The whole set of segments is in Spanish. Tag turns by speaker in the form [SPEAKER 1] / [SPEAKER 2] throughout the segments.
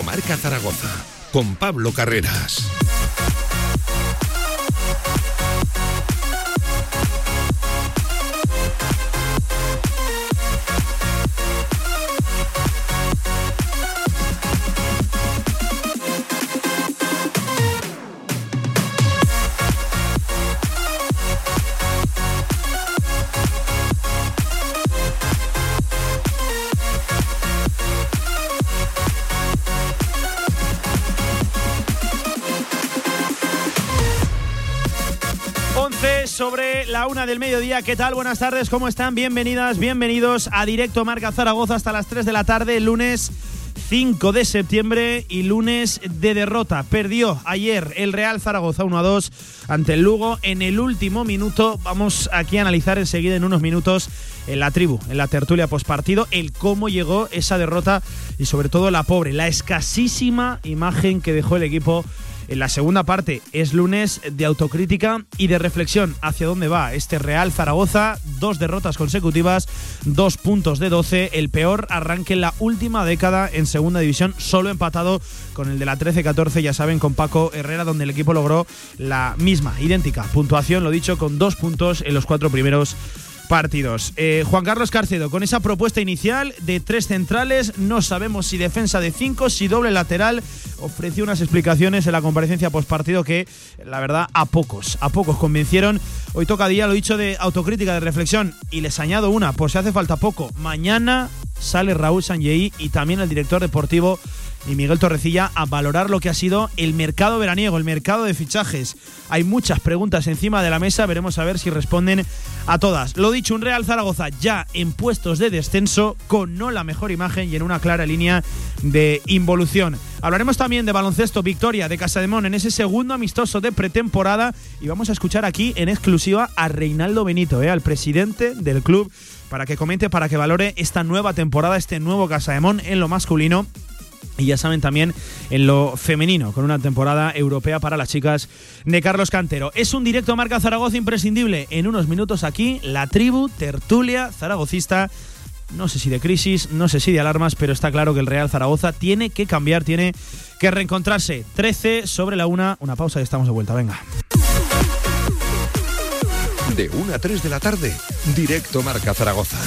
[SPEAKER 1] Directo Marca Zaragoza con Pablo Carreras.
[SPEAKER 2] Una del mediodía. ¿Qué tal? Buenas tardes, ¿cómo están? Bienvenidas, bienvenidos a Directo Marca Zaragoza hasta las 3 de la tarde, lunes 5 de septiembre y lunes de derrota. Perdió ayer el Real Zaragoza 1 a 2 ante el Lugo en el último minuto. Vamos aquí a analizar enseguida en unos minutos en la tribu, en la tertulia postpartido, el cómo llegó esa derrota y sobre todo la pobre, la escasísima imagen que dejó el equipo en la segunda parte es lunes de autocrítica y de reflexión hacia dónde va este Real Zaragoza. Dos derrotas consecutivas, dos puntos de 12, el peor arranque en la última década en segunda división, solo empatado con el de la 13-14, ya saben, con Paco Herrera, donde el equipo logró la misma, idéntica puntuación, lo dicho, con dos puntos en los cuatro primeros partidos. Eh, Juan Carlos Carcedo, con esa propuesta inicial de tres centrales, no sabemos si defensa de cinco, si doble lateral, ofreció unas explicaciones en la comparecencia postpartido que, la verdad, a pocos, a pocos convencieron. Hoy toca día, lo dicho, de autocrítica, de reflexión, y les añado una, por si hace falta poco. Mañana sale Raúl Sanjei y también el director deportivo y Miguel Torrecilla a valorar lo que ha sido el mercado veraniego, el mercado de fichajes. Hay muchas preguntas encima de la mesa, veremos a ver si responden a todas. Lo dicho, un Real Zaragoza ya en puestos de descenso, con no la mejor imagen y en una clara línea de involución. Hablaremos también de baloncesto Victoria de Casa Mon en ese segundo amistoso de pretemporada y vamos a escuchar aquí en exclusiva a Reinaldo Benito, eh, al presidente del club, para que comente, para que valore esta nueva temporada, este nuevo Casa de Mon en lo masculino y ya saben también en lo femenino, con una temporada europea para las chicas de Carlos Cantero. Es un directo Marca Zaragoza imprescindible. En unos minutos aquí, la tribu tertulia zaragocista. No sé si de crisis, no sé si de alarmas, pero está claro que el Real Zaragoza tiene que cambiar, tiene que reencontrarse. 13 sobre la una, una pausa y estamos de vuelta. Venga.
[SPEAKER 1] De 1 a 3 de la tarde, directo Marca Zaragoza.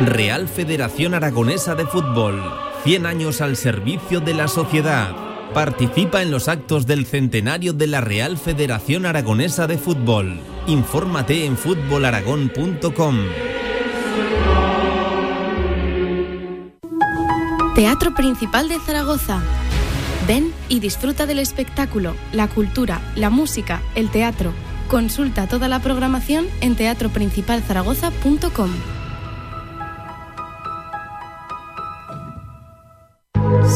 [SPEAKER 3] Real Federación Aragonesa de Fútbol. 100 años al servicio de la sociedad. Participa en los actos del centenario de la Real Federación Aragonesa de Fútbol. Infórmate en fútbolaragón.com.
[SPEAKER 4] Teatro Principal de Zaragoza. Ven y disfruta del espectáculo, la cultura, la música, el teatro. Consulta toda la programación en teatroprincipalzaragoza.com.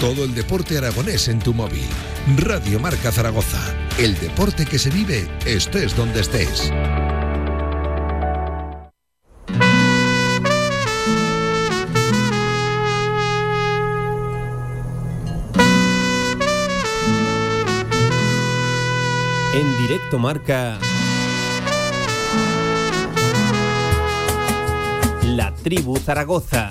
[SPEAKER 1] Todo el deporte aragonés en tu móvil. Radio Marca Zaragoza. El deporte que se vive estés donde estés.
[SPEAKER 3] En directo marca La Tribu Zaragoza.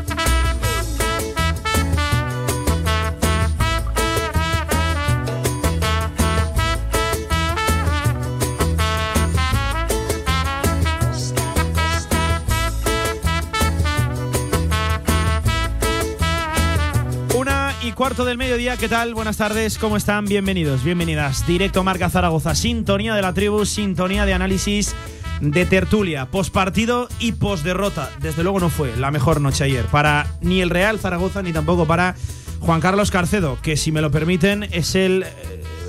[SPEAKER 2] Cuarto del mediodía, ¿qué tal? Buenas tardes, ¿cómo están? Bienvenidos, bienvenidas. Directo Marca Zaragoza, sintonía de la tribu, sintonía de análisis de tertulia, postpartido y postderrota. Desde luego no fue la mejor noche ayer para ni el Real Zaragoza ni tampoco para Juan Carlos Carcedo, que si me lo permiten es el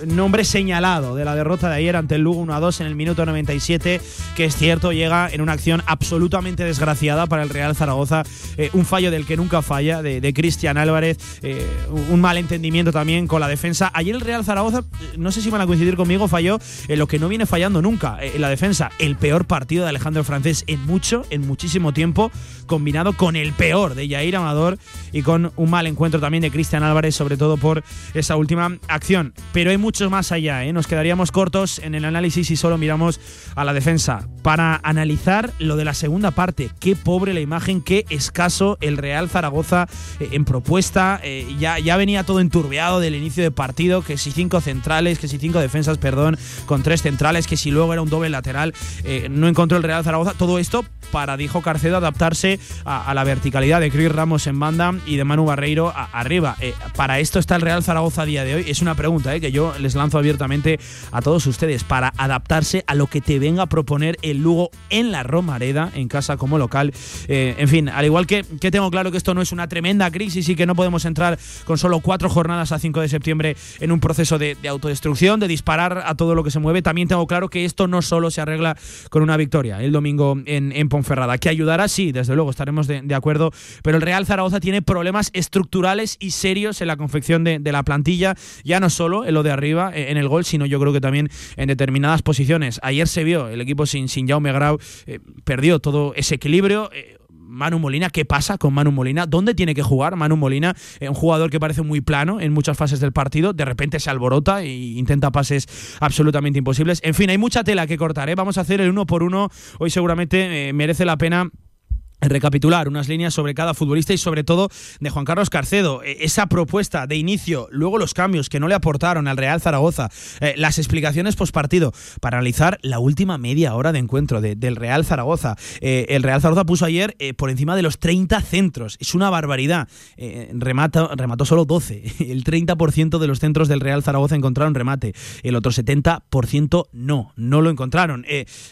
[SPEAKER 2] nombre señalado de la derrota de ayer ante el Lugo 1 a 2 en el minuto 97, que es cierto, llega en una acción absolutamente desgraciada para el Real Zaragoza. Eh, un fallo del que nunca falla, de, Cristian Álvarez, eh, un malentendimiento también con la defensa. Ayer el Real Zaragoza, no sé si van a coincidir conmigo, falló en lo que no viene fallando nunca, eh, en la defensa. El peor partido de Alejandro Francés en mucho, en muchísimo tiempo, combinado con el peor de Yair Amador y con un mal encuentro también de Cristian Álvarez, sobre todo por esa última acción. Pero hay más allá, ¿eh? nos quedaríamos cortos en el análisis si solo miramos a la defensa. Para analizar lo de la segunda parte, qué pobre la imagen, qué escaso el Real Zaragoza eh, en propuesta. Eh, ya, ya venía todo enturbiado del inicio de partido, que si cinco centrales, que si cinco defensas, perdón, con tres centrales, que si luego era un doble lateral, no encontró el Real Zaragoza. Todo esto para, dijo Carcedo, adaptarse a, la verticalidad de Chris Ramos en banda y de Manu Barreiro arriba. para esto está el Real Zaragoza a día de hoy. Es una pregunta que yo les lanzo abiertamente a todos ustedes para adaptarse a lo que te venga a proponer el Lugo en la Romareda, en casa como local. Eh, en fin, al igual que, que tengo claro que esto no es una tremenda crisis y que no podemos entrar con solo cuatro jornadas a 5 de septiembre en un proceso de, autodestrucción, de disparar a todo lo que se mueve, también tengo claro que esto no solo se arregla con una victoria el domingo en, en Ponferrada. Que ayudará, sí, desde luego estaremos de, acuerdo, pero el Real Zaragoza tiene problemas estructurales y serios en la confección de, de la plantilla, ya no solo en lo de arriba, eh, en el gol, sino yo creo que también en determinadas posiciones. Ayer se vio el equipo sin, sin Jaume Grau, eh, perdió todo ese equilibrio. Eh, Manu Molina, ¿qué pasa con Manu Molina? ¿Dónde tiene que jugar Manu Molina? un jugador que parece muy plano en muchas fases del partido, de repente se alborota e intenta pases absolutamente imposibles. En fin, hay mucha tela que cortar. Vamos a hacer el uno por uno. Hoy seguramente merece la pena recapitular unas líneas sobre cada futbolista y sobre todo de Juan Carlos Carcedo. E, esa propuesta de inicio, luego los cambios que no le aportaron al Real Zaragoza, eh, las explicaciones postpartido para analizar la última media hora de encuentro del Real Zaragoza. Eh, el Real Zaragoza puso ayer eh, por encima de los 30 centros. Es una barbaridad. remató, remató solo 12. El 30% de los centros del Real Zaragoza encontraron remate. El otro 70% no, no lo encontraron.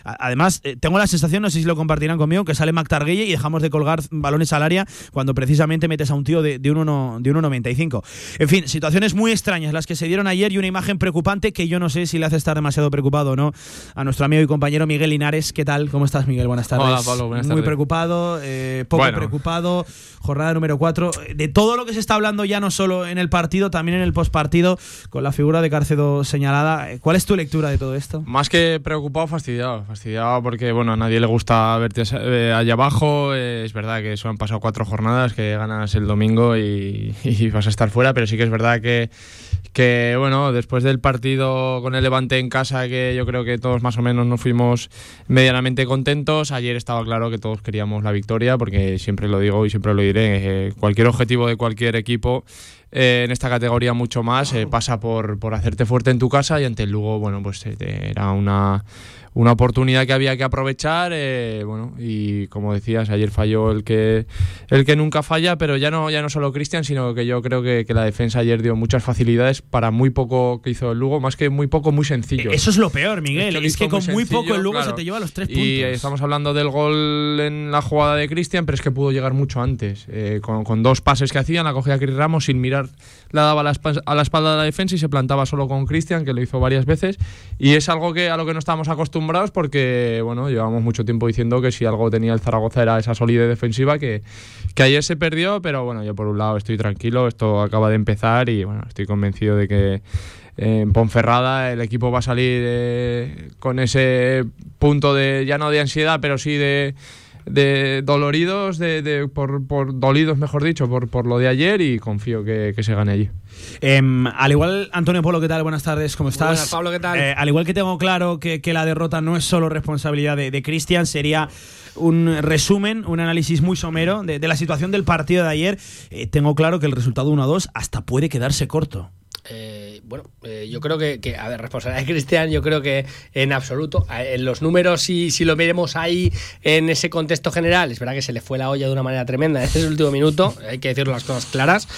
[SPEAKER 2] además, tengo la sensación, no sé si lo compartirán conmigo, que sale McTarguelle y dejamos de colgar balones al área cuando precisamente metes a un tío de, de 1,95. En fin, situaciones muy extrañas las que se dieron ayer y una imagen preocupante que yo no sé si le hace estar demasiado preocupado o no a nuestro amigo y compañero Miguel Linares. ¿Qué tal? ¿Cómo estás, Miguel? Buenas tardes.
[SPEAKER 5] Hola, Pablo. Buenas
[SPEAKER 2] muy preocupado, eh, poco preocupado. Jornada número 4. De todo lo que se está hablando ya no solo en el partido, también en el postpartido, con la figura de Cárcedo señalada. ¿Cuál es tu lectura de todo esto?
[SPEAKER 5] Más que preocupado, fastidiado. Fastidiado porque, bueno, a nadie le gusta verte eh, allá abajo es verdad que eso han pasado cuatro jornadas, que ganas el domingo y, vas a estar fuera, pero sí que es verdad que, que, bueno, después del partido con el Levante en casa, que yo creo que todos más o menos nos fuimos medianamente contentos, ayer estaba claro que todos queríamos la victoria, porque siempre lo digo y siempre lo diré, eh, cualquier objetivo de cualquier equipo eh, en esta categoría mucho más eh, pasa por, por hacerte fuerte en tu casa y ante el Lugo, bueno, pues era una una oportunidad que había que aprovechar. Eh, bueno, y como decías, ayer falló el que, el que nunca falla, pero ya no, ya no solo Cristian, sino que yo creo que, la defensa ayer dio muchas facilidades para muy poco que hizo el Lugo, más que muy poco, muy sencillo.
[SPEAKER 2] Eso es lo peor, Miguel. Es que, con muy, poco el Lugo se te lleva los tres puntos.
[SPEAKER 5] Y estamos hablando del gol en la jugada de Cristian, pero es que pudo llegar mucho antes. Eh, con, dos pases que hacían, la cogía Cris Ramos sin mirar, la daba a la, espalda de la defensa y se plantaba solo con Cristian, que lo hizo varias veces. Y es algo que a lo que no estábamos acostumbrados porque, bueno, llevamos mucho tiempo diciendo que si algo tenía el Zaragoza era esa solidez defensiva que, que ayer se perdió, pero bueno, yo por un lado estoy tranquilo, esto acaba de empezar y bueno, estoy convencido de que en Ponferrada el equipo va a salir eh, con ese punto de, ya no de ansiedad, pero sí de de doloridos, de, por, por, dolidos, mejor dicho, por, por lo de ayer y confío que, se gane allí.
[SPEAKER 2] Em, al igual, Antonio Polo, ¿qué tal? Buenas tardes, ¿cómo estás?
[SPEAKER 6] Buenas, Pablo, ¿qué tal?
[SPEAKER 2] Eh, al igual que tengo claro que, la derrota no es solo responsabilidad de, Cristian, sería un resumen, un análisis muy somero de, la situación del partido de ayer. Eh, tengo claro que el resultado 1-2 hasta puede quedarse corto.
[SPEAKER 6] Eh, bueno, eh, yo creo que, a ver, responsabilidad de Cristian, yo creo que en absoluto, en los números, si, si lo miremos ahí en ese contexto general, es verdad que se le fue la olla de una manera tremenda en ese último minuto, hay que decir las cosas claras,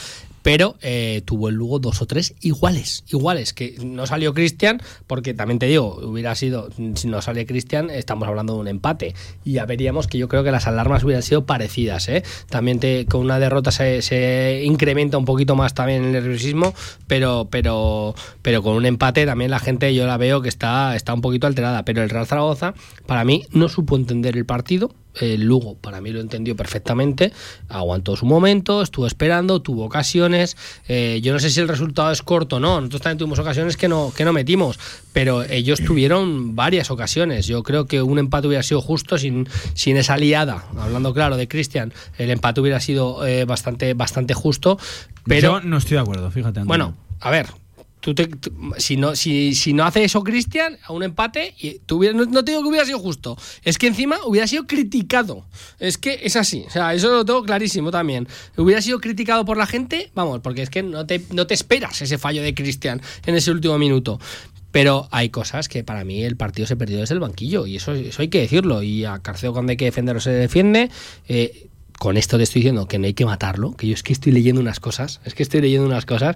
[SPEAKER 6] pero eh, tuvo el Lugo dos o tres iguales, iguales, que no salió Cristian, porque también te digo, hubiera sido, si no sale Cristian, estamos hablando de un empate, y ya veríamos que yo creo que las alarmas hubieran sido parecidas, ¿eh? también con una derrota se, incrementa un poquito más también el nerviosismo, pero, pero, pero con un empate también la gente yo la veo que está, está un poquito alterada, pero el Real Zaragoza para mí no supo entender el partido, el Lugo para mí lo entendió perfectamente, aguantó su momento, estuvo esperando, tuvo ocasiones. Eh, yo no sé si el resultado es corto o no, nosotros también tuvimos ocasiones que no, que no metimos, pero ellos tuvieron varias ocasiones. Yo creo que un empate hubiera sido justo sin, sin esa liada. Hablando claro de Cristian, el empate hubiera sido eh, bastante, bastante justo. Pero
[SPEAKER 2] yo no estoy de acuerdo, fíjate.
[SPEAKER 6] Bueno, a ver, si, no, si, si no hace eso Cristian, a un empate, y no, te digo que hubiera sido justo, es que encima hubiera sido criticado. Es que es así, o sea, eso lo tengo clarísimo también. Hubiera sido criticado por la gente, vamos, porque es que no te, no te esperas ese fallo de Cristian en ese último minuto. Pero hay cosas que para mí el partido se perdió desde el banquillo y eso, eso hay que decirlo. Y a Carceo cuando hay que defenderlo se defiende. Eh, con esto te estoy diciendo que no hay que matarlo, que yo es que estoy leyendo unas cosas, es que estoy leyendo unas cosas,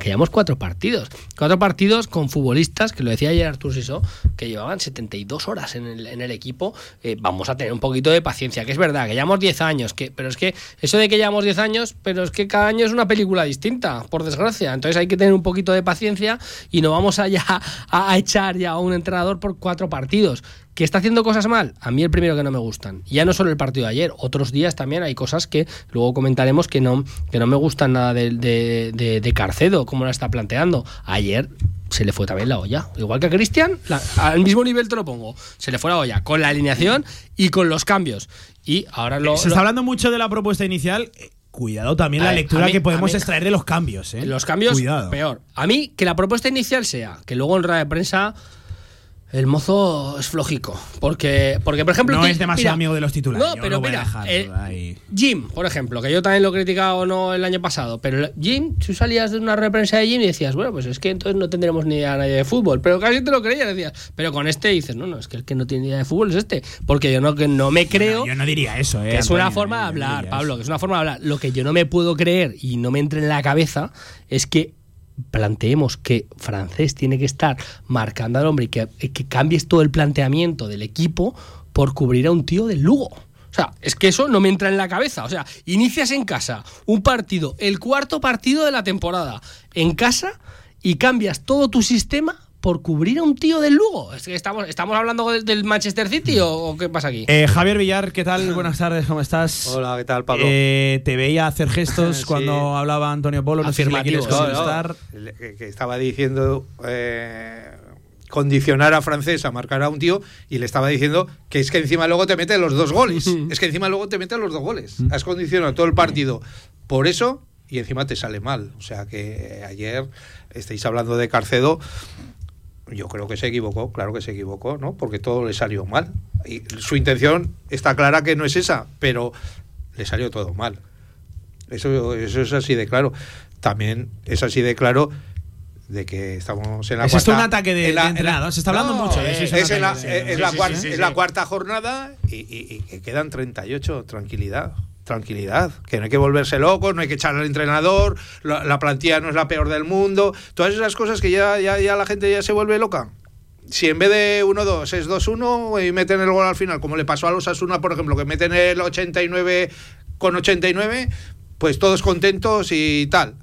[SPEAKER 6] que llevamos cuatro partidos, cuatro partidos con futbolistas, que lo decía ayer Artur Siso, que llevaban 72 horas en el, en el equipo, eh, vamos a tener un poquito de paciencia, que es verdad, que llevamos 10 años, que, pero es que eso de que llevamos 10 años, pero es que cada año es una película distinta, por desgracia, entonces hay que tener un poquito de paciencia y no vamos allá a, a echar ya a un entrenador por cuatro partidos. ¿Que está haciendo cosas mal? A mí el primero que no me gustan. Ya no solo el partido de ayer, otros días también hay cosas que luego comentaremos que no, que no me gustan nada de, de, Carcedo, como la está planteando. Ayer se le fue también la olla. Igual que a Cristian, al mismo nivel te lo pongo. Se le fue la olla con la alineación y con los cambios. Y ahora lo.
[SPEAKER 2] Se está hablando mucho de la propuesta inicial. Cuidado también la lectura que podemos extraer de los cambios. ¿eh?
[SPEAKER 6] Los cambios, peor. A mí, que la propuesta inicial sea que luego en rueda de prensa el mozo es flojico. Porque, porque por ejemplo.
[SPEAKER 2] No es demasiado amigo de los titulares.
[SPEAKER 6] No, pero mira. Jim, por ejemplo, que yo también lo he criticado no el año pasado. Pero Jim, tú salías de una reprensa de Jim y decías, bueno, pues es que entonces no tendremos ni idea nadie de fútbol. Pero casi te lo creías, decías. Pero con este dices, no, no, es que el que no tiene idea de fútbol es este. Porque yo no, que no me creo.
[SPEAKER 2] yo no diría eso, ¿eh?
[SPEAKER 6] es una forma de hablar, Pablo, que es una forma de hablar. Lo que yo no me puedo creer y no me entre en la cabeza es que planteemos que francés tiene que estar marcando al hombre y que, que cambies todo el planteamiento del equipo por cubrir a un tío del Lugo. O sea, es que eso no me entra en la cabeza. O sea, inicias en casa un partido, el cuarto partido de la temporada, en casa y cambias todo tu sistema por cubrir a un tío del Lugo. estamos, ¿Estamos hablando del, Manchester City o, qué pasa aquí?
[SPEAKER 2] Eh, Javier Villar, ¿qué tal? Buenas tardes, ¿cómo estás?
[SPEAKER 7] Hola, ¿qué tal, Pablo?
[SPEAKER 2] Eh, te veía hacer gestos cuando hablaba Antonio Polo, no sé
[SPEAKER 7] Que estaba diciendo... Eh, condicionar a francés a marcar a un tío y le estaba diciendo que es que encima luego te mete los dos goles. es que encima luego te mete los dos goles. Mm. Has condicionado todo el partido. Por eso y encima te sale mal. O sea que ayer estáis hablando de Carcedo yo creo que se equivocó, claro que se equivocó, ¿no? Porque todo le salió mal. Y su intención está clara que no es esa, pero le salió todo mal. Eso, eso es así de claro. También es así de claro de que estamos en la
[SPEAKER 2] ¿Es cuarta... un ataque de, Se está hablando mucho.
[SPEAKER 7] Es, es, la, cuarta, jornada y, y, y quedan 38, tranquilidad tranquilidad, que no hay que volverse locos, no hay que echar al entrenador, la, plantilla no es la peor del mundo, todas esas cosas que ya, ya, ya la gente ya se vuelve loca. Si en vez de 1-2 es 2-1 y meten el gol al final, como le pasó a los Asuna, por ejemplo, que meten el 89 con 89, pues todos contentos y tal.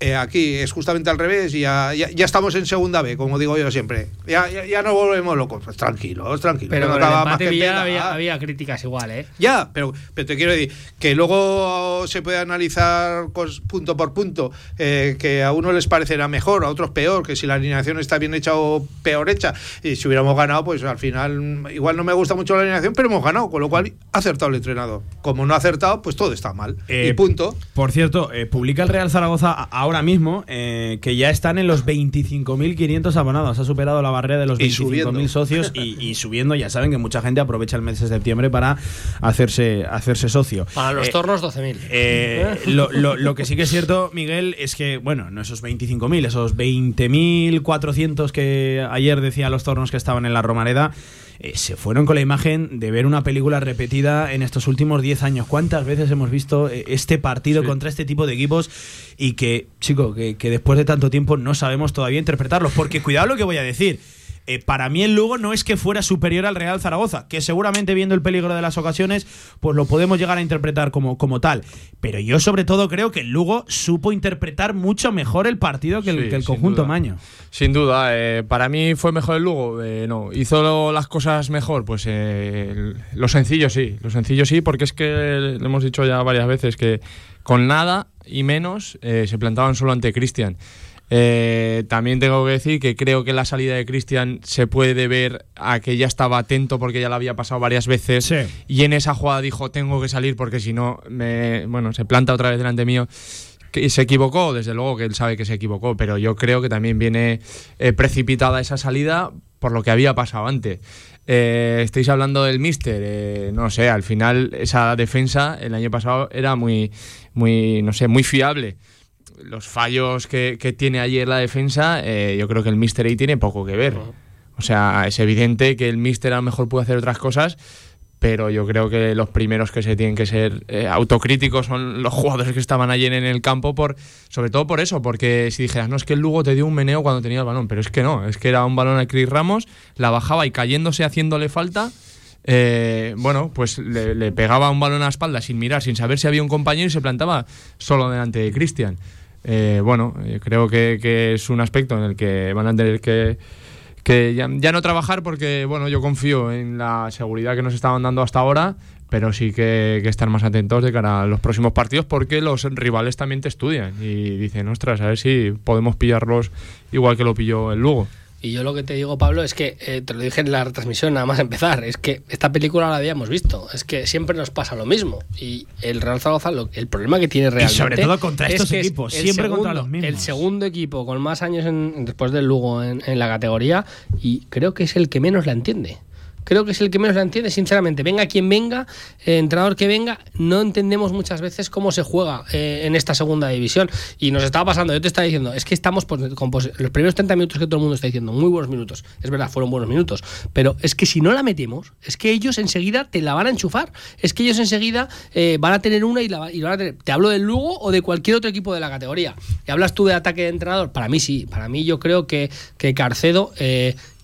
[SPEAKER 7] Eh, aquí es justamente al revés y ya, ya, ya estamos en segunda B, como digo yo siempre. Ya, ya, ya nos volvemos locos. Pues tranquilos, tranquilos.
[SPEAKER 6] Pero
[SPEAKER 7] no
[SPEAKER 6] el
[SPEAKER 7] acaba más que
[SPEAKER 6] había, había críticas igual, ¿eh?
[SPEAKER 7] Ya, pero, pero te quiero decir que luego se puede analizar punto por punto, eh, que a uno les parecerá mejor, a otros peor, que si la alineación está bien hecha o peor hecha. Y si hubiéramos ganado, pues al final, igual no me gusta mucho la alineación, pero hemos ganado, con lo cual ha acertado el entrenador. Como no ha acertado, pues todo está mal.
[SPEAKER 2] Eh,
[SPEAKER 7] y punto.
[SPEAKER 2] Por cierto, eh, publica el Real Zaragoza a- ahora mismo eh, que ya están en los 25.500 abonados. Ha superado la barrera de los
[SPEAKER 7] Y subiendo.
[SPEAKER 2] 25.000 socios y, y subiendo. Ya saben que mucha gente aprovecha el mes de septiembre para hacerse, hacerse socio.
[SPEAKER 6] Para los
[SPEAKER 2] Eh,
[SPEAKER 6] tornos, 12.000.
[SPEAKER 2] eh, lo, lo- lo que sí que es cierto, Miguel, es que, bueno, no esos 25.000, esos 20.400 que ayer decían los tornos que estaban en la Romareda, eh, se fueron con la imagen de ver una película repetida en estos últimos 10 años. ¿Cuántas veces hemos visto eh, este partido
[SPEAKER 5] Sí.
[SPEAKER 2] contra este tipo de equipos y que, chico, que, que después de tanto tiempo no sabemos todavía interpretarlos? Porque cuidado lo que voy a decir. Eh, para mí el Lugo no es que fuera superior al Real Zaragoza, que seguramente viendo el peligro de las ocasiones, pues lo podemos llegar a interpretar como, como tal. Pero yo sobre todo creo que el Lugo supo interpretar mucho mejor el partido que el,
[SPEAKER 5] Sí,
[SPEAKER 2] que el
[SPEAKER 5] sin
[SPEAKER 2] conjunto
[SPEAKER 5] duda.
[SPEAKER 2] Maño.
[SPEAKER 5] Sin duda, eh, para mí fue mejor el Lugo. eh, no, hizo lo- las cosas mejor. Pues eh, lo sencillo sí, lo sencillo sí, porque es que lo hemos dicho ya varias veces que con nada y menos se plantaban solo ante Cristian. Eh, también tengo que decir que creo que la salida de Cristian se puede ver a que ya estaba atento porque ya la había pasado varias veces
[SPEAKER 2] Sí.
[SPEAKER 5] y en esa jugada dijo tengo que salir porque si no me bueno se planta otra vez delante mío que se equivocó, desde luego que él sabe que se equivocó, pero yo creo que también viene eh, precipitada esa salida por lo que había pasado antes. Eh, estáis hablando del Mister, eh, no sé, al final esa defensa el año pasado era muy, muy, no sé, muy fiable. Los fallos que, que tiene ayer la defensa, eh, yo creo que el Mister ahí tiene poco que ver. O sea, es evidente que el Mister a lo mejor puede hacer otras cosas, pero yo creo que los primeros que se tienen que ser eh, autocríticos son los jugadores que estaban ayer en el campo, por, sobre todo por eso, porque si dijeras, no, es que el Lugo te dio un meneo cuando tenía el balón, pero es que no, es que era un balón a Chris Ramos, la bajaba y cayéndose haciéndole falta, eh, bueno, pues le, le pegaba un balón a la espalda sin mirar, sin saber si había un compañero y se plantaba solo delante de Cristian. Eh, bueno, eh, creo que, es un aspecto en el que van a tener que, ya no trabajar porque, bueno, yo confío en la seguridad que nos estaban dando hasta ahora, pero sí que, que estar más atentos de cara a los próximos partidos porque los rivales también te estudian y dicen, ostras, a ver si podemos pillarlos igual que lo pilló el Lugo.
[SPEAKER 6] Y yo lo que te digo, Pablo, es que eh, te lo dije en la retransmisión nada más empezar, es que esta película la habíamos visto, es que siempre nos pasa lo mismo. Y el Real Zaragoza, lo- el problema que tiene realmente.
[SPEAKER 2] sobre todo contra
[SPEAKER 6] es
[SPEAKER 2] estos
[SPEAKER 6] es
[SPEAKER 2] equipos,
[SPEAKER 6] el
[SPEAKER 2] siempre contra los mismos.
[SPEAKER 6] El segundo equipo con más años en- después del Lugo en, en la categoría y creo que es el que menos la entiende. Creo que es el que menos la entiende, sinceramente. Venga quien venga, eh, entrenador que venga, no entendemos muchas veces cómo se juega eh, en esta segunda división. Y nos estaba pasando, yo te estaba diciendo, es que estamos los primeros 30 minutos que todo el mundo está diciendo, muy buenos minutos. Es verdad, fueron buenos minutos. Pero es que si no la metemos, es que ellos enseguida te la van a enchufar. Es que ellos enseguida eh, van a tener una y la, y van a tener. Te hablo del Lugo o de cualquier otro equipo de la categoría. Y hablas tú de ataque de entrenador. Para mí sí. Para mí yo creo que, que Carcedo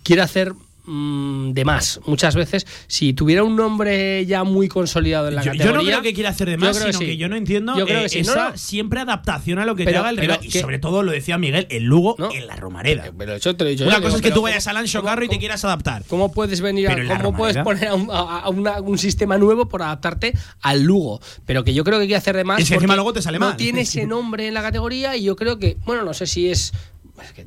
[SPEAKER 6] quiere hacer mm, de más. Muchas veces, si tuviera un nombre ya muy consolidado en la
[SPEAKER 2] Yo, yo
[SPEAKER 6] categoría.
[SPEAKER 2] no creo que quiera hacer de
[SPEAKER 6] yo
[SPEAKER 2] más,
[SPEAKER 6] que
[SPEAKER 2] sino que, yo no entiendo
[SPEAKER 6] Yo creo
[SPEAKER 2] eh,
[SPEAKER 6] que sí.
[SPEAKER 2] esa
[SPEAKER 6] No, no.
[SPEAKER 2] siempre adaptación a lo que
[SPEAKER 6] Pero-
[SPEAKER 2] te haga el rival. Y sobre todo, lo decía Miguel, el Lugo
[SPEAKER 6] ¿No?
[SPEAKER 2] en la Romareda.
[SPEAKER 6] Pero eso te lo he dicho
[SPEAKER 2] Una
[SPEAKER 6] yo,
[SPEAKER 2] cosa
[SPEAKER 6] digo,
[SPEAKER 2] es que tú
[SPEAKER 6] ¿cómo-
[SPEAKER 2] vayas al Ancho
[SPEAKER 6] cómo-
[SPEAKER 2] Carro y te quieras adaptar.
[SPEAKER 6] ¿Cómo puedes venir a, cómo puedes poner a, un, a- a una- un sistema nuevo por adaptarte al Lugo? Pero que yo creo que que hacer de más.
[SPEAKER 2] Es que encima luego te sale
[SPEAKER 6] no
[SPEAKER 2] mal.
[SPEAKER 6] tiene ese nombre en la categoría y yo creo que, bueno, no sé si es. Es que eh,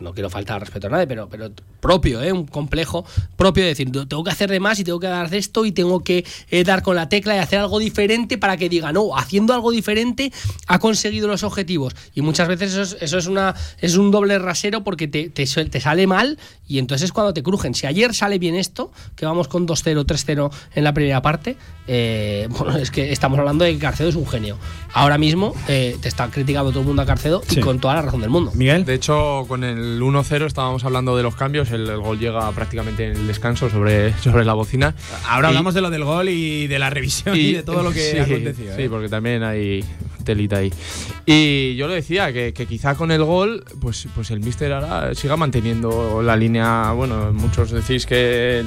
[SPEAKER 6] no quiero faltar al respeto a nadie, pero, pero propio, ¿eh? un complejo propio de decir, "No, tengo que hacer de más y tengo que dar de esto y tengo que eh, dar con la tecla y hacer algo diferente para que diga, no, haciendo algo diferente ha conseguido los objetivos. Y muchas veces eso es, eso es, una, es un doble rasero porque te, te, sale mal y entonces es cuando te crujen. Si ayer sale bien esto, que vamos con 2-0, 3-0 en la primera parte, eh, bueno, es que estamos hablando de que Carcedo es un genio. Ahora mismo eh, te está criticando todo el mundo a Carcedo
[SPEAKER 2] Sí.
[SPEAKER 6] y con toda la razón del mundo.
[SPEAKER 2] Miguel.
[SPEAKER 5] De hecho, con el 1-0 estábamos hablando de los cambios, el, el gol llega prácticamente en el descanso sobre, sobre la bocina.
[SPEAKER 2] Ahora
[SPEAKER 5] Y-
[SPEAKER 2] hablamos de lo del gol y de la revisión y, de todo lo que
[SPEAKER 5] sí,
[SPEAKER 2] ha acontecido.
[SPEAKER 5] Sí,
[SPEAKER 2] ¿eh?
[SPEAKER 5] porque también hay telita ahí. Y yo lo decía, que, que quizá con el gol, pues, pues el Mister ahora siga manteniendo la línea. Bueno, muchos decís que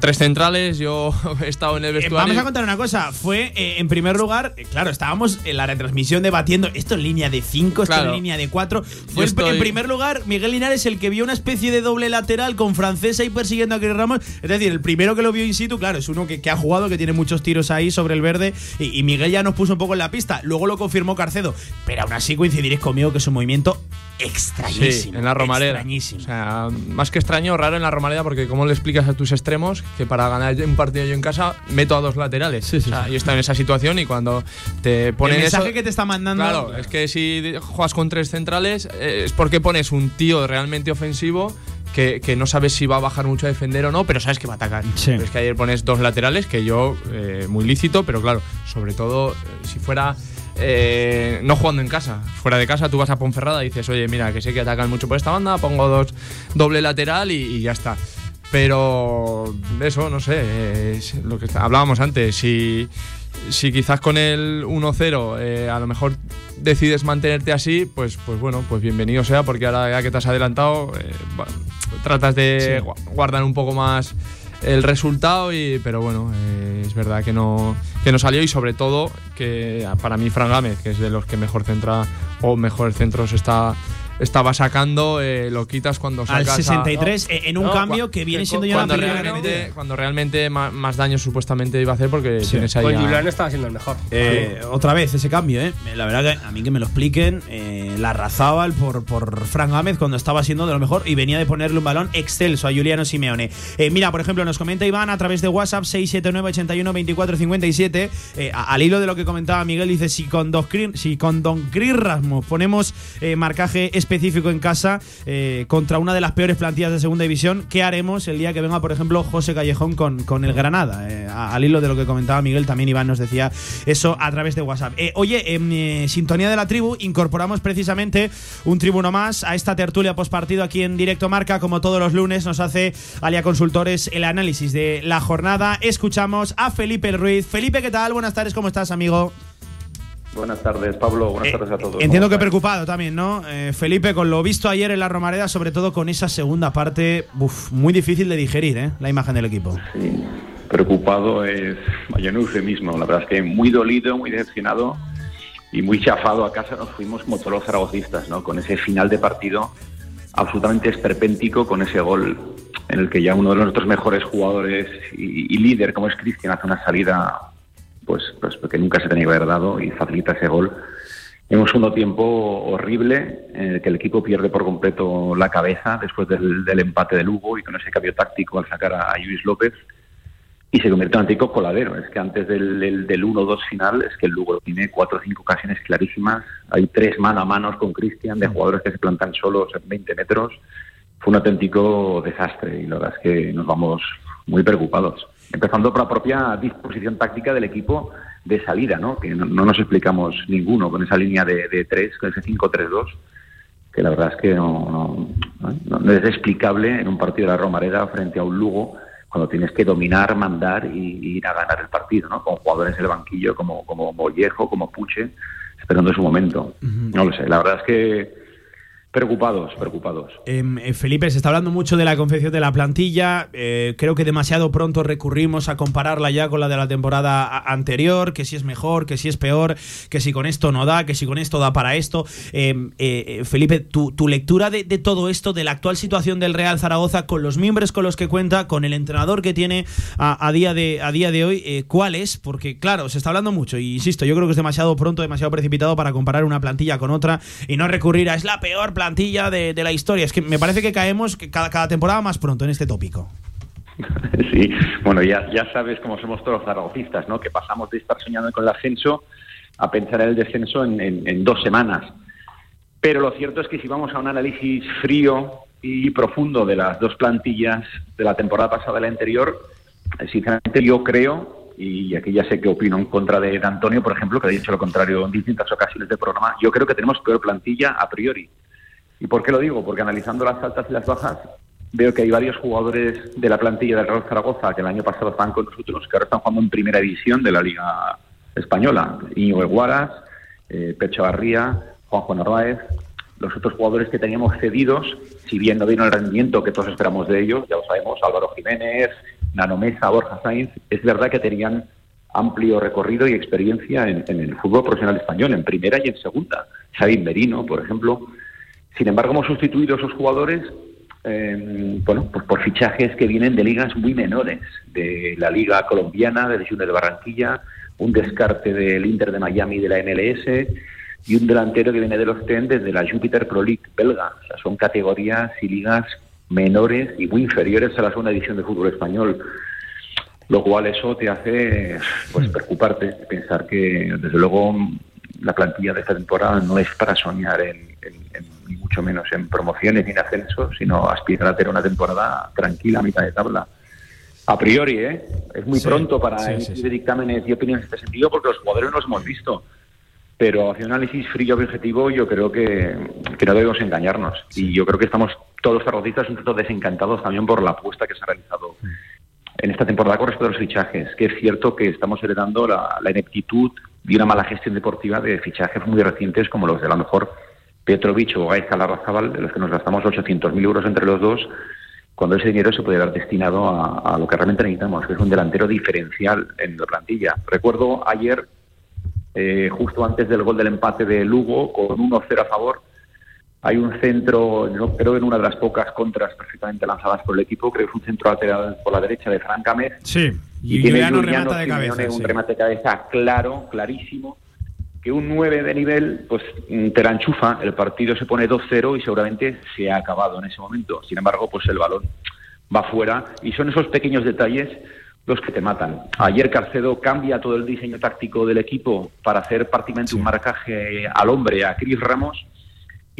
[SPEAKER 5] tres centrales, yo he estado en el
[SPEAKER 2] Eh,
[SPEAKER 5] vestuario.
[SPEAKER 2] vamos a contar una cosa. Fue, eh, en primer lugar, eh, claro, estábamos en la retransmisión debatiendo esto en línea de 5, esto
[SPEAKER 5] Claro.
[SPEAKER 2] en línea de 4. Fue
[SPEAKER 5] estoy-
[SPEAKER 2] en primer lugar Miguel Linares el que vio una especie de doble lateral con Francesa y persiguiendo a Chris Ramos. Es decir, el primero que lo vio in situ, claro, es uno que, que ha jugado, que tiene muchos tiros ahí sobre el verde. Y, y Miguel ya nos puso un poco en la pista. Luego lo confirmó Carcedo. Pero aún así coincidiréis conmigo que es un movimiento extrañísimo.
[SPEAKER 5] Sí, en la Romareda.
[SPEAKER 2] Extrañísimo.
[SPEAKER 5] O sea, más que extraño, raro en la Romareda, porque ¿cómo le explicas a tus extremos que para ganar un partido yo en casa meto a dos laterales? o sea, yo estoy en esa situación y cuando te ponen
[SPEAKER 2] el mensaje
[SPEAKER 5] eso.
[SPEAKER 2] que te está mandando.
[SPEAKER 5] Claro, es que si juegas con tres centrales eh, es porque pones un tío realmente ofensivo que, que no sabes si va a bajar mucho a defender o no, pero sabes que va a atacar.
[SPEAKER 2] Sí.
[SPEAKER 5] Pero es que ayer pones dos laterales que yo, eh, muy lícito, pero claro, sobre todo eh, si fuera. Eh, no jugando en casa, fuera de casa tú vas a Ponferrada y dices, oye, mira, que sé que atacan mucho por esta banda, pongo dos doble lateral y, y ya está. Pero eso, no sé, es lo que hablábamos antes, si, si quizás con el 1-0 eh, a lo mejor decides mantenerte así, pues, pues bueno, pues bienvenido sea, porque ahora ya que te has adelantado, eh, tratas de gua- guardar un poco más el resultado, y, pero bueno, eh, es verdad que no, que no salió y sobre todo que para mí Fran Gámez, que es de los que mejor centra o mejores centros está estaba sacando, eh, lo quitas cuando
[SPEAKER 2] Al
[SPEAKER 5] sacas a-
[SPEAKER 2] 63, eh, en un
[SPEAKER 5] No,
[SPEAKER 2] cambio que viene
[SPEAKER 5] que
[SPEAKER 2] siendo ya
[SPEAKER 5] cuando
[SPEAKER 2] primera
[SPEAKER 5] realmente, cuando realmente ma- más, daño supuestamente iba a hacer porque tienes ahí
[SPEAKER 6] Pues Julián estaba siendo el mejor.
[SPEAKER 2] Eh, otra vez ese cambio, ¿eh? La verdad que a mí que me lo expliquen, eh, la Razábal por, por Fran Gámez cuando estaba siendo de lo mejor y venía de ponerle un balón excelso a Juliano Simeone. Eh, mira, por ejemplo, nos comenta Iván a través de WhatsApp 679 81 24 57. eh, a- al hilo de lo que comentaba Miguel, dice: si con, dos Cri- si con Don Chris Rasmus ponemos eh, marcaje específico en casa eh, contra una de las peores plantillas de segunda división, ¿qué haremos el día que venga, por ejemplo, José Callejón con, con el Granada? Eh, al hilo de lo que comentaba Miguel, también Iván nos decía eso a través de WhatsApp. Eh, oye, en eh, sintonía de la tribu, incorporamos precisamente un tribuno más a esta tertulia postpartido aquí en Directo Marca. Como todos los lunes, nos hace Alia Consultores el análisis de la jornada. Escuchamos a Felipe Ruiz. Felipe, ¿qué tal? Buenas tardes, ¿cómo estás, amigo?
[SPEAKER 8] Buenas tardes, Pablo. Buenas
[SPEAKER 2] Eh,
[SPEAKER 8] tardes a todos.
[SPEAKER 2] Entiendo
[SPEAKER 8] ¿Cómo
[SPEAKER 2] que preocupado también, ¿no? Eh, Felipe, con lo visto ayer en la Romareda, sobre todo con esa segunda parte, uf, muy difícil de digerir, ¿eh? La imagen del equipo.
[SPEAKER 8] Sí, preocupado es un eufemismo. La verdad es que muy dolido, muy decepcionado y muy chafado a casa nos fuimos como todos los zaragocistas, ¿no? Con ese final de partido absolutamente esperpéntico, con ese gol en el que ya uno de nuestros mejores jugadores y, y líder, como es Cristian, hace una salida pues, pues que nunca se tenía que haber dado y facilita ese gol. En un segundo tiempo horrible, en el que el equipo pierde por completo la cabeza después del, del empate de Lugo y con ese cambio táctico al sacar a, a Luis López y se convierte en un auténtico coladero. Es que antes del, del, del 1-2 final es que el Lugo tiene cuatro o cinco ocasiones clarísimas. Hay tres mano a manos con Cristian de jugadores que se plantan solos en 20 metros. Fue un auténtico desastre y la verdad es que nos vamos muy preocupados. Empezando por la propia disposición táctica del equipo de salida, ¿no? que no, no nos explicamos ninguno con esa línea de, de tres, con ese 5-3-2, que la verdad es que no, no, es explicable en un partido de la Romareda frente a un Lugo cuando tienes que dominar, mandar y, y ir a ganar el partido, ¿no? Con jugadores en el banquillo como, como Mollejo, como Puche, esperando su momento. No lo sé, la verdad es que preocupados, preocupados.
[SPEAKER 2] Em, eh, Felipe, se está hablando mucho de la confección de la plantilla. eh, creo que demasiado pronto recurrimos a compararla ya con la de la temporada anterior, que si es mejor, que si es peor, que si con esto no da, que si con esto da para esto. Em, eh, Felipe, tu, tu lectura de, todo esto, de la actual situación del Real Zaragoza, con los miembros con los que cuenta, con el entrenador que tiene a, día, de, a día de hoy, ¿cuál es? Porque claro, se está hablando mucho y insisto, yo creo que es demasiado pronto, demasiado precipitado para comparar una plantilla con otra y no recurrir a es la peor de, de la historia. Es que me parece que caemos cada, temporada más pronto en este tópico.
[SPEAKER 8] Sí, bueno, ya, ya sabes cómo somos todos los ¿no? Que pasamos de estar soñando con el ascenso a pensar en el descenso en, en- dos semanas. Pero lo cierto es que si vamos a un análisis frío y profundo de las dos plantillas de la temporada pasada y la anterior, eh, sinceramente yo creo, y aquí ya sé que opino en contra de Antonio, por ejemplo, que ha dicho lo contrario en distintas ocasiones del programa, yo creo que tenemos peor plantilla a priori. ¿Y por qué lo digo? Porque analizando las altas y las bajas, veo que hay varios jugadores de la plantilla del Real Zaragoza que el año pasado estaban con nosotros, que ahora están jugando en primera división de la Liga Española. Íñigo Eguaras, eh, Pecho Barría, Juanjo Narváez. Los otros jugadores que teníamos cedidos, si bien no dieron el rendimiento que todos esperamos de ellos, ya lo sabemos, Álvaro Jiménez, Nanomesa, Borja Sainz, es verdad que tenían amplio recorrido y experiencia en, el fútbol profesional español, en primera y en segunda. Xavi Merino, por ejemplo. Sin embargo, hemos sustituido esos jugadores eh, bueno, pues por fichajes que vienen de ligas muy menores, de la Liga Colombiana, de Junior de Barranquilla, un descarte del Inter de Miami de la MLS y un delantero que viene de los TEN desde la Jupiter Pro League belga. O sea, son categorías y ligas menores y muy inferiores a la segunda edición de fútbol español. Lo cual eso te hace pues preocuparte, pensar que desde luego la plantilla de esta temporada no es para soñar en, ni mucho menos en promociones ni en ascenso, sino aspirar a tener una temporada tranquila a mitad de tabla. A priori, ¿eh? es muy pronto para emitir dictámenes y opiniones en este sentido porque los jugadores no los hemos visto. Pero hacia un análisis frío y objetivo yo creo que, que no debemos engañarnos. Y yo creo que estamos todos los zarrocistas un tanto desencantados también por la apuesta que se ha realizado en esta temporada con respecto a los fichajes, que es cierto que estamos heredando la, ineptitud y una mala gestión deportiva de fichajes muy recientes como los de a lo mejor Petrovic o Gaizka Larrazábal, de los que nos gastamos 800.000 euros entre los dos, cuando ese dinero se puede haber destinado a, lo que realmente necesitamos, que es un delantero diferencial en la plantilla. Recuerdo ayer, eh, justo antes del gol del empate de Lugo, con 1-0 a favor, hay un centro, no, creo en una de las pocas contras perfectamente lanzadas por el equipo, creo que es un centro lateral por la derecha de Fran
[SPEAKER 2] Sí,
[SPEAKER 8] y, tiene remata de cabeza. Un remate de cabeza claro, clarísimo, que un 9 de nivel, pues mm, te la enchufa, el partido se pone 2-0 y seguramente se ha acabado en ese momento. Sin embargo, pues el balón va fuera y son esos pequeños detalles los que te matan. Ayer Carcedo cambia todo el diseño táctico del equipo para hacer prácticamente un marcaje al hombre a Cris Ramos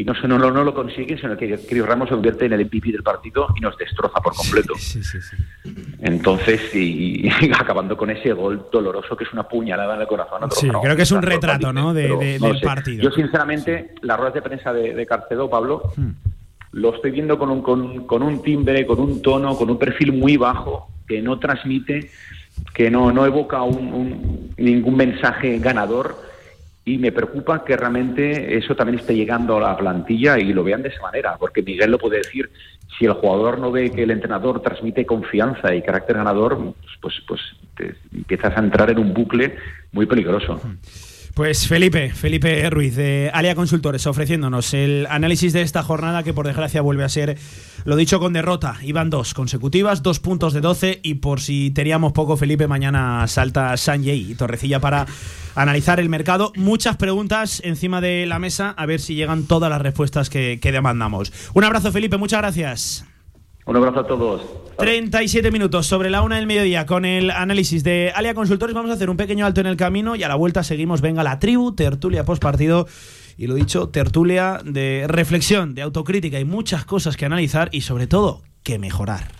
[SPEAKER 8] y no, no, no, lo consigue, sino que Chris Ramos se convierte en el MVP del partido y nos destroza por completo. Entonces, y, acabando con ese gol doloroso que es una puñalada en el corazón.
[SPEAKER 2] Sí, creo que es un retrato ¿no? de, del partido.
[SPEAKER 8] Yo, sinceramente, las ruedas de prensa de, Carcedo, Pablo, hmm. lo estoy viendo con un, con, con un timbre, con un tono, con un perfil muy bajo que no transmite, que no, no evoca un, ningún mensaje ganador y me preocupa que realmente eso también esté llegando a la plantilla y lo vean de esa manera, porque Miguel lo puede decir, si el jugador no ve que el entrenador transmite confianza y carácter ganador, pues, pues, pues empiezas a entrar en un bucle muy peligroso.
[SPEAKER 2] Pues Felipe, Felipe Ruiz de Alia Consultores ofreciéndonos el análisis de esta jornada que por desgracia vuelve a ser, lo dicho, con derrota. Iban dos consecutivas, dos puntos de 12 y por si teníamos poco Felipe, mañana salta Sanjay y Torrecilla para analizar el mercado. Muchas preguntas encima de la mesa, a ver si llegan todas las respuestas que, que demandamos. Un abrazo Felipe, muchas gracias.
[SPEAKER 8] Un abrazo a todos.
[SPEAKER 2] 37 minutos sobre la una del mediodía con el análisis de Alia Consultores. Vamos a hacer un pequeño alto en el camino y a la vuelta seguimos. Venga la tribu, tertulia post partido. Y lo dicho, tertulia de reflexión, de autocrítica y muchas cosas que analizar y sobre todo que mejorar.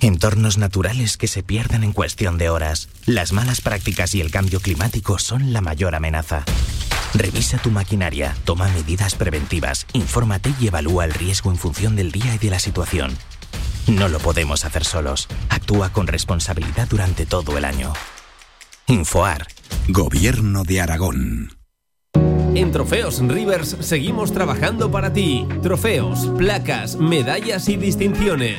[SPEAKER 9] Entornos naturales que se pierden en cuestión de horas. Las malas prácticas y el cambio climático son la mayor amenaza. Revisa tu maquinaria, toma medidas preventivas, infórmate y evalúa el riesgo en función del día y de la situación. No lo podemos hacer solos. Actúa con responsabilidad durante todo el año. Infoar. Gobierno de Aragón.
[SPEAKER 3] En Trofeos Rivers seguimos trabajando para ti. Trofeos, placas, medallas y distinciones.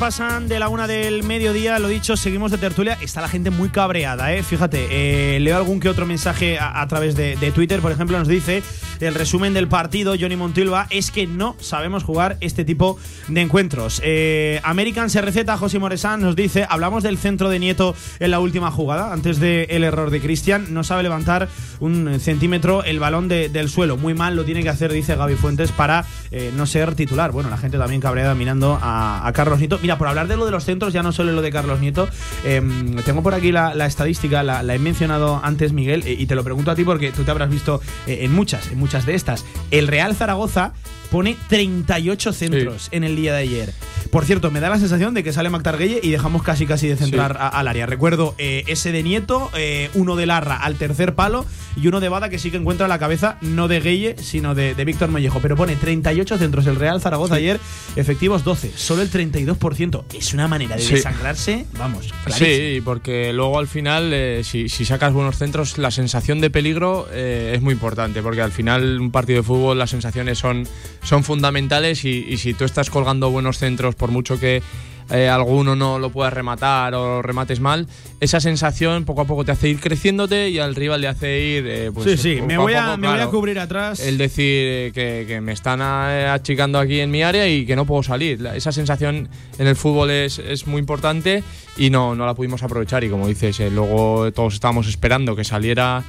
[SPEAKER 2] Pasan de la una del mediodía, lo dicho, seguimos de tertulia. Está la gente muy cabreada, ¿eh? Fíjate, eh, leo algún que otro mensaje a, través de, Twitter, por ejemplo, nos dice el resumen del partido, Johnny Montilva, es que no sabemos jugar este tipo de encuentros. Eh, American receta José Moresán, nos dice, hablamos del centro de Nieto en la última jugada, antes del error de Cristian, no sabe levantar un centímetro el balón del suelo. Muy mal lo tiene que hacer, dice Gaby Fuentes, para eh, no ser titular. Bueno, la gente también cabreada mirando a, Carlos Nieto. Mira, por hablar de lo de los centros, ya no solo lo de Carlos Nieto, em, tengo por aquí la, estadística, la, he mencionado antes, Miguel, y te lo pregunto a ti porque tú te habrás visto eh, en muchas, en muchas de estas. El Real Zaragoza pone 38 centros en el día de ayer. Por cierto, me da la sensación de que sale McTarguelle y dejamos casi casi de centrar al área. Recuerdo eh, ese de Nieto, eh, uno de Larra al tercer palo y uno de Bada que sí que encuentra la cabeza, no de Gueye, sino de, Víctor Mollejo. Pero pone 38 centros el Real Zaragoza ayer, efectivos 12, solo el 32%. Es una manera de desangrarse, vamos.
[SPEAKER 5] Sí, porque luego al final, eh, si, sacas buenos centros, la sensación de peligro es muy importante, porque al final un partido de fútbol las sensaciones son, son fundamentales y, y si tú estás colgando buenos centros por mucho que eh, alguno no lo puedas rematar o remates mal, esa sensación poco a poco te hace ir creciéndote y al rival le hace ir. Eh, pues,
[SPEAKER 2] sí, sí, me, voy, a, me voy, a, cubrir atrás.
[SPEAKER 5] El decir que, me están achicando aquí en mi área y que no puedo salir. Esa sensación en el fútbol es, es muy importante y no, no la pudimos aprovechar. Y como dices, eh, luego todos estábamos esperando que saliera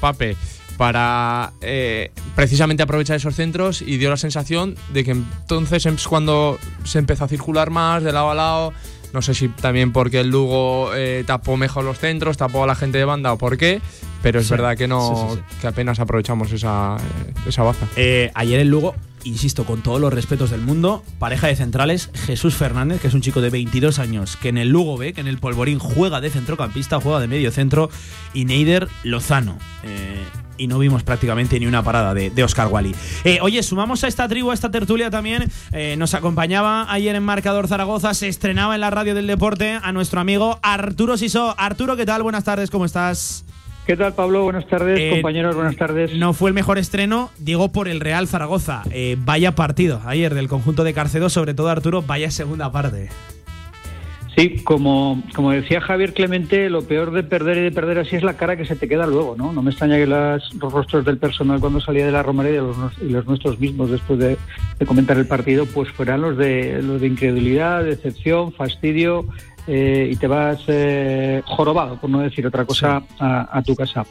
[SPEAKER 5] Pape para eh, precisamente aprovechar esos centros y dio la sensación de que entonces es cuando se empezó a circular más de lado a lado. No sé si también porque el Lugo eh, tapó mejor los centros, tapó a la gente de banda o por qué, pero es verdad que no que apenas aprovechamos esa, esa baza.
[SPEAKER 2] Eh, ayer el Lugo, insisto, con todos los respetos del mundo, pareja de centrales, Jesús Fernández, que es un chico de 22 años, que en el Lugo ve que en el Polvorín juega de centrocampista, juega de medio centro, y Neider Lozano y no vimos prácticamente ni una parada de, Oscar Wally. Eh, oye, sumamos a esta tribu, a esta tertulia también. Eh, nos acompañaba ayer en Marcador Zaragoza, se estrenaba en la radio del deporte a nuestro amigo Arturo Siso. Arturo, ¿qué tal? Buenas tardes, ¿cómo estás?
[SPEAKER 10] ¿Qué tal, Pablo? Buenas tardes, eh, compañeros, buenas tardes.
[SPEAKER 2] No fue el mejor estreno, digo, por el Real Zaragoza. vaya partido ayer del conjunto de Carcedo, sobre todo Arturo, vaya segunda parte.
[SPEAKER 10] Sí, como, como decía Javier Clemente, lo peor de perder y de perder así es la cara que se te queda luego, ¿no? No me extraña que los rostros del personal cuando salía de la romería y los, nuestros mismos después de, comentar el partido, pues fueran los de, los de incredulidad, decepción, fastidio, eh, y te vas eh, jorobado, por no decir otra cosa, a, tu casa.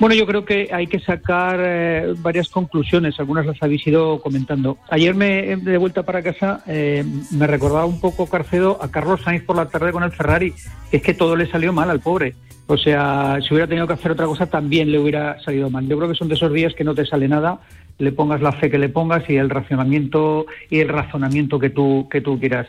[SPEAKER 10] Bueno, yo creo que hay que sacar eh, varias conclusiones, algunas las habéis ido comentando. Ayer me de vuelta para casa me recordaba un poco Carcedo a Carlos Sainz por la tarde con el Ferrari, que es que todo le salió mal al pobre. O sea, si hubiera tenido que hacer otra cosa también le hubiera salido mal. Yo creo que son de esos días que no te sale nada, le pongas la fe que le pongas y el racionamiento y el razonamiento que tú, que tú quieras.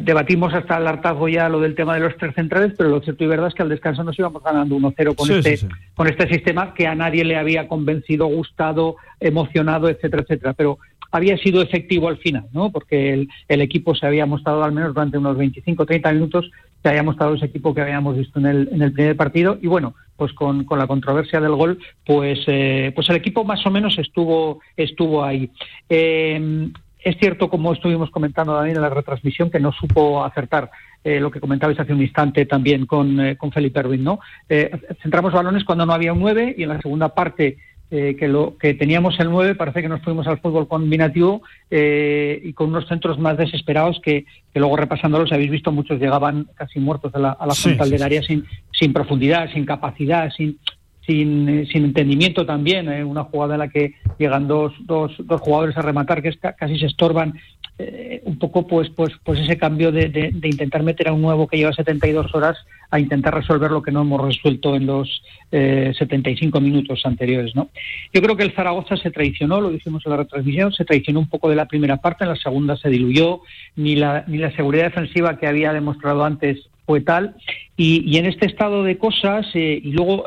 [SPEAKER 10] Debatimos hasta el hartazgo ya lo del tema de los tres centrales, pero lo cierto y verdad es que al descanso nos íbamos ganando 1-0 con, este, con este sistema que a nadie le había convencido, gustado, emocionado, etcétera, etcétera. Pero había sido efectivo al final, ¿no? Porque el, el equipo se había mostrado al menos durante unos 25 30 minutos, se había mostrado ese equipo que habíamos visto en el, en el primer partido. Y bueno, pues con, con la controversia del gol, pues, eh, pues el equipo más o menos estuvo, estuvo ahí. Eh, es cierto, como estuvimos comentando también en la retransmisión, que no supo acertar eh, lo que comentabais hace un instante también con, eh, con Felipe Erwin, ¿no? Eh, centramos balones cuando no había un 9 y en la segunda parte que, lo, que teníamos el 9 parece que nos fuimos al fútbol combinativo y con unos centros más desesperados que, que, luego repasándolos habéis visto muchos llegaban casi muertos a la, a la frontal del área sin, sin profundidad, sin capacidad, sin, sin, sin entendimiento también, ¿eh? una jugada en la que llegan dos, dos, dos jugadores a rematar que casi se estorban, eh, un poco pues pues pues ese cambio de, de, intentar meter a un nuevo que lleva 72 horas a intentar resolver lo que no hemos resuelto en los eh, 75 minutos anteriores. ¿no? Yo creo que el Zaragoza se traicionó, lo dijimos en la retransmisión, se traicionó un poco de la primera parte, en la segunda se diluyó, ni la, ni la seguridad defensiva que había demostrado antes fue tal. Y, y en este estado de cosas, eh, y luego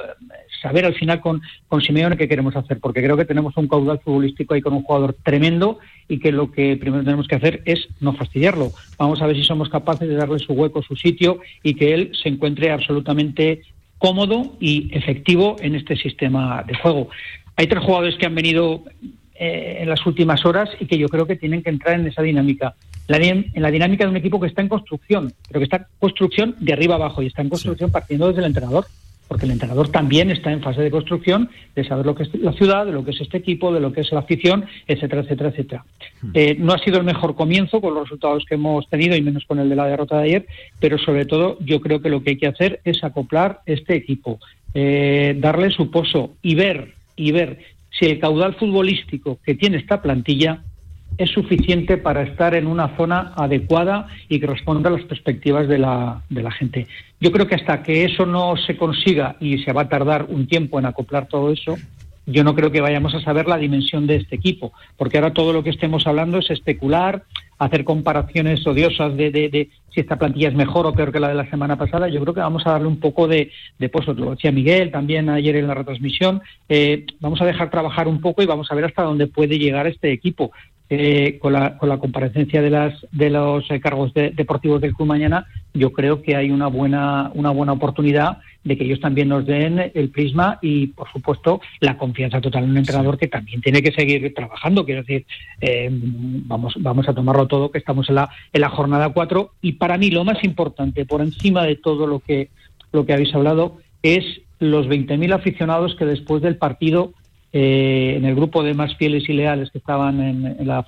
[SPEAKER 10] saber al final con, con Simeone qué queremos hacer, porque creo que tenemos un caudal futbolístico ahí con un jugador tremendo y que lo que primero tenemos que hacer es no fastidiarlo. Vamos a ver si somos capaces de darle su hueco, su sitio y que él se encuentre absolutamente cómodo y efectivo en este sistema de juego. Hay tres jugadores que han venido eh, en las últimas horas y que yo creo que tienen que entrar en esa dinámica. la, en la dinámica de un equipo que está en construcción, pero que está en construcción de arriba abajo y está en construcción partiendo desde el entrenador porque el entrenador también está en fase de construcción de saber lo que es la ciudad, de lo que es este equipo, de lo que es la afición, etcétera, etcétera, etcétera. Eh, no ha sido el mejor comienzo con los resultados que hemos tenido y menos con el de la derrota de ayer, pero sobre todo yo creo que lo que hay que hacer es acoplar este equipo, eh, darle su pozo y ver y ver si el caudal futbolístico que tiene esta plantilla es suficiente para estar en una zona adecuada y que responda a las perspectivas de la, de la gente. Yo creo que hasta que eso no se consiga y se va a tardar un tiempo en acoplar todo eso, yo no creo que vayamos a saber la dimensión de este equipo, porque ahora todo lo que estemos hablando es especular, hacer comparaciones odiosas de, si esta plantilla es mejor o peor que la de la semana pasada. Yo creo que vamos a darle un poco de, de pozo. Lo decía Miguel también ayer en la retransmisión. Eh, vamos a dejar trabajar un poco y vamos a ver hasta dónde puede llegar este equipo. Eh, con, la, con la comparecencia de, las, de los eh, cargos deportivos del club mañana, yo creo que hay una buena, una buena oportunidad de que ellos también nos den el prisma y, por supuesto, la confianza total en un entrenador que también tiene que seguir trabajando. Quiero decir, eh, vamos, vamos a tomarlo todo, que estamos en la, en la jornada 4 y para mí lo más importante, por encima de todo lo que, lo que habéis hablado, es los 20.000 aficionados que después del partido eh, en el grupo de más fieles y leales que estaban en, la,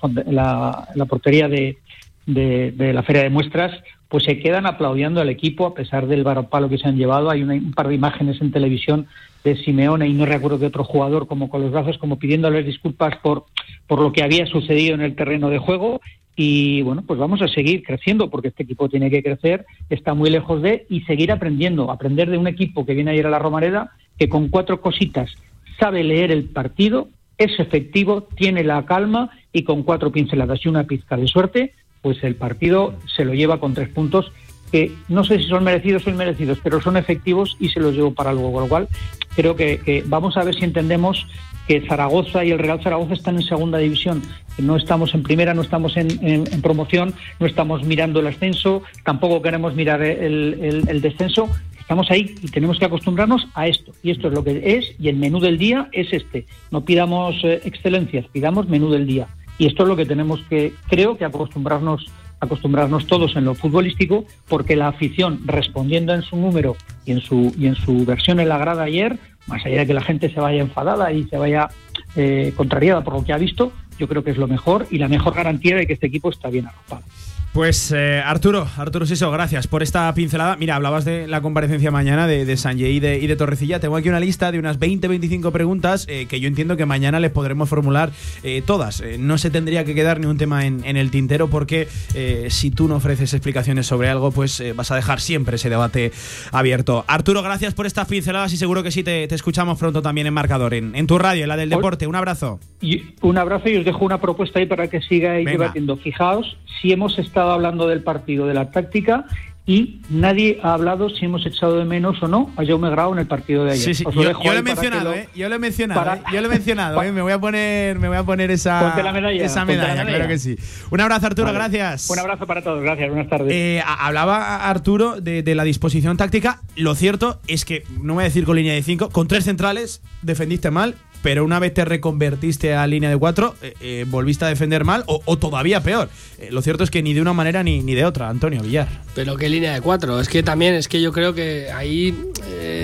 [SPEAKER 10] portería de, la Feria de Muestras, pues se quedan aplaudiendo al equipo a pesar del varopalo que se han llevado. Hay un par de imágenes en televisión de Simeone y no recuerdo de otro jugador como con los brazos como pidiéndoles disculpas por, por lo que había sucedido en el terreno de juego y bueno, pues vamos a seguir creciendo porque este equipo tiene que crecer, está muy lejos de y seguir aprendiendo, aprender de un equipo que viene a ir a la Romareda que con cuatro cositas sabe leer el partido, es efectivo, tiene la calma y con cuatro pinceladas y una pizca de suerte, pues el partido se lo lleva con tres puntos que no sé si son merecidos o inmerecidos, pero son efectivos y se los llevo para luego. Con lo cual, creo que, vamos a ver si entendemos que Zaragoza y el Real Zaragoza están en segunda división. No estamos en primera, no estamos en, promoción, no estamos mirando el ascenso, tampoco queremos mirar el descenso, Estamos ahí y tenemos que acostumbrarnos a esto. Y esto es lo que es, y el menú del día es este. No pidamos eh, excelencias, pidamos menú del día. Y esto es lo que tenemos que, creo que acostumbrarnos acostumbrarnos todos en lo futbolístico, porque la afición, respondiendo en su número y en su, y en su versión en la grada ayer, más allá de que la gente se vaya enfadada y se vaya eh, contrariada por lo que ha visto, yo creo que es lo mejor y la mejor garantía de que este equipo está bien arropado.
[SPEAKER 2] Pues eh, Arturo, Arturo Siso, gracias por esta pincelada. Mira, hablabas de la comparecencia mañana de, de Sanjay y de, y de, Torrecilla. Tengo aquí una lista de unas 20-25 preguntas eh, que yo entiendo que mañana les podremos formular eh, todas. no se tendría que quedar ni un tema en, el tintero porque si tú no ofreces explicaciones sobre algo, pues vas a dejar siempre ese debate abierto. Arturo, gracias por estas pinceladas y seguro que sí te, escuchamos pronto también en Marcador, en, en, tu radio, en la del deporte. Un abrazo.
[SPEAKER 10] Y un abrazo y os dejo una propuesta ahí para que sigáis debatiendo. Fijaos, si hemos estado hablando del partido, de la táctica, y nadie ha hablado si hemos echado de menos o no a Jaume Grau en el partido de ayer.
[SPEAKER 2] Yo, lo he mencionado, ¿eh? Yo lo he mencionado, ¿eh? Yo lo he mencionado, ¿eh? Me voy a poner, me voy a poner esa,
[SPEAKER 10] medalla,
[SPEAKER 2] esa medalla, claro que sí. Un abrazo, Arturo, gracias.
[SPEAKER 10] Un abrazo para todos, gracias, buenas tardes.
[SPEAKER 2] Eh, hablaba Arturo de, de, la disposición táctica. Lo cierto es que, no voy a decir con línea de 5, con tres centrales defendiste mal pero una vez te reconvertiste a línea de cuatro, eh, eh, volviste a defender mal o, todavía peor. Eh, lo cierto es que ni de una manera ni, ni, de otra, Antonio Villar.
[SPEAKER 6] Pero qué línea de cuatro. Es que también, es que yo creo que ahí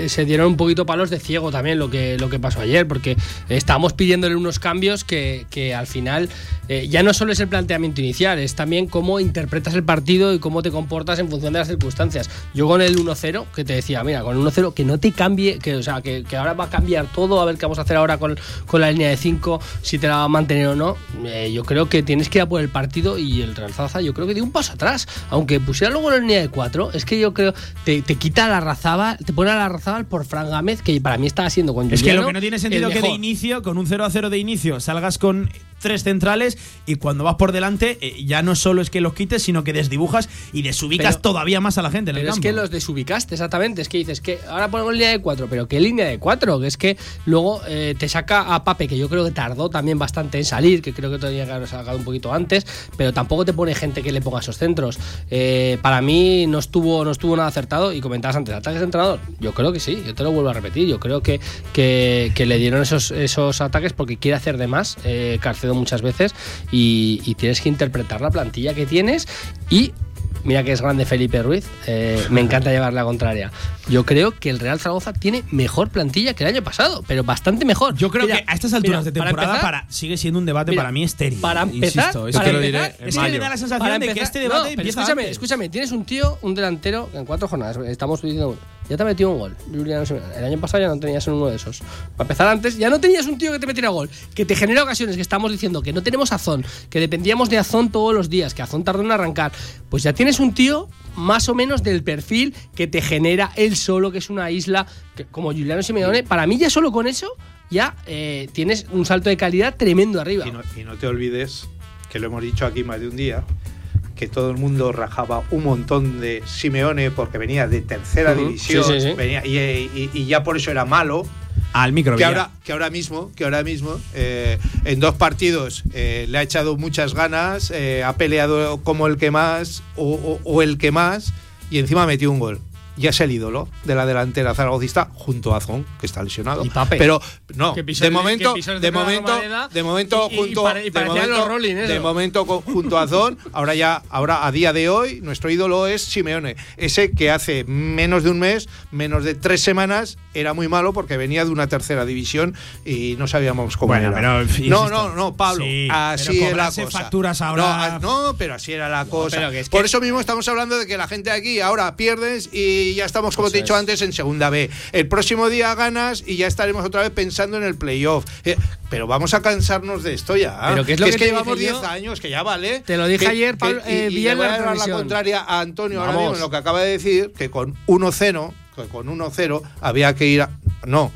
[SPEAKER 6] se dieron un poquito palos de ciego también lo que, lo que pasó ayer, porque estábamos pidiéndole unos cambios que, que al final ya no solo es el planteamiento inicial, es también cómo interpretas el partido y cómo te comportas en función de las circunstancias. Yo con el 1-0, que te decía, mira, con el 1-0, que no te cambie, que, o sea, que, que ahora va a cambiar todo, a ver qué vamos a hacer ahora con con, la línea de 5, si te la va a mantener o no. Eh, yo creo que tienes que ir a por el partido y el Real yo creo que dio un paso atrás. Aunque pusiera luego la línea de 4, es que yo creo te, te quita la razaba, te pone a la razaba por Fran Gámez, que para mí estaba siendo con
[SPEAKER 2] Es que lo que no tiene sentido que de inicio, con un 0 a 0 de inicio, salgas con tres centrales y cuando vas por delante eh, ya no solo es que los quites, sino que desdibujas y desubicas todavía más a la gente en
[SPEAKER 6] pero
[SPEAKER 2] el
[SPEAKER 6] es que los desubicaste, exactamente. Es que dices que ahora ponemos línea de cuatro, pero ¿qué línea de cuatro? Que es que luego eh, te saca a Pape, que yo creo que tardó también bastante en salir, que creo que tendría que haber sacado un poquito antes, pero tampoco te pone gente que le ponga esos centros. Eh, para mí no estuvo, no estuvo nada acertado y comentabas antes, ataques de entrenador. Yo creo que sí, yo te lo vuelvo a repetir. Yo creo que, que, le dieron esos, esos ataques porque quiere hacer de más. Carcedo muchas veces y, y tienes que interpretar la plantilla que tienes y mira que es grande Felipe Ruiz, eh, me encanta llevar la contraria. Yo creo que el Real Zaragoza tiene mejor plantilla que el año pasado, pero bastante mejor.
[SPEAKER 2] Yo creo
[SPEAKER 6] Mira,
[SPEAKER 2] que a estas alturas
[SPEAKER 6] mira,
[SPEAKER 2] de temporada
[SPEAKER 6] empezar-
[SPEAKER 2] para- sigue siendo un debate
[SPEAKER 6] Mira,
[SPEAKER 2] para mí estéril.
[SPEAKER 6] para empezar,
[SPEAKER 2] Insisto, es
[SPEAKER 6] para
[SPEAKER 2] que lo
[SPEAKER 6] empezar,
[SPEAKER 2] diré. Es que me da la sensación de que este debate empieza
[SPEAKER 6] escúchame,
[SPEAKER 2] antes.
[SPEAKER 6] escúchame, tienes un tío, un delantero en cuatro jornadas estamos diciendo ya te ha metido un gol. Juliano Simeone. El año pasado ya no tenías uno de esos. Para empezar antes, ya no tenías un tío que te metiera gol, que te genera ocasiones, que estamos diciendo que no tenemos Azón, que dependíamos de Azón todos los días, que Azón tardó en arrancar. Pues ya tienes un tío más o menos del perfil que te genera él solo, que es una isla, que, como Juliano Simeone. Para mí ya solo con eso ya eh, tienes un salto de calidad tremendo arriba.
[SPEAKER 7] Y no, y no te olvides, que lo hemos dicho aquí más de un día, que todo el mundo rajaba un montón de Simeone porque venía de tercera división
[SPEAKER 6] Sí, sí, sí.
[SPEAKER 7] venía- y, y- y ya por eso era malo.
[SPEAKER 2] Al micro.
[SPEAKER 7] Que ahora, que ahora mismo, que ahora mismo eh, en dos partidos eh, le ha echado muchas ganas, eh, ha peleado como el que más o, o- o el que más y encima ha metido un gol. Ya es el ídolo de la delantera zaragocista junto a Azón, que está lesionado.
[SPEAKER 6] Y Pape.
[SPEAKER 7] Pero no, de momento,
[SPEAKER 6] el
[SPEAKER 7] de momento,
[SPEAKER 6] Romareda
[SPEAKER 7] de momento
[SPEAKER 6] y- y- y
[SPEAKER 7] junto,
[SPEAKER 6] y
[SPEAKER 7] de momento,
[SPEAKER 6] Rolling,
[SPEAKER 7] de momento junto a Azón, ahora ya, ahora a día de hoy, nuestro ídolo es Simeone, ese que hace menos de un mes, menos de tres semanas, era muy malo porque venía de una tercera división y no sabíamos cómo
[SPEAKER 2] Bueno,
[SPEAKER 7] era.
[SPEAKER 2] pero,
[SPEAKER 7] no, no, no, Pablo,
[SPEAKER 2] sí,
[SPEAKER 7] así
[SPEAKER 2] pero
[SPEAKER 7] es la cosa.
[SPEAKER 2] facturas ahora-
[SPEAKER 7] No, ah, no, pero así era la cosa.
[SPEAKER 6] que
[SPEAKER 7] Por eso mismo estamos hablando de que la gente aquí ahora pierdes y ya estamos, como
[SPEAKER 6] Eso
[SPEAKER 7] te he dicho
[SPEAKER 6] es.
[SPEAKER 7] antes, en segunda B. El próximo día ganas y ya estaremos otra vez pensando en el playoff. Eh, pero vamos a cansarnos de esto ya.
[SPEAKER 6] Pero ¿qué es lo que te
[SPEAKER 7] llevamos
[SPEAKER 6] dije
[SPEAKER 7] 10
[SPEAKER 6] yo?
[SPEAKER 7] años, que ya vale.
[SPEAKER 6] Te lo dije
[SPEAKER 7] Que-
[SPEAKER 6] ayer,
[SPEAKER 7] que-
[SPEAKER 6] Pablo-
[SPEAKER 7] y-
[SPEAKER 6] eh,
[SPEAKER 7] y,
[SPEAKER 6] Villar
[SPEAKER 7] le voy a dar la contraria a Antonio ahora
[SPEAKER 6] Vamos.
[SPEAKER 7] mismo en lo que acaba de decir, que con 1-0, que con 1-0 había que ir a... No,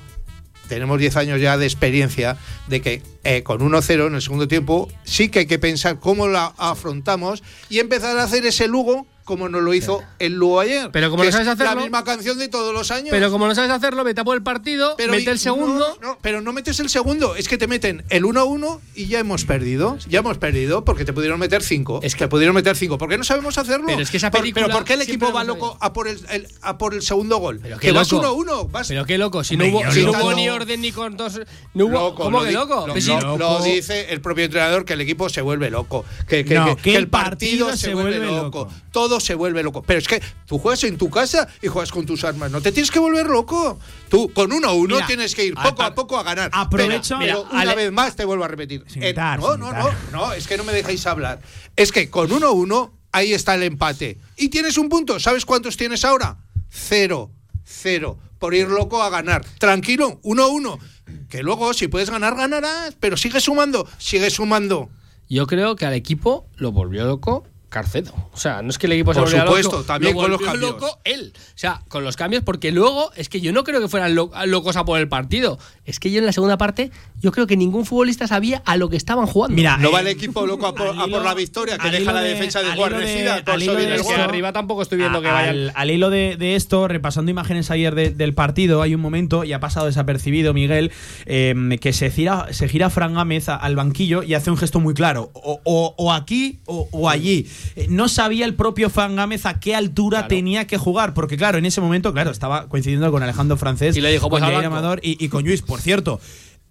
[SPEAKER 7] tenemos 10 años ya de experiencia de que eh, con 1-0 en el segundo tiempo sí que hay que pensar cómo la afrontamos y empezar a hacer ese Lugo como nos lo hizo el Lugo ayer.
[SPEAKER 6] Pero como no
[SPEAKER 7] es
[SPEAKER 6] sabes hacerlo-
[SPEAKER 7] La misma canción de todos los años.
[SPEAKER 6] Pero como no sabes hacerlo, vete a por el partido,
[SPEAKER 7] Pero
[SPEAKER 6] mete
[SPEAKER 7] y-
[SPEAKER 6] el segundo.
[SPEAKER 7] no, no, pero no metes el segundo. Es que te meten el 1-1 y ya hemos perdido. Ya hemos perdido porque te pudieron meter 5. Es que te pudieron meter 5. ¿Por qué no sabemos hacerlo?
[SPEAKER 6] Pero es que esa
[SPEAKER 7] Por-
[SPEAKER 6] película
[SPEAKER 7] pero ¿por qué el equipo va
[SPEAKER 6] lo
[SPEAKER 7] loco a por el, el- a por el segundo gol?
[SPEAKER 6] Pero
[SPEAKER 7] que vas
[SPEAKER 6] loco.
[SPEAKER 7] 1-1. vas-
[SPEAKER 6] Pero qué loco, si no hubo,
[SPEAKER 7] yo
[SPEAKER 6] si no
[SPEAKER 7] loco.
[SPEAKER 6] hubo ni orden ni con dos. No hubo,
[SPEAKER 7] Loco,
[SPEAKER 6] ¿Cómo
[SPEAKER 7] lo
[SPEAKER 6] que
[SPEAKER 7] di-
[SPEAKER 6] loco?
[SPEAKER 7] Lo,
[SPEAKER 6] Pues
[SPEAKER 7] dice el propio entrenador que el equipo se vuelve loco. Que, que-
[SPEAKER 2] No,
[SPEAKER 7] que-
[SPEAKER 2] que
[SPEAKER 7] que
[SPEAKER 2] el
[SPEAKER 7] partido,
[SPEAKER 2] partido
[SPEAKER 7] se vuelve loco. Todo se vuelve loco. Pero es que tú juegas en tu casa y juegas con tus armas. No te tienes que volver loco. Tú con 1-1
[SPEAKER 2] Mira,
[SPEAKER 7] tienes que ir poco a poco a ganar.
[SPEAKER 2] Aprovecho-
[SPEAKER 7] Pero,
[SPEAKER 2] Mira,
[SPEAKER 7] una
[SPEAKER 2] Ale-
[SPEAKER 7] vez más te vuelvo a repetir.
[SPEAKER 2] Sin
[SPEAKER 7] Eh, no,
[SPEAKER 2] sin
[SPEAKER 7] no, no, no. Es que no me dejáis hablar. Es que con 1-1 ahí está el empate. Y tienes un punto. ¿Sabes cuántos tienes ahora? Cero. Cero. Por ir loco a ganar. Tranquilo, 1-1. Que luego, si puedes ganar, ganarás. Pero sigue sumando, sigue sumando.
[SPEAKER 6] Yo creo que al equipo lo volvió loco Carcedo. O sea, no es que el equipo se
[SPEAKER 7] Por
[SPEAKER 6] volviera
[SPEAKER 7] supuesto,
[SPEAKER 6] loco.
[SPEAKER 7] también
[SPEAKER 6] lo
[SPEAKER 7] con los cambios.
[SPEAKER 6] loco él. O sea, con los cambios, porque luego es que yo no creo que fueran lo- locos a por el partido. Es que yo en la segunda parte, yo creo que ningún futbolista sabía a lo que estaban jugando.
[SPEAKER 2] Mira,
[SPEAKER 7] No
[SPEAKER 2] eh,
[SPEAKER 7] va el equipo loco a por, a la victoria, que deja la
[SPEAKER 2] de-
[SPEAKER 7] defensa de
[SPEAKER 2] al
[SPEAKER 7] guarnecida.
[SPEAKER 2] hilo de- de
[SPEAKER 6] es que arriba tampoco estoy viendo que
[SPEAKER 2] al, hilo de, de esto, repasando imágenes ayer de- del partido, hay un momento, y ha pasado desapercibido Miguel, eh, que se gira, se gira Fran Gámez a- al banquillo y hace un gesto muy claro, o, o- o aquí o, o allí. Eh, no sabía el propio Fran Gámez a qué altura tenía que jugar, porque claro, en ese momento, claro, estaba coincidiendo con Alejandro Francés,
[SPEAKER 6] Y le dijo, pues
[SPEAKER 2] con Jair
[SPEAKER 6] banco.
[SPEAKER 2] Amador y, y con Luis, por cierto.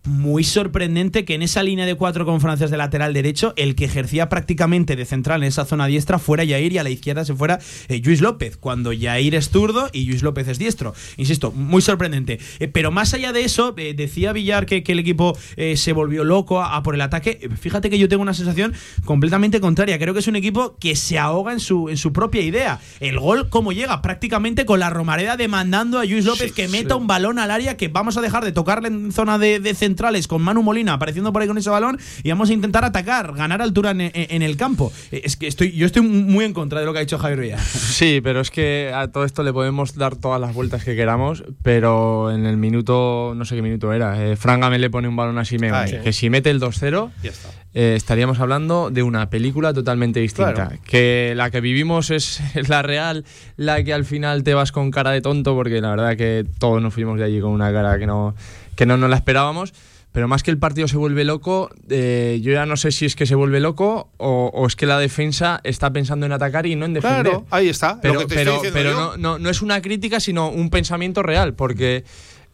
[SPEAKER 2] Muy sorprendente que en esa línea de cuatro con Francés de lateral derecho, el que ejercía prácticamente de central en esa zona diestra fuera Yair y a la izquierda se fuera eh, Luis López, cuando Yair es zurdo y Luis López es diestro. Insisto, muy sorprendente. Eh, pero más allá de eso, eh, decía Villar que, que el equipo eh, se volvió loco a, a por el ataque. Fíjate que yo tengo una sensación completamente contraria. Creo que es un equipo que se ahoga en su, en su propia idea. El gol, ¿cómo llega? Prácticamente con la Romareda demandando a Luis López
[SPEAKER 7] Sí,
[SPEAKER 2] que
[SPEAKER 7] sí.
[SPEAKER 2] meta un balón al área que vamos a dejar de tocarle en zona de, de centrales con Manu Molina apareciendo por ahí con ese balón y vamos a intentar atacar, ganar altura en, en- en el campo. Eh, Es que estoy, yo estoy muy en contra de lo que ha dicho Javier Villar.
[SPEAKER 5] Sí, pero es que a todo esto le podemos dar todas las vueltas que queramos, pero en el minuto, no sé qué minuto era, eh, le pone un balón a Simeone,
[SPEAKER 7] Ay.
[SPEAKER 5] que si mete el 2-0,
[SPEAKER 7] Ya está.
[SPEAKER 5] eh, estaríamos hablando de una película totalmente distinta.
[SPEAKER 7] Claro.
[SPEAKER 5] Que la que vivimos es la real, la que al final te vas con cara de tonto, porque la verdad que todos nos fuimos de allí con una cara que no, que no nos la esperábamos. Pero más que el partido se vuelve loco, eh, yo ya no sé si es que se vuelve loco o, o es que la defensa está pensando en atacar y no en defender.
[SPEAKER 7] Claro, ahí está.
[SPEAKER 5] Pero, pero, pero no, no, no es una crítica, sino un pensamiento real, porque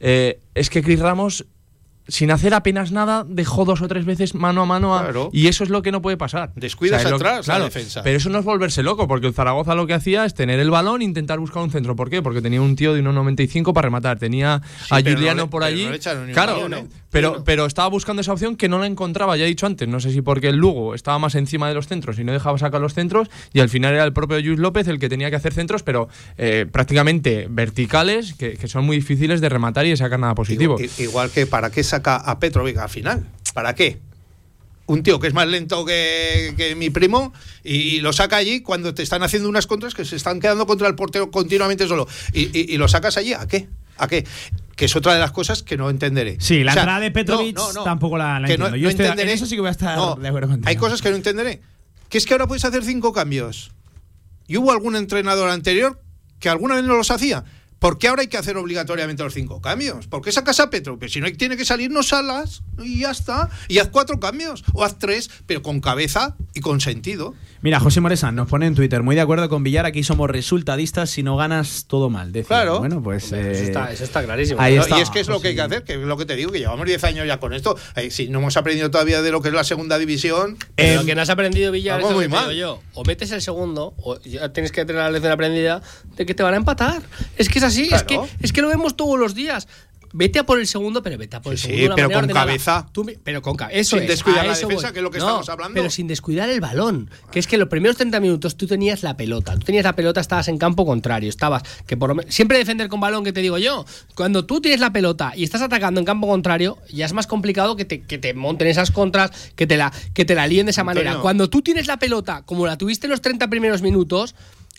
[SPEAKER 5] eh, es que Chris Ramos sin hacer apenas nada, dejó dos o tres veces mano a mano. a-
[SPEAKER 7] Claro.
[SPEAKER 5] Y eso es lo que no puede pasar.
[SPEAKER 7] Descuidas
[SPEAKER 5] es lo que-
[SPEAKER 7] atrás la
[SPEAKER 5] claro,
[SPEAKER 7] defensa.
[SPEAKER 5] Pero eso no es volverse loco, porque el Zaragoza lo que hacía es tener el balón e intentar buscar un centro. ¿Por qué? Porque tenía un tío de 1,95 para rematar. Tenía a
[SPEAKER 7] no
[SPEAKER 5] Juliano
[SPEAKER 7] le-
[SPEAKER 5] por allí.
[SPEAKER 7] no
[SPEAKER 5] claro,
[SPEAKER 7] balón, ¿eh?
[SPEAKER 5] Pero, pero estaba buscando esa opción que no la encontraba, ya he dicho antes. No sé si porque el Lugo estaba más encima de los centros y no dejaba sacar los centros, y al final era el propio Luis López el que tenía que hacer centros, pero eh, prácticamente verticales, que, que son muy difíciles de rematar y de sacar nada positivo.
[SPEAKER 7] Igual que para qué saca a Petrovic al final. ¿Para qué? Un tío que es más lento que, que mi primo y, y lo saca allí cuando te están haciendo unas contras que se están quedando contra el portero continuamente solo. Y, y- y lo sacas allí, ¿a qué? ¿A qué? Que es otra de las cosas que no entenderé.
[SPEAKER 2] Sí, la
[SPEAKER 7] O sea,
[SPEAKER 2] entrada de Petrovic
[SPEAKER 7] no, no, no.
[SPEAKER 2] tampoco la, la entiendo.
[SPEAKER 7] no
[SPEAKER 2] Yo estoy-
[SPEAKER 7] entenderé-
[SPEAKER 2] en eso sí que voy a estar
[SPEAKER 7] No,
[SPEAKER 2] de acuerdo contigo.
[SPEAKER 7] Hay cosas que no entenderé. Que es que ahora puedes hacer cinco cambios. Y hubo algún entrenador anterior que alguna vez no los hacía. ¿Por qué ahora hay que hacer obligatoriamente los cinco cambios? ¿Por qué sacas a Petro? Que si no tiene que salir, no salas y ya está. Y haz cuatro cambios o haz tres, pero con cabeza y con sentido.
[SPEAKER 2] Mira, José Moresan nos pone en Twitter, muy de acuerdo con Villar, aquí somos resultadistas, si no ganas, todo mal. Decía.
[SPEAKER 7] Claro.
[SPEAKER 2] Bueno, pues...
[SPEAKER 6] Eso,
[SPEAKER 2] eh,
[SPEAKER 6] está, eso está clarísimo.
[SPEAKER 2] ahí está.
[SPEAKER 7] y es que es lo que hay que hacer, que es lo que te digo, que llevamos 10 años ya con esto. Eh, si no hemos aprendido todavía de lo que es la segunda división.
[SPEAKER 6] Pero
[SPEAKER 2] Em,
[SPEAKER 6] lo que no has aprendido, Villar, es
[SPEAKER 7] muy mal.
[SPEAKER 6] yo. O metes el segundo, o ya tienes que tener la lección aprendida de que te van a empatar. Es que es así, es que,
[SPEAKER 7] Claro.
[SPEAKER 6] es que lo vemos todos los días. Vete a por el segundo, pero vete a por el
[SPEAKER 7] Sí,
[SPEAKER 6] segundo.
[SPEAKER 7] sí, pero con cabeza.
[SPEAKER 6] Tú pero con cabeza. Eso
[SPEAKER 7] Sin
[SPEAKER 6] es,
[SPEAKER 7] descuidar la defensa,
[SPEAKER 6] voy.
[SPEAKER 7] que es lo que
[SPEAKER 6] No,
[SPEAKER 7] estamos hablando.
[SPEAKER 6] Pero sin descuidar el balón. Que es que los primeros 30 minutos tú tenías la pelota. Tú tenías la pelota, estabas en campo contrario. Estabas. que por lo Siempre defender con balón, que te digo yo. Cuando tú tienes la pelota y estás atacando en campo contrario, ya es más complicado que te, que te monten esas contras, que te la, que te la líen de esa
[SPEAKER 7] Antonio.
[SPEAKER 6] manera. Cuando tú tienes la pelota, como la tuviste en los 30 primeros minutos,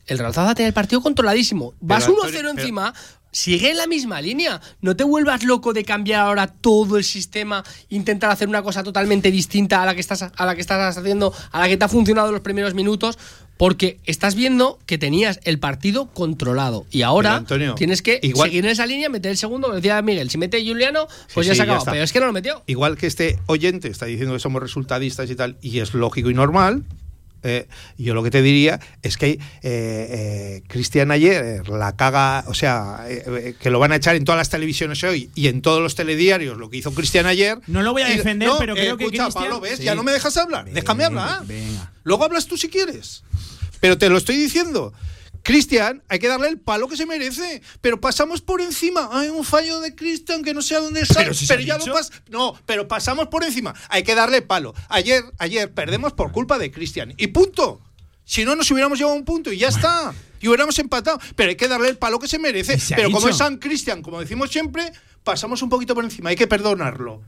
[SPEAKER 6] el Real Zaragoza tiene el partido controladísimo. Vas
[SPEAKER 7] Antonio,
[SPEAKER 6] 1-0
[SPEAKER 7] pero-
[SPEAKER 6] encima. Sigue en la misma línea. No te vuelvas loco de cambiar ahora todo el sistema, intentar hacer una cosa totalmente distinta a la que estás, a la que estás haciendo, a la que te ha funcionado los primeros minutos, porque estás viendo que tenías el partido controlado y ahora
[SPEAKER 7] Antonio,
[SPEAKER 6] tienes que
[SPEAKER 7] igual-
[SPEAKER 6] seguir en esa línea, meter el segundo, como decía Miguel. Si mete Juliano, pues
[SPEAKER 7] Sí,
[SPEAKER 6] ya se
[SPEAKER 7] está.
[SPEAKER 6] Pero es que no lo metió.
[SPEAKER 7] Igual que este oyente está diciendo que somos resultadistas y tal, y es lógico y normal. Eh, yo lo que te diría es que eh, eh, Cristian ayer la caga, o sea, eh, eh, que lo van a echar en todas las televisiones hoy y en todos los telediarios, lo que hizo Cristian ayer.
[SPEAKER 2] No lo voy a
[SPEAKER 7] Y-
[SPEAKER 2] defender,
[SPEAKER 7] no,
[SPEAKER 2] pero
[SPEAKER 7] eh,
[SPEAKER 2] creo que
[SPEAKER 7] escucha, Pablo, ¿ves?
[SPEAKER 2] Sí.
[SPEAKER 7] Ya no me dejas hablar, déjame hablar.
[SPEAKER 2] Venga.
[SPEAKER 7] Luego hablas tú si quieres. Pero te lo estoy diciendo. Cristian, hay que darle el palo que se merece. Pero pasamos por encima. Hay un fallo de Cristian que no sé a dónde sale.
[SPEAKER 2] Pero si
[SPEAKER 7] ya
[SPEAKER 2] dicho.
[SPEAKER 7] lo pas No, pero pasamos por encima. Hay que darle palo. Ayer, ayer perdemos por culpa de Cristian. Y punto. Si no, nos hubiéramos llevado un punto y ya está. Y hubiéramos empatado. Pero hay que darle el palo que se merece.
[SPEAKER 2] Se
[SPEAKER 7] Pero como es San Cristian, como decimos siempre, pasamos un poquito por encima. Hay que perdonarlo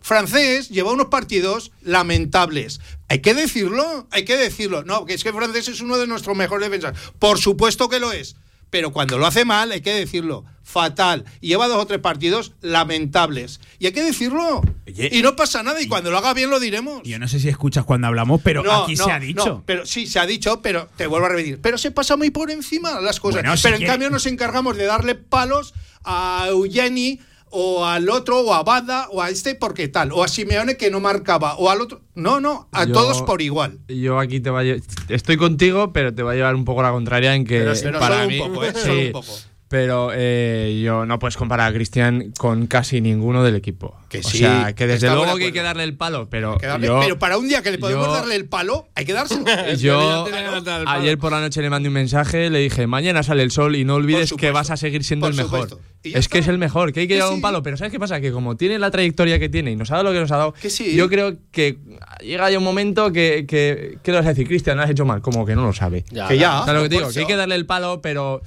[SPEAKER 7] francés lleva unos partidos lamentables. Hay que decirlo, hay que decirlo. No, que es que francés es uno de nuestros mejores defensas. Por supuesto que lo es. Pero cuando lo hace mal, hay que decirlo. Fatal. Y lleva dos o tres partidos lamentables. Y hay que decirlo.
[SPEAKER 2] Oye,
[SPEAKER 7] y no pasa nada. Y cuando lo haga bien, lo diremos.
[SPEAKER 2] Yo no sé si escuchas cuando hablamos, pero
[SPEAKER 7] No,
[SPEAKER 2] aquí
[SPEAKER 7] no,
[SPEAKER 2] se ha dicho.
[SPEAKER 7] no, pero sí, se ha dicho, pero te vuelvo a repetir. Pero se pasa muy por encima las cosas.
[SPEAKER 2] Bueno, si
[SPEAKER 7] pero en
[SPEAKER 2] quiere-
[SPEAKER 7] cambio nos encargamos de darle palos a Eugeni o al otro, o a Bada, o a este, porque tal, o a Simeone que no marcaba, o al otro. No, no, a
[SPEAKER 5] Yo-
[SPEAKER 7] todos por igual.
[SPEAKER 5] Yo aquí te va a estoy contigo, pero te va a llevar un poco la contraria en que
[SPEAKER 7] Pero- pero
[SPEAKER 5] para
[SPEAKER 7] solo un
[SPEAKER 5] mí,
[SPEAKER 7] poco, ¿eh?
[SPEAKER 5] sí,
[SPEAKER 7] Solo un poco.
[SPEAKER 5] Pero eh, yo no puedes comparar a Cristian con casi ninguno del equipo.
[SPEAKER 7] Que
[SPEAKER 5] o
[SPEAKER 7] sí,
[SPEAKER 5] sea, que desde luego que hay que darle el palo, pero
[SPEAKER 7] Que darle-
[SPEAKER 5] yo,
[SPEAKER 7] pero para un día que le podemos
[SPEAKER 5] yo-
[SPEAKER 7] darle el palo, hay que dárselo.
[SPEAKER 5] yo ayer por la noche le mandé un mensaje, le dije, mañana sale el sol y no olvides
[SPEAKER 7] supuesto,
[SPEAKER 5] que vas a seguir siendo el mejor. Es que es el mejor, que hay que
[SPEAKER 7] Que
[SPEAKER 5] darle un palo, pero ¿sabes qué pasa? Que como tiene la trayectoria que tiene y nos ha dado lo que nos ha dado,
[SPEAKER 7] Que sí.
[SPEAKER 5] yo creo que llega ya un momento que, que ¿qué le vas a decir? Cristian, lo has hecho mal, como que no lo sabe.
[SPEAKER 6] Ya,
[SPEAKER 7] Que ya.
[SPEAKER 5] ¿Sabes lo que te digo? Que hay que darle el palo, pero.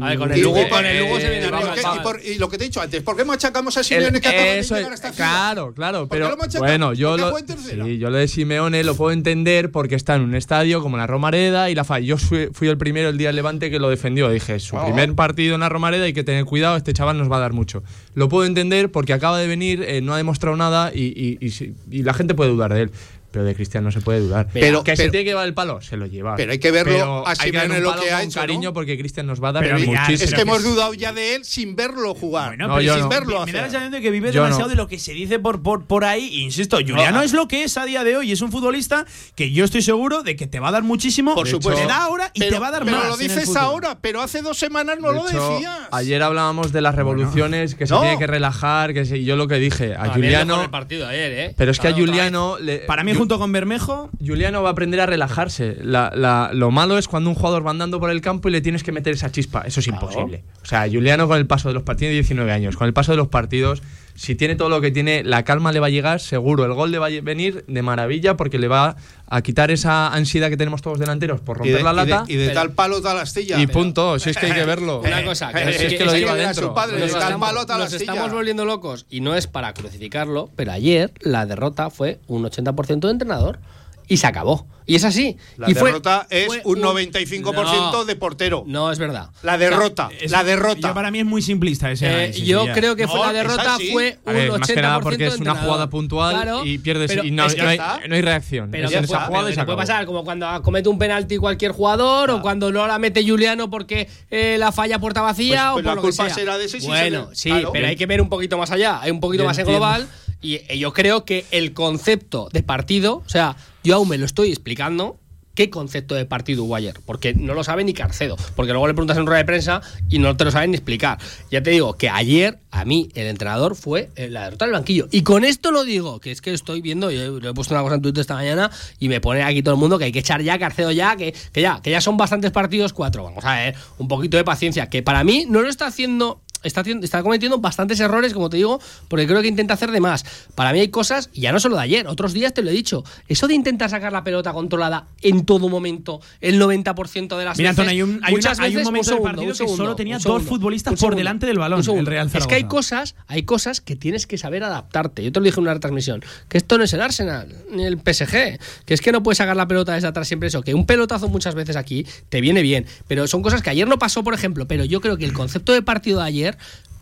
[SPEAKER 6] A ver, con
[SPEAKER 7] Y-
[SPEAKER 6] el Lugo,
[SPEAKER 7] y-
[SPEAKER 6] con el Lugo se
[SPEAKER 7] y-
[SPEAKER 6] viene
[SPEAKER 7] y-
[SPEAKER 6] arriba,
[SPEAKER 7] y-
[SPEAKER 6] chaval.
[SPEAKER 7] y por- y lo que te he dicho antes, ¿por qué machacamos a Simeone que
[SPEAKER 5] eso
[SPEAKER 7] llegar hasta
[SPEAKER 5] claro, claro,
[SPEAKER 7] ¿Por qué
[SPEAKER 5] pero
[SPEAKER 7] lo
[SPEAKER 5] bueno, yo
[SPEAKER 7] ¿Por qué
[SPEAKER 5] lo, sí, yo lo de Simeone lo puedo entender porque está en un estadio como la Romareda y la FA. Yo fui, fui el primero el día del Levante que lo defendió. Dije, su
[SPEAKER 7] Oh.
[SPEAKER 5] primer partido en la Romareda hay que tener cuidado, este chaval nos va a dar mucho. Lo puedo entender porque acaba de venir, eh, no ha demostrado nada y, y la gente puede dudar de él. Pero de Cristian no se puede dudar.
[SPEAKER 7] Pero-
[SPEAKER 5] que se
[SPEAKER 7] pero-
[SPEAKER 5] tiene que llevar el palo, se lo lleva.
[SPEAKER 7] Pero hay que verlo
[SPEAKER 5] Pero
[SPEAKER 7] a
[SPEAKER 5] hay que
[SPEAKER 7] lo que ha
[SPEAKER 5] con
[SPEAKER 7] hecho,
[SPEAKER 5] cariño
[SPEAKER 7] ¿no?
[SPEAKER 5] porque Cristian nos va a dar
[SPEAKER 2] Pero
[SPEAKER 5] muchísimo.
[SPEAKER 7] Es que
[SPEAKER 2] pero
[SPEAKER 7] hemos dudado ya de él sin verlo jugar.
[SPEAKER 2] Bueno,
[SPEAKER 5] No,
[SPEAKER 2] pero
[SPEAKER 5] yo
[SPEAKER 2] sin
[SPEAKER 5] no.
[SPEAKER 7] verlo
[SPEAKER 2] me, da la sensación de que vive
[SPEAKER 5] Yo
[SPEAKER 2] demasiado
[SPEAKER 5] no.
[SPEAKER 2] de lo que se dice por, por, por ahí. Insisto, Juliano es lo que es a día de hoy. Es un futbolista que yo estoy seguro de que te va a dar muchísimo.
[SPEAKER 7] Por supuesto.
[SPEAKER 2] Te da ahora y
[SPEAKER 7] pero,
[SPEAKER 2] te va a dar
[SPEAKER 7] pero
[SPEAKER 2] más.
[SPEAKER 7] lo
[SPEAKER 2] en el
[SPEAKER 7] dices ahora, pero hace dos semanas no
[SPEAKER 5] De
[SPEAKER 7] lo
[SPEAKER 5] hecho,
[SPEAKER 7] decías.
[SPEAKER 5] Ayer hablábamos de las revoluciones, que se tiene que relajar, que yo lo que dije, a Juliano.
[SPEAKER 6] ¿eh?
[SPEAKER 5] Pero es que a Juliano.
[SPEAKER 2] Para mí, junto con Bermejo,
[SPEAKER 5] Juliano va a aprender a relajarse. La- la- lo malo es cuando un jugador va andando por el campo y le tienes que meter esa chispa. Eso es imposible. O sea, Juliano con el paso de los partidos, tiene 19 años, con el paso de los partidos, si tiene todo lo que tiene, la calma le va a llegar, seguro. El gol le va a venir de maravilla porque le va a quitar esa ansiedad que tenemos todos delanteros por romper
[SPEAKER 7] de,
[SPEAKER 5] la
[SPEAKER 7] y de-
[SPEAKER 5] lata.
[SPEAKER 7] y de
[SPEAKER 6] Pero-
[SPEAKER 7] tal palo tal astilla.
[SPEAKER 5] Y punto, si es que hay que verlo.
[SPEAKER 6] Una cosa, que no sé
[SPEAKER 7] es que lo adentro.
[SPEAKER 6] su padre,
[SPEAKER 7] Nos estamos, palo tal
[SPEAKER 6] nos estamos volviendo locos y no es para crucificarlo, pero ayer la derrota fue un 80% de entrenador y se acabó. Y es así.
[SPEAKER 7] La
[SPEAKER 6] y fue-
[SPEAKER 7] derrota es
[SPEAKER 6] fue
[SPEAKER 7] un 95%
[SPEAKER 6] No,
[SPEAKER 7] de portero.
[SPEAKER 6] No, es verdad.
[SPEAKER 7] La derrota,
[SPEAKER 2] es-
[SPEAKER 7] la derrota.
[SPEAKER 2] yo para mí es muy simplista ese
[SPEAKER 6] Eh,
[SPEAKER 2] análisis,
[SPEAKER 6] yo
[SPEAKER 2] ya.
[SPEAKER 6] creo que fue
[SPEAKER 7] No,
[SPEAKER 6] la derrota fue
[SPEAKER 5] A
[SPEAKER 6] un
[SPEAKER 5] ver,
[SPEAKER 6] 80%
[SPEAKER 5] más que nada porque es una jugada puntual
[SPEAKER 6] Claro,
[SPEAKER 5] y pierdes
[SPEAKER 6] pero
[SPEAKER 5] y no,
[SPEAKER 6] es que
[SPEAKER 5] no hay, no hay reacción.
[SPEAKER 6] Pero
[SPEAKER 5] Es
[SPEAKER 6] que
[SPEAKER 5] en
[SPEAKER 6] fue-
[SPEAKER 5] esa jugada
[SPEAKER 6] pero
[SPEAKER 5] se
[SPEAKER 6] puede pasar como cuando comete un penalti cualquier jugador o cuando no la mete Juliano porque eh, la falla puerta vacía
[SPEAKER 7] Pues- pues
[SPEAKER 6] o por
[SPEAKER 7] la
[SPEAKER 6] lo
[SPEAKER 7] culpa
[SPEAKER 6] que sea.
[SPEAKER 7] será de ese,
[SPEAKER 6] bueno, sí,
[SPEAKER 7] claro.
[SPEAKER 6] pero hay que ver un poquito más allá, hay un poquito más en global y eh, yo creo que el concepto de partido, o sea, yo aún me lo estoy explicando. ¿Qué concepto de partido hubo ayer? Porque no lo sabe ni Carcedo. Porque luego le preguntas en rueda de prensa y no te lo saben ni explicar. Ya te digo que ayer, a mí, el entrenador fue eh, la derrota del banquillo. Y con esto lo digo, que es que estoy viendo, yo he puesto una cosa en Twitter esta mañana y me pone aquí todo el mundo que hay que echar ya Carcedo ya, que, que ya, que ya son bastantes partidos, cuatro. Vamos a ver, un poquito de paciencia. Que para mí no lo está haciendo está, está cometiendo bastantes errores, como te digo, porque creo que intenta hacer de más. Para mí hay cosas, ya no solo de ayer, otros días te lo he dicho, eso de intentar sacar la pelota controlada en todo momento, el 90% de las
[SPEAKER 2] Mira,
[SPEAKER 6] veces.
[SPEAKER 2] Antonio, hay un, hay, una- hay un momento del
[SPEAKER 6] segundo,
[SPEAKER 2] partido
[SPEAKER 6] un segundo,
[SPEAKER 2] que solo tenía
[SPEAKER 6] un
[SPEAKER 2] dos
[SPEAKER 6] segundo,
[SPEAKER 2] futbolistas
[SPEAKER 6] un
[SPEAKER 2] por
[SPEAKER 6] segundo,
[SPEAKER 2] delante del balón,
[SPEAKER 6] un segundo.
[SPEAKER 2] el Real
[SPEAKER 6] Es que hay
[SPEAKER 2] Zaragoza.
[SPEAKER 6] cosas, hay cosas que tienes que saber adaptarte. Yo te lo dije en una retransmisión, que esto no es el Arsenal, ni el PSG, que es que no puedes sacar la pelota desde atrás siempre eso, que un pelotazo muchas veces aquí te viene bien, pero son cosas que ayer no pasó, por ejemplo, pero yo creo que el concepto de partido de ayer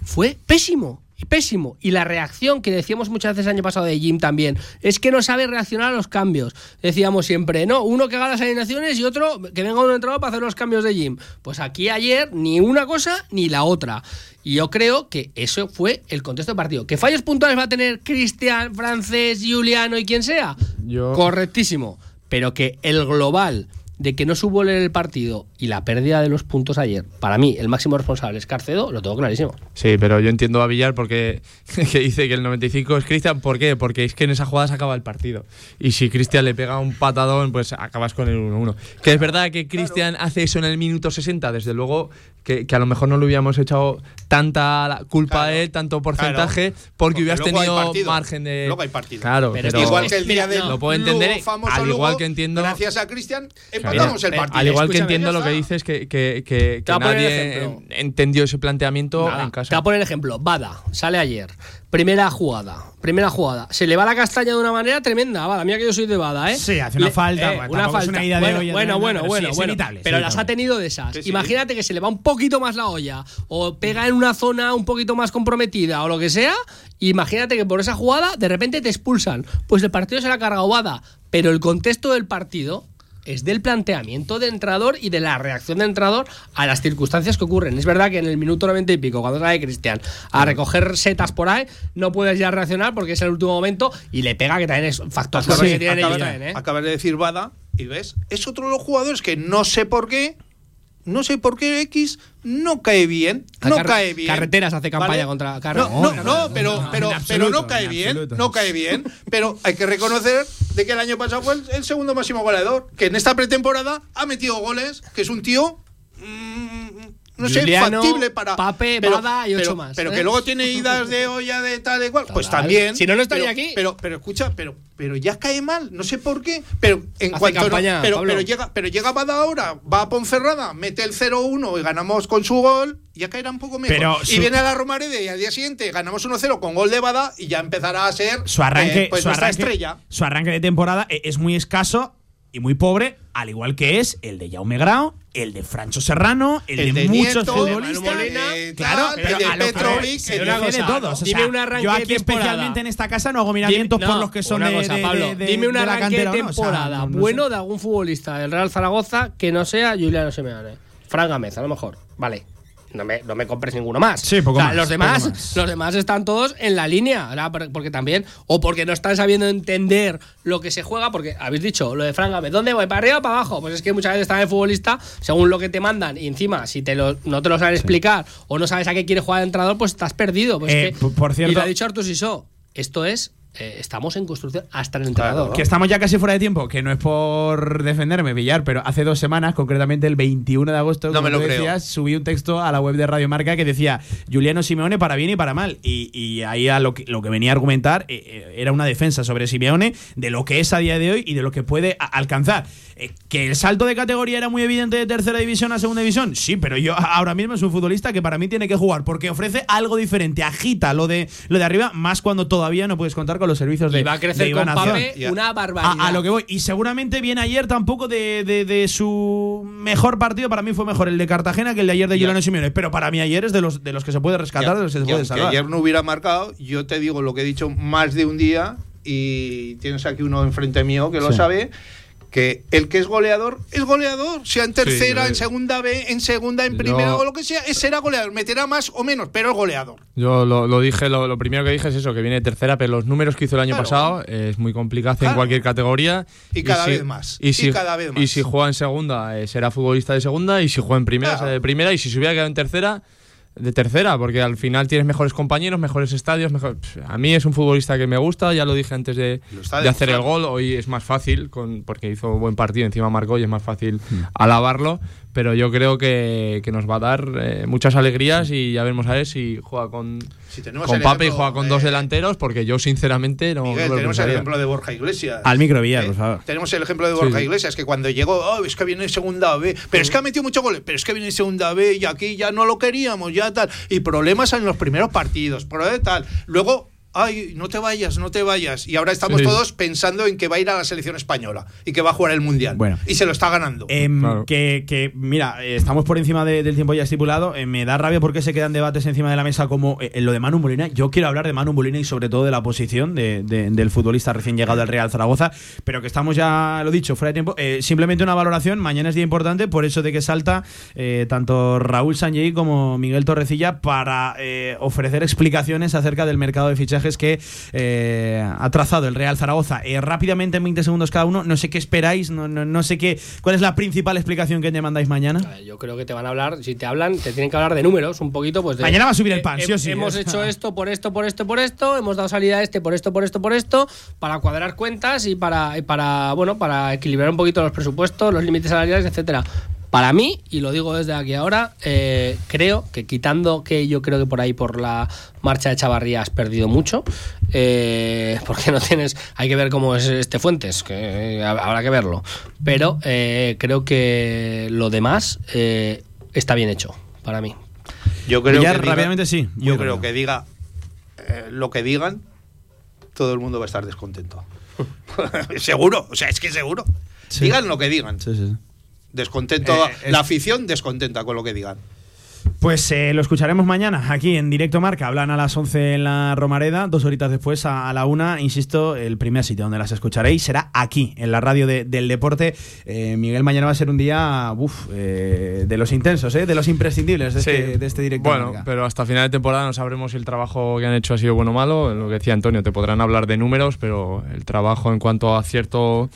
[SPEAKER 6] fue pésimo. y Pésimo. Y la reacción que decíamos muchas veces el año pasado de Jim también, es que no sabe reaccionar a los cambios. Decíamos siempre, no, uno que haga las alineaciones y otro que venga un entrenador para hacer los cambios de Jim. Pues aquí ayer ni una cosa ni la otra. Y yo creo que eso fue el contexto del partido. ¿Que fallos puntuales va a tener Cristian, Francés, Juliano y quien sea?
[SPEAKER 5] Yo-
[SPEAKER 6] Correctísimo. Pero que el global de que no subo leer el partido y la pérdida de los puntos ayer, para mí el máximo responsable es Carcedo, lo tengo clarísimo.
[SPEAKER 5] Sí, pero yo entiendo a Villar porque que dice que el 95 es Cristian. ¿Por qué? Porque es que en esa jugada se acaba el partido. Y si Cristian le pega un patadón, pues acabas con el 1-1. Que es verdad que Cristian hace eso en el minuto 60, desde luego que, que a lo mejor no le hubiéramos echado tanta culpa a él, tanto porcentaje,
[SPEAKER 7] Claro.
[SPEAKER 5] porque,
[SPEAKER 7] Porque
[SPEAKER 5] hubieras tenido margen de.
[SPEAKER 7] Luego hay partido.
[SPEAKER 5] Claro,
[SPEAKER 6] Pero
[SPEAKER 5] pero,
[SPEAKER 6] es
[SPEAKER 7] igual que el día
[SPEAKER 6] Mira,
[SPEAKER 7] del
[SPEAKER 6] no.
[SPEAKER 5] lo puedo entender,
[SPEAKER 7] Lugo famoso
[SPEAKER 5] al igual
[SPEAKER 7] luego,
[SPEAKER 5] que entiendo.
[SPEAKER 7] Gracias a Cristian El
[SPEAKER 6] eh,
[SPEAKER 7] partido.
[SPEAKER 5] al igual que entiendo lo que dices, que, que, nadie entendió ese planteamiento
[SPEAKER 6] Nada,
[SPEAKER 5] en
[SPEAKER 6] Te voy
[SPEAKER 5] casa.
[SPEAKER 6] a poner ejemplo. Bada, sale ayer. Primera jugada. Primera jugada. Se le va la castaña de una manera tremenda. Bada, mira que yo soy de Bada, ¿eh?
[SPEAKER 2] Sí, hace una
[SPEAKER 6] Le-
[SPEAKER 2] falta,
[SPEAKER 6] eh, una falta.
[SPEAKER 2] una ida de
[SPEAKER 6] bueno,
[SPEAKER 2] olla
[SPEAKER 6] bueno, bueno,
[SPEAKER 2] pero
[SPEAKER 6] bueno,
[SPEAKER 2] sí,
[SPEAKER 6] bueno. pero las ha tenido de esas.
[SPEAKER 7] Sí, sí.
[SPEAKER 6] Imagínate que se le va un poquito más la olla o pega en una zona un poquito más comprometida o lo que sea. Imagínate que por esa jugada de repente te expulsan. Pues el partido se la ha cargado Bada. Pero el contexto del partido es del planteamiento de entrador y de la reacción de entrador a las circunstancias que ocurren. Es verdad que en el minuto 90 y pico, cuando sale Cristian a recoger setas por ahí, no puedes ya reaccionar porque es el último momento y le pega, que también es factor
[SPEAKER 7] Acabas,
[SPEAKER 6] ellos
[SPEAKER 7] acabas-
[SPEAKER 6] ¿eh?
[SPEAKER 7] acabas de decir Bada y ves, es otro de los jugadores que no sé por qué, no sé por qué X no cae bien, no cae bien.
[SPEAKER 6] Carreteras hace campaña
[SPEAKER 7] ¿vale?
[SPEAKER 6] contra Car-
[SPEAKER 7] No, no,
[SPEAKER 2] No,
[SPEAKER 7] no, pero, pero, pero no cae
[SPEAKER 2] en
[SPEAKER 7] bien, no cae bien. Pero hay que reconocer de que el año pasado fue el, el segundo máximo goleador, que en esta pretemporada ha metido goles, que es un tío. mm, no sé,
[SPEAKER 6] Juliano,
[SPEAKER 7] factible para.
[SPEAKER 6] Pape,
[SPEAKER 7] pero,
[SPEAKER 6] Bada y ocho
[SPEAKER 7] pero-
[SPEAKER 6] más,
[SPEAKER 7] Pero
[SPEAKER 6] ¿eh?
[SPEAKER 7] que luego tiene idas de olla de tal y cual. Pues también.
[SPEAKER 6] Si no, no estaría
[SPEAKER 7] pero-
[SPEAKER 6] aquí.
[SPEAKER 7] Pero, pero escucha, pero, pero ya cae mal, no sé por qué. Pero en
[SPEAKER 6] Hace
[SPEAKER 7] cuanto. no- pero,
[SPEAKER 6] Pablo.
[SPEAKER 7] pero llega, pero llega Bada ahora, va a Ponferrada, mete el 0-1 y ganamos con su gol, ya caerá un poco mejor.
[SPEAKER 2] Pero
[SPEAKER 7] y
[SPEAKER 2] su-
[SPEAKER 7] viene a la Romareda y al día siguiente ganamos 1-0 con gol de Bada y ya empezará a ser
[SPEAKER 2] su arranque,
[SPEAKER 7] eh, pues
[SPEAKER 2] su
[SPEAKER 7] nuestra
[SPEAKER 2] arranque,
[SPEAKER 7] estrella.
[SPEAKER 2] su arranque de temporada e- es muy escaso y muy pobre, al igual que es el de Jaume Grau, el de Francho Serrano, el,
[SPEAKER 7] El
[SPEAKER 2] de,
[SPEAKER 7] de
[SPEAKER 2] muchos
[SPEAKER 7] Nieto,
[SPEAKER 2] futbolistas.
[SPEAKER 7] Manu Molina,
[SPEAKER 2] claro,
[SPEAKER 7] tal,
[SPEAKER 2] pero
[SPEAKER 7] el de Petrovic, el de
[SPEAKER 2] todos. O
[SPEAKER 6] dime un arranque
[SPEAKER 2] yo
[SPEAKER 6] de
[SPEAKER 2] aquí especialmente en esta casa no hago miramientos
[SPEAKER 6] Dime-
[SPEAKER 2] por los que son
[SPEAKER 6] una
[SPEAKER 2] de,
[SPEAKER 6] cosa,
[SPEAKER 2] de-
[SPEAKER 6] Pablo,
[SPEAKER 2] de- de-
[SPEAKER 6] dime un
[SPEAKER 2] de la
[SPEAKER 6] arranque de
[SPEAKER 2] cantera, ¿no? O sea,
[SPEAKER 6] temporada
[SPEAKER 2] no- no
[SPEAKER 6] bueno
[SPEAKER 2] sé.
[SPEAKER 6] de algún futbolista del Real Zaragoza que no sea Juliano Simeone. Fran Gámez, a lo mejor. Vale. No me, no me compres ninguno más.
[SPEAKER 2] Sí, poco
[SPEAKER 6] O sea,
[SPEAKER 2] más,
[SPEAKER 6] Los
[SPEAKER 2] poco
[SPEAKER 6] demás,
[SPEAKER 2] más.
[SPEAKER 6] los demás están todos en la línea. Porque también, o porque no están sabiendo entender lo que se juega, porque habéis dicho lo de Fran Gámez, ¿dónde voy? ¿Para arriba o para abajo? Pues es que muchas veces está el futbolista, según lo que te mandan, y encima, si te lo, no te lo saben explicar o no sabes a qué quiere jugar el entrenador, pues estás perdido. Pues
[SPEAKER 2] Eh,
[SPEAKER 6] es que-
[SPEAKER 2] por- por cierto-
[SPEAKER 6] y lo ha dicho Artur Sisó, esto es, eh, estamos en construcción hasta el entrenador.
[SPEAKER 2] Que estamos ya casi fuera de tiempo, que no es por defenderme, Villar, pero hace dos semanas, concretamente el 21 de agosto,
[SPEAKER 7] No
[SPEAKER 2] como
[SPEAKER 7] me lo creo.
[SPEAKER 2] decías, subí un texto a la web de Radio Marca que decía Juliano Simeone para bien y para mal. Y, y ahí a lo, que, lo que venía a argumentar eh, eh, era una defensa sobre Simeone de lo que es a día de hoy y de lo que puede a- alcanzar. Eh, que el salto de categoría era muy evidente de tercera división a segunda división, sí, pero yo ahora mismo es un futbolista que para mí tiene que jugar porque ofrece algo diferente, agita lo de, lo de arriba, más cuando todavía no puedes contar con los servicios de
[SPEAKER 6] Y va a crecer con. Pape una barbaridad.
[SPEAKER 2] A, a lo que voy. Y seguramente viene ayer tampoco de, de- de su mejor partido. Para mí fue mejor el de Cartagena que el de ayer de Giuliano Simeone. Pero para mí ayer es de los, de los que se puede rescatar, de los que se puede salvar.
[SPEAKER 7] ayer no hubiera marcado, yo te digo lo que he dicho más de un día y tienes aquí uno enfrente mío que lo
[SPEAKER 2] Sí.
[SPEAKER 7] sabe. Que el que es goleador es goleador, sea en tercera,
[SPEAKER 5] Sí,
[SPEAKER 7] en segunda B, en segunda, en
[SPEAKER 5] yo-
[SPEAKER 7] primera o lo que sea, será goleador, meterá más o menos, pero es goleador.
[SPEAKER 5] Yo lo, lo dije, lo, lo primero que dije es eso, que viene tercera, pero los números que hizo el año
[SPEAKER 7] Claro.
[SPEAKER 5] pasado eh, es muy complicado
[SPEAKER 7] Claro.
[SPEAKER 5] en cualquier categoría.
[SPEAKER 7] Y cada
[SPEAKER 5] si-
[SPEAKER 7] vez más,
[SPEAKER 5] Y,
[SPEAKER 7] y
[SPEAKER 5] si,
[SPEAKER 7] cada vez más.
[SPEAKER 5] Y si juega en segunda, eh, será futbolista de segunda, y si juega en primera,
[SPEAKER 7] Claro.
[SPEAKER 5] será de primera, y si se hubiera quedado en tercera, de tercera, porque al final tienes mejores compañeros, mejores estadios. Mejor... A mí es un futbolista que me gusta, ya lo dije antes de, hacer el gol. Hoy es más fácil, con, porque hizo buen partido, encima marcó y es más fácil alabarlo. Pero yo creo que, que nos va a dar eh, muchas alegrías y ya veremos a ver si juega con,
[SPEAKER 7] Si tenemos
[SPEAKER 5] con Pape y juega con dos delanteros, porque yo sinceramente no,
[SPEAKER 7] Miguel,
[SPEAKER 5] no
[SPEAKER 7] tenemos el ejemplo de Borja Iglesias.
[SPEAKER 2] Al micro, Villar,
[SPEAKER 7] Eh,
[SPEAKER 2] por favor.
[SPEAKER 7] Tenemos el ejemplo de Borja
[SPEAKER 5] sí.
[SPEAKER 7] Iglesias, que cuando llegó, oh, es que viene en segunda B, pero es que ha metido muchos goles, pero es que viene en segunda B y aquí ya no lo queríamos, ya tal. Y problemas en los primeros partidos, problemas tal. Luego, ay, no te vayas, no te vayas. Y ahora estamos
[SPEAKER 5] Sí.
[SPEAKER 7] todos pensando en que va a ir a la selección española y que va a jugar el Mundial.
[SPEAKER 2] Bueno.
[SPEAKER 7] Y se lo está ganando.
[SPEAKER 2] Em,
[SPEAKER 5] Claro.
[SPEAKER 2] que, que, mira, estamos por encima de- del tiempo ya estipulado. Eh, me da rabia porque se quedan debates encima de la mesa como eh, en lo de Manu Molina. Yo quiero hablar de Manu Molina y sobre todo de la posición de- de- del futbolista recién llegado al Real Zaragoza. Pero que estamos ya, lo dicho, fuera de tiempo. Eh, simplemente una valoración. Mañana es día importante por eso de que salta eh, tanto Raúl Sanjei como Miguel Torrecilla para eh, ofrecer explicaciones acerca del mercado de fichajes que eh, ha trazado el Real Zaragoza. Eh, rápidamente, en 20 segundos cada uno, no sé qué esperáis, no, no, no sé qué. ¿Cuál es la principal explicación que demandáis mañana?
[SPEAKER 6] Eh, Yo creo que te van a hablar, si te hablan, te tienen que hablar de números, un poquito, pues de,
[SPEAKER 2] Mañana va a subir el
[SPEAKER 6] eh,
[SPEAKER 2] pan, sí o sí,
[SPEAKER 6] Hemos hecho esto por esto, por esto, por esto, hemos dado salida a este por esto, por esto, por esto, para cuadrar cuentas y para, y para bueno, para equilibrar un poquito los presupuestos, los límites salariales, etcétera. Para mí, y lo digo desde aquí ahora, eh, creo que quitando que yo creo que por ahí por la marcha de Chavarría has perdido mucho, eh, porque no tienes, hay que ver cómo es este Fuentes, que eh, habrá que verlo, pero eh, creo que lo demás eh, está bien hecho para mí.
[SPEAKER 7] Yo creo
[SPEAKER 2] Villar,
[SPEAKER 7] que diga-
[SPEAKER 2] rápidamente sí,
[SPEAKER 7] Yo creo que diga eh, lo que digan, todo el mundo va a estar descontento. seguro, o sea, es que seguro.
[SPEAKER 2] Sí.
[SPEAKER 7] Digan lo que digan.
[SPEAKER 2] Sí, sí.
[SPEAKER 7] Descontento,
[SPEAKER 2] Eh, es-
[SPEAKER 7] la afición descontenta con lo que digan.
[SPEAKER 2] Pues eh, lo escucharemos mañana aquí en Directo Marca. Hablan a las 11 en la Romareda, dos horitas después a, a la una. Insisto, el primer sitio donde las escucharéis será aquí, en la radio de- del deporte. Eh, Miguel, mañana va a ser un día uf, eh, de los intensos, eh, de los imprescindibles de,
[SPEAKER 5] Sí.
[SPEAKER 2] este, de este Directo
[SPEAKER 5] Bueno,
[SPEAKER 2] Marca.
[SPEAKER 5] pero hasta final de temporada no sabremos si el trabajo que han hecho ha sido bueno o malo. Lo que decía Antonio, te podrán hablar de números, pero el trabajo en cuanto a acierto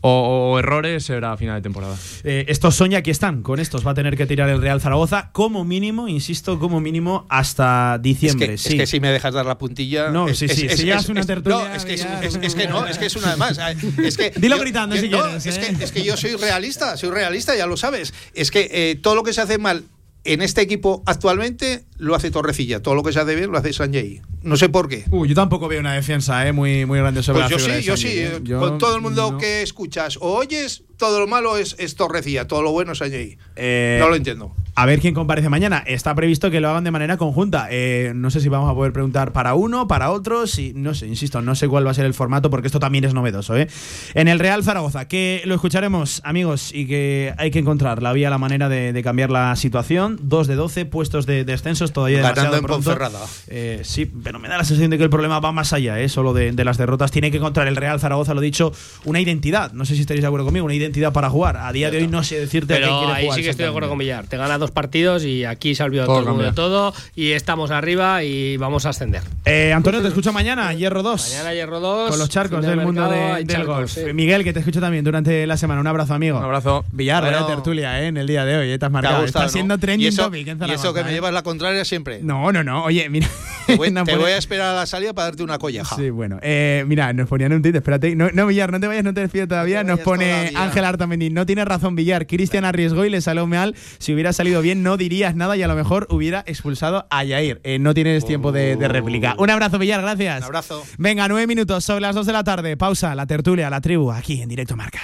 [SPEAKER 5] o, o errores será a final de temporada.
[SPEAKER 2] Eh, estos son y aquí están. Con estos va a tener que tirar el Real Zaragoza como mínimo, insisto, como mínimo hasta
[SPEAKER 7] Es
[SPEAKER 2] diciembre.
[SPEAKER 7] que, es
[SPEAKER 2] sí.
[SPEAKER 7] que si me dejas dar la puntilla.
[SPEAKER 2] No,
[SPEAKER 7] es-
[SPEAKER 2] sí, sí,
[SPEAKER 7] es-
[SPEAKER 2] si ya
[SPEAKER 7] es-
[SPEAKER 2] es una tertulia,
[SPEAKER 7] No, es que, es,
[SPEAKER 2] ya-
[SPEAKER 7] es- es que no, es que es una de más. Es que
[SPEAKER 2] Dilo
[SPEAKER 7] yo-
[SPEAKER 2] gritando
[SPEAKER 7] yo-
[SPEAKER 2] si
[SPEAKER 7] no,
[SPEAKER 2] quieres,
[SPEAKER 7] Es,
[SPEAKER 2] ¿eh?
[SPEAKER 7] que, es que yo soy realista, soy realista, ya lo sabes. Es que eh, todo lo que se hace mal en este equipo actualmente lo hace Torrecilla. Todo lo que se hace bien lo hace Sanjay. No sé por qué.
[SPEAKER 2] Uy, yo tampoco veo una defensa eh, muy, muy grande sobre
[SPEAKER 7] Pues
[SPEAKER 2] la
[SPEAKER 7] yo sí,
[SPEAKER 2] de
[SPEAKER 7] yo sí.
[SPEAKER 2] eh.
[SPEAKER 7] eh,
[SPEAKER 2] Yo
[SPEAKER 7] Con todo el mundo
[SPEAKER 2] no.
[SPEAKER 7] que escuchas o oyes, todo lo malo es, es Torrecilla, todo lo bueno es Sanjay.
[SPEAKER 2] Eh,
[SPEAKER 7] no lo entiendo.
[SPEAKER 2] A ver quién comparece mañana. Está previsto que lo hagan de manera conjunta. Eh, no sé si vamos a poder preguntar para uno, para otros. Y no sé, insisto, no sé cuál va a ser el formato porque esto también es novedoso. ¿eh? En el Real Zaragoza, que lo escucharemos, amigos, y que hay que encontrar la vía, la manera de, de cambiar la situación. Dos de 12 puestos de descensos todavía
[SPEAKER 7] Ganando
[SPEAKER 2] demasiado
[SPEAKER 7] en
[SPEAKER 2] pronto.
[SPEAKER 7] Ponferrada.
[SPEAKER 2] Eh, sí, pero me da la sensación de que el problema va más allá, ¿eh? solo de, de las derrotas. Tiene que encontrar el Real Zaragoza, lo dicho, una identidad. No sé si estaréis de acuerdo conmigo, una identidad para jugar. A día de hoy no sé decirte a qué
[SPEAKER 6] Pero
[SPEAKER 2] quiere
[SPEAKER 6] ahí
[SPEAKER 2] jugar
[SPEAKER 6] sí que estoy de acuerdo con. Villar. Te gana dos partidos y aquí se ha olvidado
[SPEAKER 5] Todo
[SPEAKER 6] todo, el mundo de
[SPEAKER 5] cambia.
[SPEAKER 6] todo y estamos arriba y vamos a ascender.
[SPEAKER 2] Eh, Antonio, te escucho mañana, Hierro 2.
[SPEAKER 6] Mañana Hierro 2.
[SPEAKER 2] Con los charcos del mundo de- del
[SPEAKER 6] charcos,
[SPEAKER 2] golf.
[SPEAKER 6] sí.
[SPEAKER 2] Miguel, que te escucho también durante la semana. Un abrazo, amigo.
[SPEAKER 5] Un abrazo.
[SPEAKER 2] Villar,
[SPEAKER 7] Bueno.
[SPEAKER 2] tertulia, ¿eh? En el día de hoy, ¿eh? Te has
[SPEAKER 7] Te ha
[SPEAKER 2] marcado.
[SPEAKER 7] gustado,
[SPEAKER 2] Está
[SPEAKER 7] ¿no?
[SPEAKER 2] siendo trending
[SPEAKER 7] y eso,
[SPEAKER 2] topic en
[SPEAKER 7] y eso que me llevas la contraria siempre.
[SPEAKER 2] No, no, no. Oye, mira.
[SPEAKER 7] Te voy, te a esperar a la salida para darte una colleja.
[SPEAKER 2] Sí, bueno. Eh, mira, nos ponían un tuit, espérate. No, no, Villar, no te vayas, no te despido todavía.
[SPEAKER 7] te
[SPEAKER 2] Nos pone
[SPEAKER 7] todavía.
[SPEAKER 2] Ángel Artamendi. No tiene razón, Villar. Cristian arriesgó y le salió mal. Si hubiera salido bien, no dirías nada y a lo mejor hubiera expulsado a Yair. Eh, no tienes tiempo de, de réplica. Un abrazo, Villar, gracias.
[SPEAKER 7] Un abrazo.
[SPEAKER 2] Venga, nueve minutos sobre las dos de la tarde. Pausa, la tertulia, la tribu, aquí en directo marca.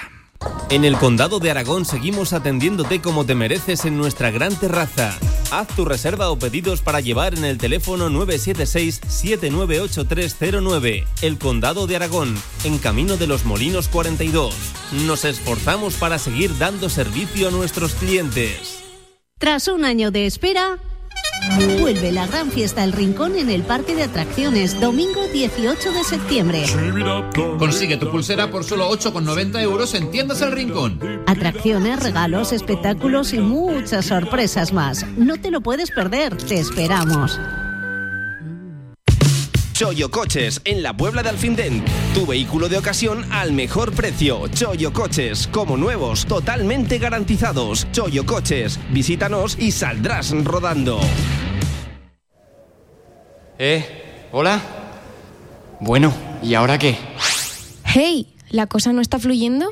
[SPEAKER 3] En el Condado de Aragón seguimos atendiéndote como te mereces en nuestra gran terraza. Haz tu reserva o pedidos para llevar en el teléfono 976-798309. El Condado de Aragón, en Camino de los Molinos 42. Nos esforzamos para seguir dando servicio a nuestros clientes.
[SPEAKER 11] Tras un año de espera, vuelve la gran fiesta El Rincón en el Parque de Atracciones, domingo 18 de septiembre.
[SPEAKER 12] Consigue tu pulsera por solo 8,90 euros en Tiendas El Rincón.
[SPEAKER 11] Atracciones, regalos, espectáculos y muchas sorpresas más. No te lo puedes perder, te esperamos.
[SPEAKER 13] Choyo Coches, en la Puebla de Alfindén. Tu vehículo de ocasión al mejor precio. Choyo Coches, como nuevos, totalmente garantizados. Choyo Coches, visítanos y saldrás rodando.
[SPEAKER 14] ¿Eh? ¿Hola? Bueno, ¿y ahora qué?
[SPEAKER 4] Hey, ¿la cosa no está fluyendo?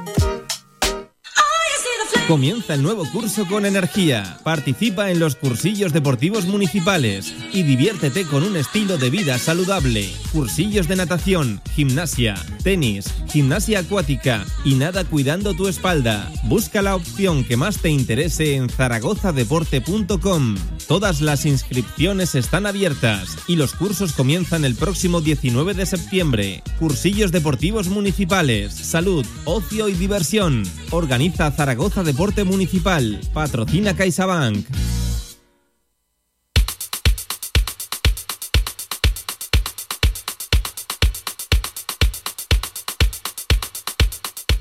[SPEAKER 3] Comienza el nuevo curso con energía. Participa en los cursillos deportivos municipales y diviértete con un estilo de vida saludable. Cursillos de natación, gimnasia, tenis, gimnasia acuática y nada cuidando tu espalda. Busca la opción que más te interese en zaragozadeporte.com. Todas las inscripciones están abiertas y los cursos comienzan el próximo 19 de septiembre. Cursillos deportivos municipales, salud, ocio y diversión. Organiza Zaragoza Deporte Municipal. Patrocina CaixaBank.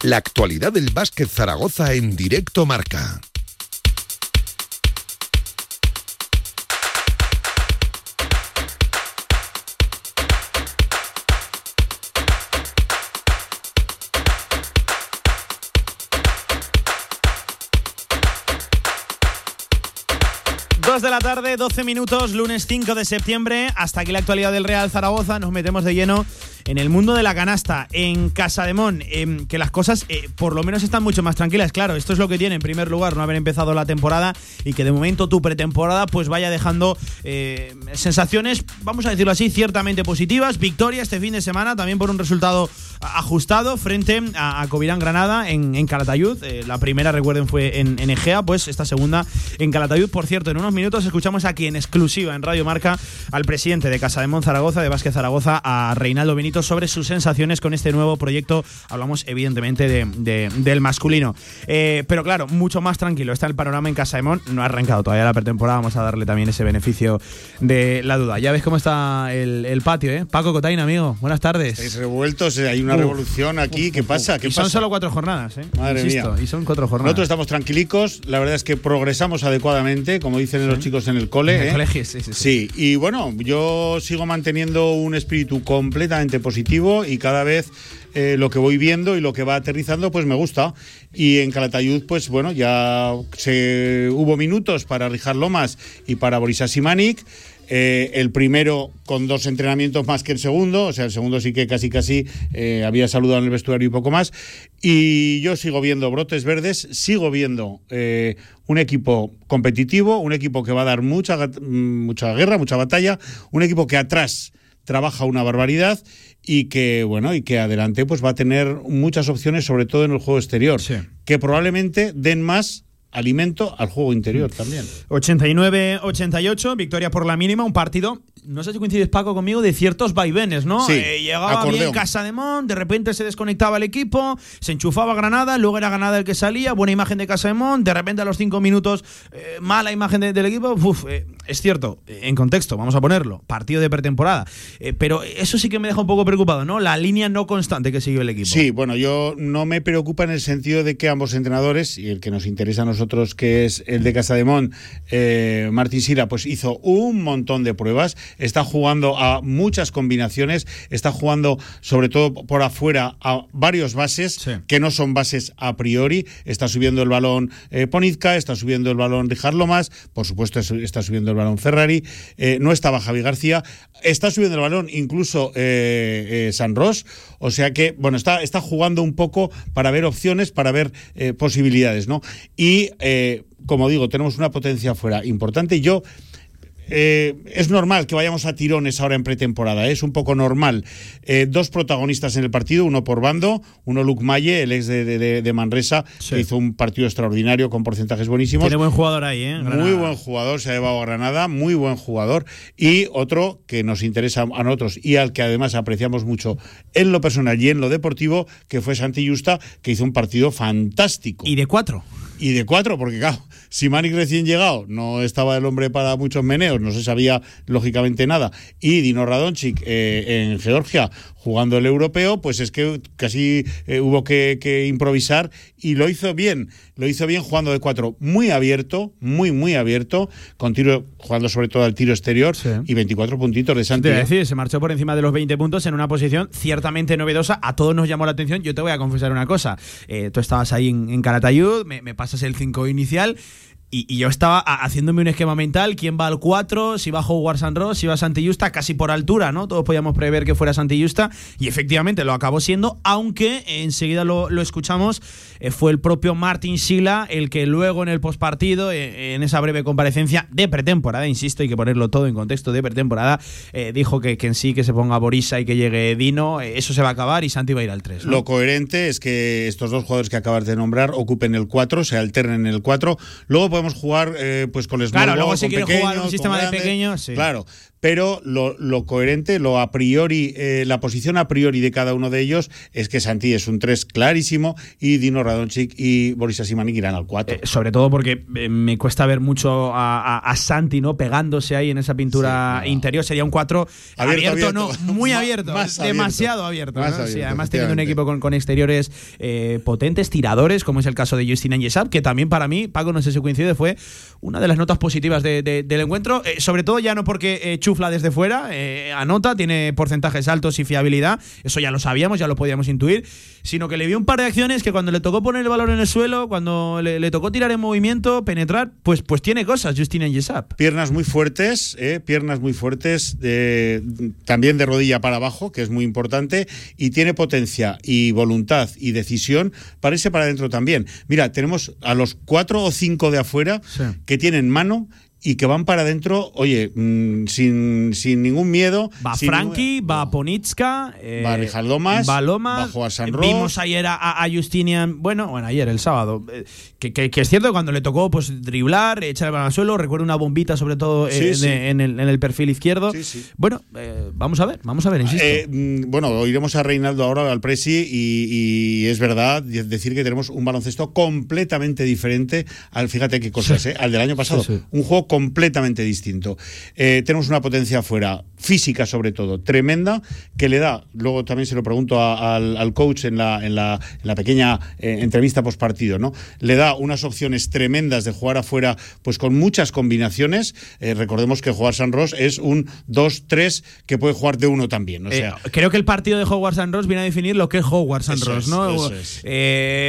[SPEAKER 1] La actualidad del básquet Zaragoza en directo marca.
[SPEAKER 2] Dos de la tarde, 12 minutos, lunes 5 de septiembre. Hasta aquí la actualidad del Real Zaragoza. Nos metemos de lleno en el mundo de la canasta, en Casademón, em, que las cosas eh, por lo menos están mucho más tranquilas. Claro, esto es lo que tiene en primer lugar no haber empezado la temporada y que de momento tu pretemporada pues vaya dejando eh, sensaciones, vamos a decirlo así, ciertamente positivas. Victoria este fin de semana también por un resultado ajustado frente a, a Covirán Granada en, en Calatayud. Eh, la primera, recuerden, fue en, en Egea, pues esta segunda en Calatayud. Por cierto, en unos minutos escuchamos aquí en exclusiva en Radio Marca al presidente de Casa de Mon Zaragoza, de Vázquez Zaragoza, a Reinaldo Benito sobre sus sensaciones con este nuevo proyecto. Hablamos evidentemente de, de- del masculino. Eh, pero claro, mucho más tranquilo está el panorama en Casa de Mon. No ha arrancado todavía la pretemporada, vamos a darle también ese beneficio de la duda. Ya ves cómo está el, el patio, ¿eh? Paco Cotain, amigo, buenas tardes.
[SPEAKER 15] Estáis revueltos, eh, hay una revolución aquí. ¿Qué pasa? ¿Qué
[SPEAKER 2] y son solo cuatro jornadas, ¿eh?
[SPEAKER 15] Madre
[SPEAKER 2] Insisto,
[SPEAKER 15] mía.
[SPEAKER 2] Y son cuatro jornadas.
[SPEAKER 15] Nosotros estamos tranquilicos, la verdad es que progresamos adecuadamente, como dicen los chicos en el cole.
[SPEAKER 2] En el
[SPEAKER 15] ¿eh?
[SPEAKER 2] colegio, sí, sí, sí.
[SPEAKER 15] Sí, y bueno, yo sigo manteniendo un espíritu completamente positivo y cada vez eh, lo que voy viendo y lo que va aterrizando, pues me gusta. Y en Calatayud, pues bueno, ya se hubo minutos para Rijar Lomas y para Boris Asimanik. Eh, el primero con dos entrenamientos más que el segundo, o sea, el segundo sí que casi casi eh, había saludado en el vestuario y poco más. Y yo sigo viendo brotes verdes, sigo viendo eh, un equipo competitivo, un equipo que va a dar mucha, mucha guerra, mucha batalla, un equipo que atrás trabaja una barbaridad y que bueno y que adelante pues va a tener muchas opciones sobre todo en el juego exterior que probablemente den más alimento al juego interior también.
[SPEAKER 2] 89-88, victoria por la mínima, un partido no sé si coincides Paco conmigo, de ciertos vaivenes, ¿no?
[SPEAKER 15] Sí,
[SPEAKER 2] Eh, llegaba
[SPEAKER 15] acordeón.
[SPEAKER 2] bien Casa de Mon, de repente se desconectaba el equipo, se enchufaba Granada, luego era Granada el que salía, buena imagen de Casa de Mon, de repente a los cinco minutos, eh, mala imagen de- del equipo. Uf, eh, es cierto, en contexto, vamos a ponerlo, partido de pretemporada. Eh, pero eso sí que me deja un poco preocupado, ¿no? La línea no constante que siguió el equipo.
[SPEAKER 15] Sí, bueno, yo no me preocupa en el sentido de que ambos entrenadores, y el que nos interesa a nosotros, que es el de Casademón, eh, Martín Sira, pues hizo un montón de pruebas, está jugando a muchas combinaciones, está jugando sobre todo por afuera a varios bases que no son bases a priori, está subiendo el balón eh, Ponizka, está subiendo el balón Richard Lomas, por supuesto es- está subiendo el balón Ferrari, eh, no estaba Javi García, está subiendo el balón incluso eh, eh, San Ross, o sea que, bueno, está, está jugando un poco para ver opciones, para ver posibilidades, ¿no? Y, como digo, tenemos una potencia afuera importante. Yo eh, es normal que vayamos a tirones ahora en pretemporada, ¿eh? es un poco normal. Eh, dos protagonistas en el partido, uno por bando, uno Luke Malle, el ex de, de- Manresa, que hizo un partido extraordinario con porcentajes buenísimos.
[SPEAKER 2] Tiene buen jugador ahí, ¿eh? Granada.
[SPEAKER 15] Muy buen jugador, se ha llevado a Granada, muy buen jugador. Y otro que nos interesa a nosotros y al que además apreciamos mucho en lo personal y en lo deportivo, que fue Santi Justa, que hizo un partido fantástico.
[SPEAKER 2] Y de cuatro.
[SPEAKER 15] Y de cuatro, porque claro, si Manic recién llegado no estaba el hombre para muchos meneos, no se sabía lógicamente nada, y Dino Radonchik eh, en Georgia jugando el europeo, pues es que casi eh, hubo que, que improvisar y lo hizo bien, lo hizo bien jugando de cuatro, muy abierto, muy, muy abierto, con tiro, jugando sobre todo al tiro exterior y 24 puntitos de Santi. ¿eh?
[SPEAKER 2] decir, se marchó por encima de los 20 puntos en una posición ciertamente novedosa. A todos nos llamó la atención. Yo te voy a confesar una cosa. Eh, tú estabas ahí en, en Calatayud, me, me pasas el 5 inicial. Y, yo estaba haciéndome un esquema mental, quién va al 4, si va a jugar San Ross, si va Santi Justa, casi por altura, ¿no? Todos podíamos prever que fuera Santi Justa y efectivamente lo acabó siendo, aunque enseguida lo, escuchamos, eh, fue el propio Martin Sila el que luego en el postpartido, eh, en esa breve comparecencia de pretemporada, insisto, hay que ponerlo todo en contexto de pretemporada, eh, dijo que, que en sí que se ponga Borisa y que llegue Dino, eh, eso se va a acabar y Santi va a ir al 3. ¿no?
[SPEAKER 15] Lo coherente es que estos dos jugadores que acabas de nombrar ocupen el 4, se alternen en el 4. Luego podemos jugar pues con Small
[SPEAKER 2] Claro, luego si jugar un sistema de pequeños, sí.
[SPEAKER 15] Claro, pero lo, lo coherente, lo a priori, eh, la posición a priori de cada uno de ellos es que Santi es un 3 clarísimo y Dino Radonchik y Boris Asimanik irán al 4.
[SPEAKER 2] Eh, sobre todo porque eh, me cuesta ver mucho a, a- a Santi no pegándose ahí en esa pintura interior. Sería un 4 abierto,
[SPEAKER 15] Abierto,
[SPEAKER 2] no muy abierto
[SPEAKER 15] más
[SPEAKER 2] demasiado abierto, además teniendo un equipo con, con exteriores eh, potentes tiradores como es el caso de Justin Angesab que también para mí Paco no sé si coincide fue una de las notas positivas de- de- del encuentro. Sobre todo ya no porque chufla desde fuera eh, anota tiene porcentajes altos y fiabilidad. Eso ya lo sabíamos ya lo podíamos intuir. Sino que le vi un par de acciones que cuando le tocó poner el balón en el suelo cuando le, le tocó tirar en movimiento penetrar pues pues tiene cosas Justin Angesab
[SPEAKER 15] Piernas muy fuertes, eh, piernas muy fuertes, también de rodilla para abajo, que es muy importante, y tiene potencia y voluntad y decisión para irse para adentro también. Mira, tenemos a los cuatro o cinco de afuera que tienen mano y que van para adentro, oye, mm, sin, sin ningún miedo.
[SPEAKER 2] Va Frankie, va Ponitska, eh,
[SPEAKER 15] Va Richard Lomas,
[SPEAKER 2] va Lomas,
[SPEAKER 15] va San
[SPEAKER 2] eh,
[SPEAKER 15] Ross.
[SPEAKER 2] Vimos ayer a, a- Justinian, bueno, bueno, ayer, el sábado, eh, que, que- que es cierto que cuando le tocó pues driblar, echar el balón al suelo, recuerdo una bombita sobre todo eh,
[SPEAKER 15] Sí, sí.
[SPEAKER 2] En, el, en el perfil izquierdo. Bueno, eh, vamos a ver, vamos a ver, insisto.
[SPEAKER 15] Eh, mm, bueno, oiremos a Reinaldo ahora, al Presi, y, y es verdad de- decir que tenemos un baloncesto completamente diferente al, fíjate qué cosas,
[SPEAKER 2] Sí.
[SPEAKER 15] ¿eh? al del año pasado.
[SPEAKER 2] Sí, sí.
[SPEAKER 15] Un juego completamente distinto. Eh, tenemos una potencia afuera, física sobre todo, tremenda, que le da, luego también se lo pregunto a- al, al coach en la, en la, en la pequeña eh, entrevista post partido, ¿no? Le da unas opciones tremendas de jugar afuera, pues con muchas combinaciones. Eh, recordemos que jugar San Ross es un 2-3 que puede jugar de uno también. O sea,
[SPEAKER 2] creo que el partido de Hogwarts and Ross viene a definir lo que es Hogwarts
[SPEAKER 15] Eso
[SPEAKER 2] Ross, ¿no?
[SPEAKER 15] es.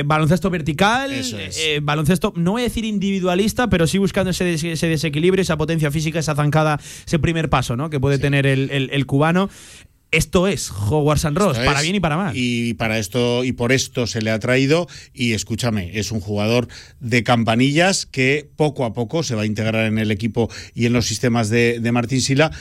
[SPEAKER 2] Baloncesto vertical,
[SPEAKER 15] es.
[SPEAKER 2] baloncesto, no voy a decir individualista, pero sí buscando ese, des- ese desequilibrio, esa potencia física, esa zancada, ese primer paso, ¿no? Que puede tener el, el- el cubano. Esto es Hogwarts and Ross, para bien y para mal.
[SPEAKER 15] Y para esto y por esto se le ha traído y escúchame, es un jugador de campanillas que poco a poco se va a integrar en el equipo y en los sistemas de, de Martín Sila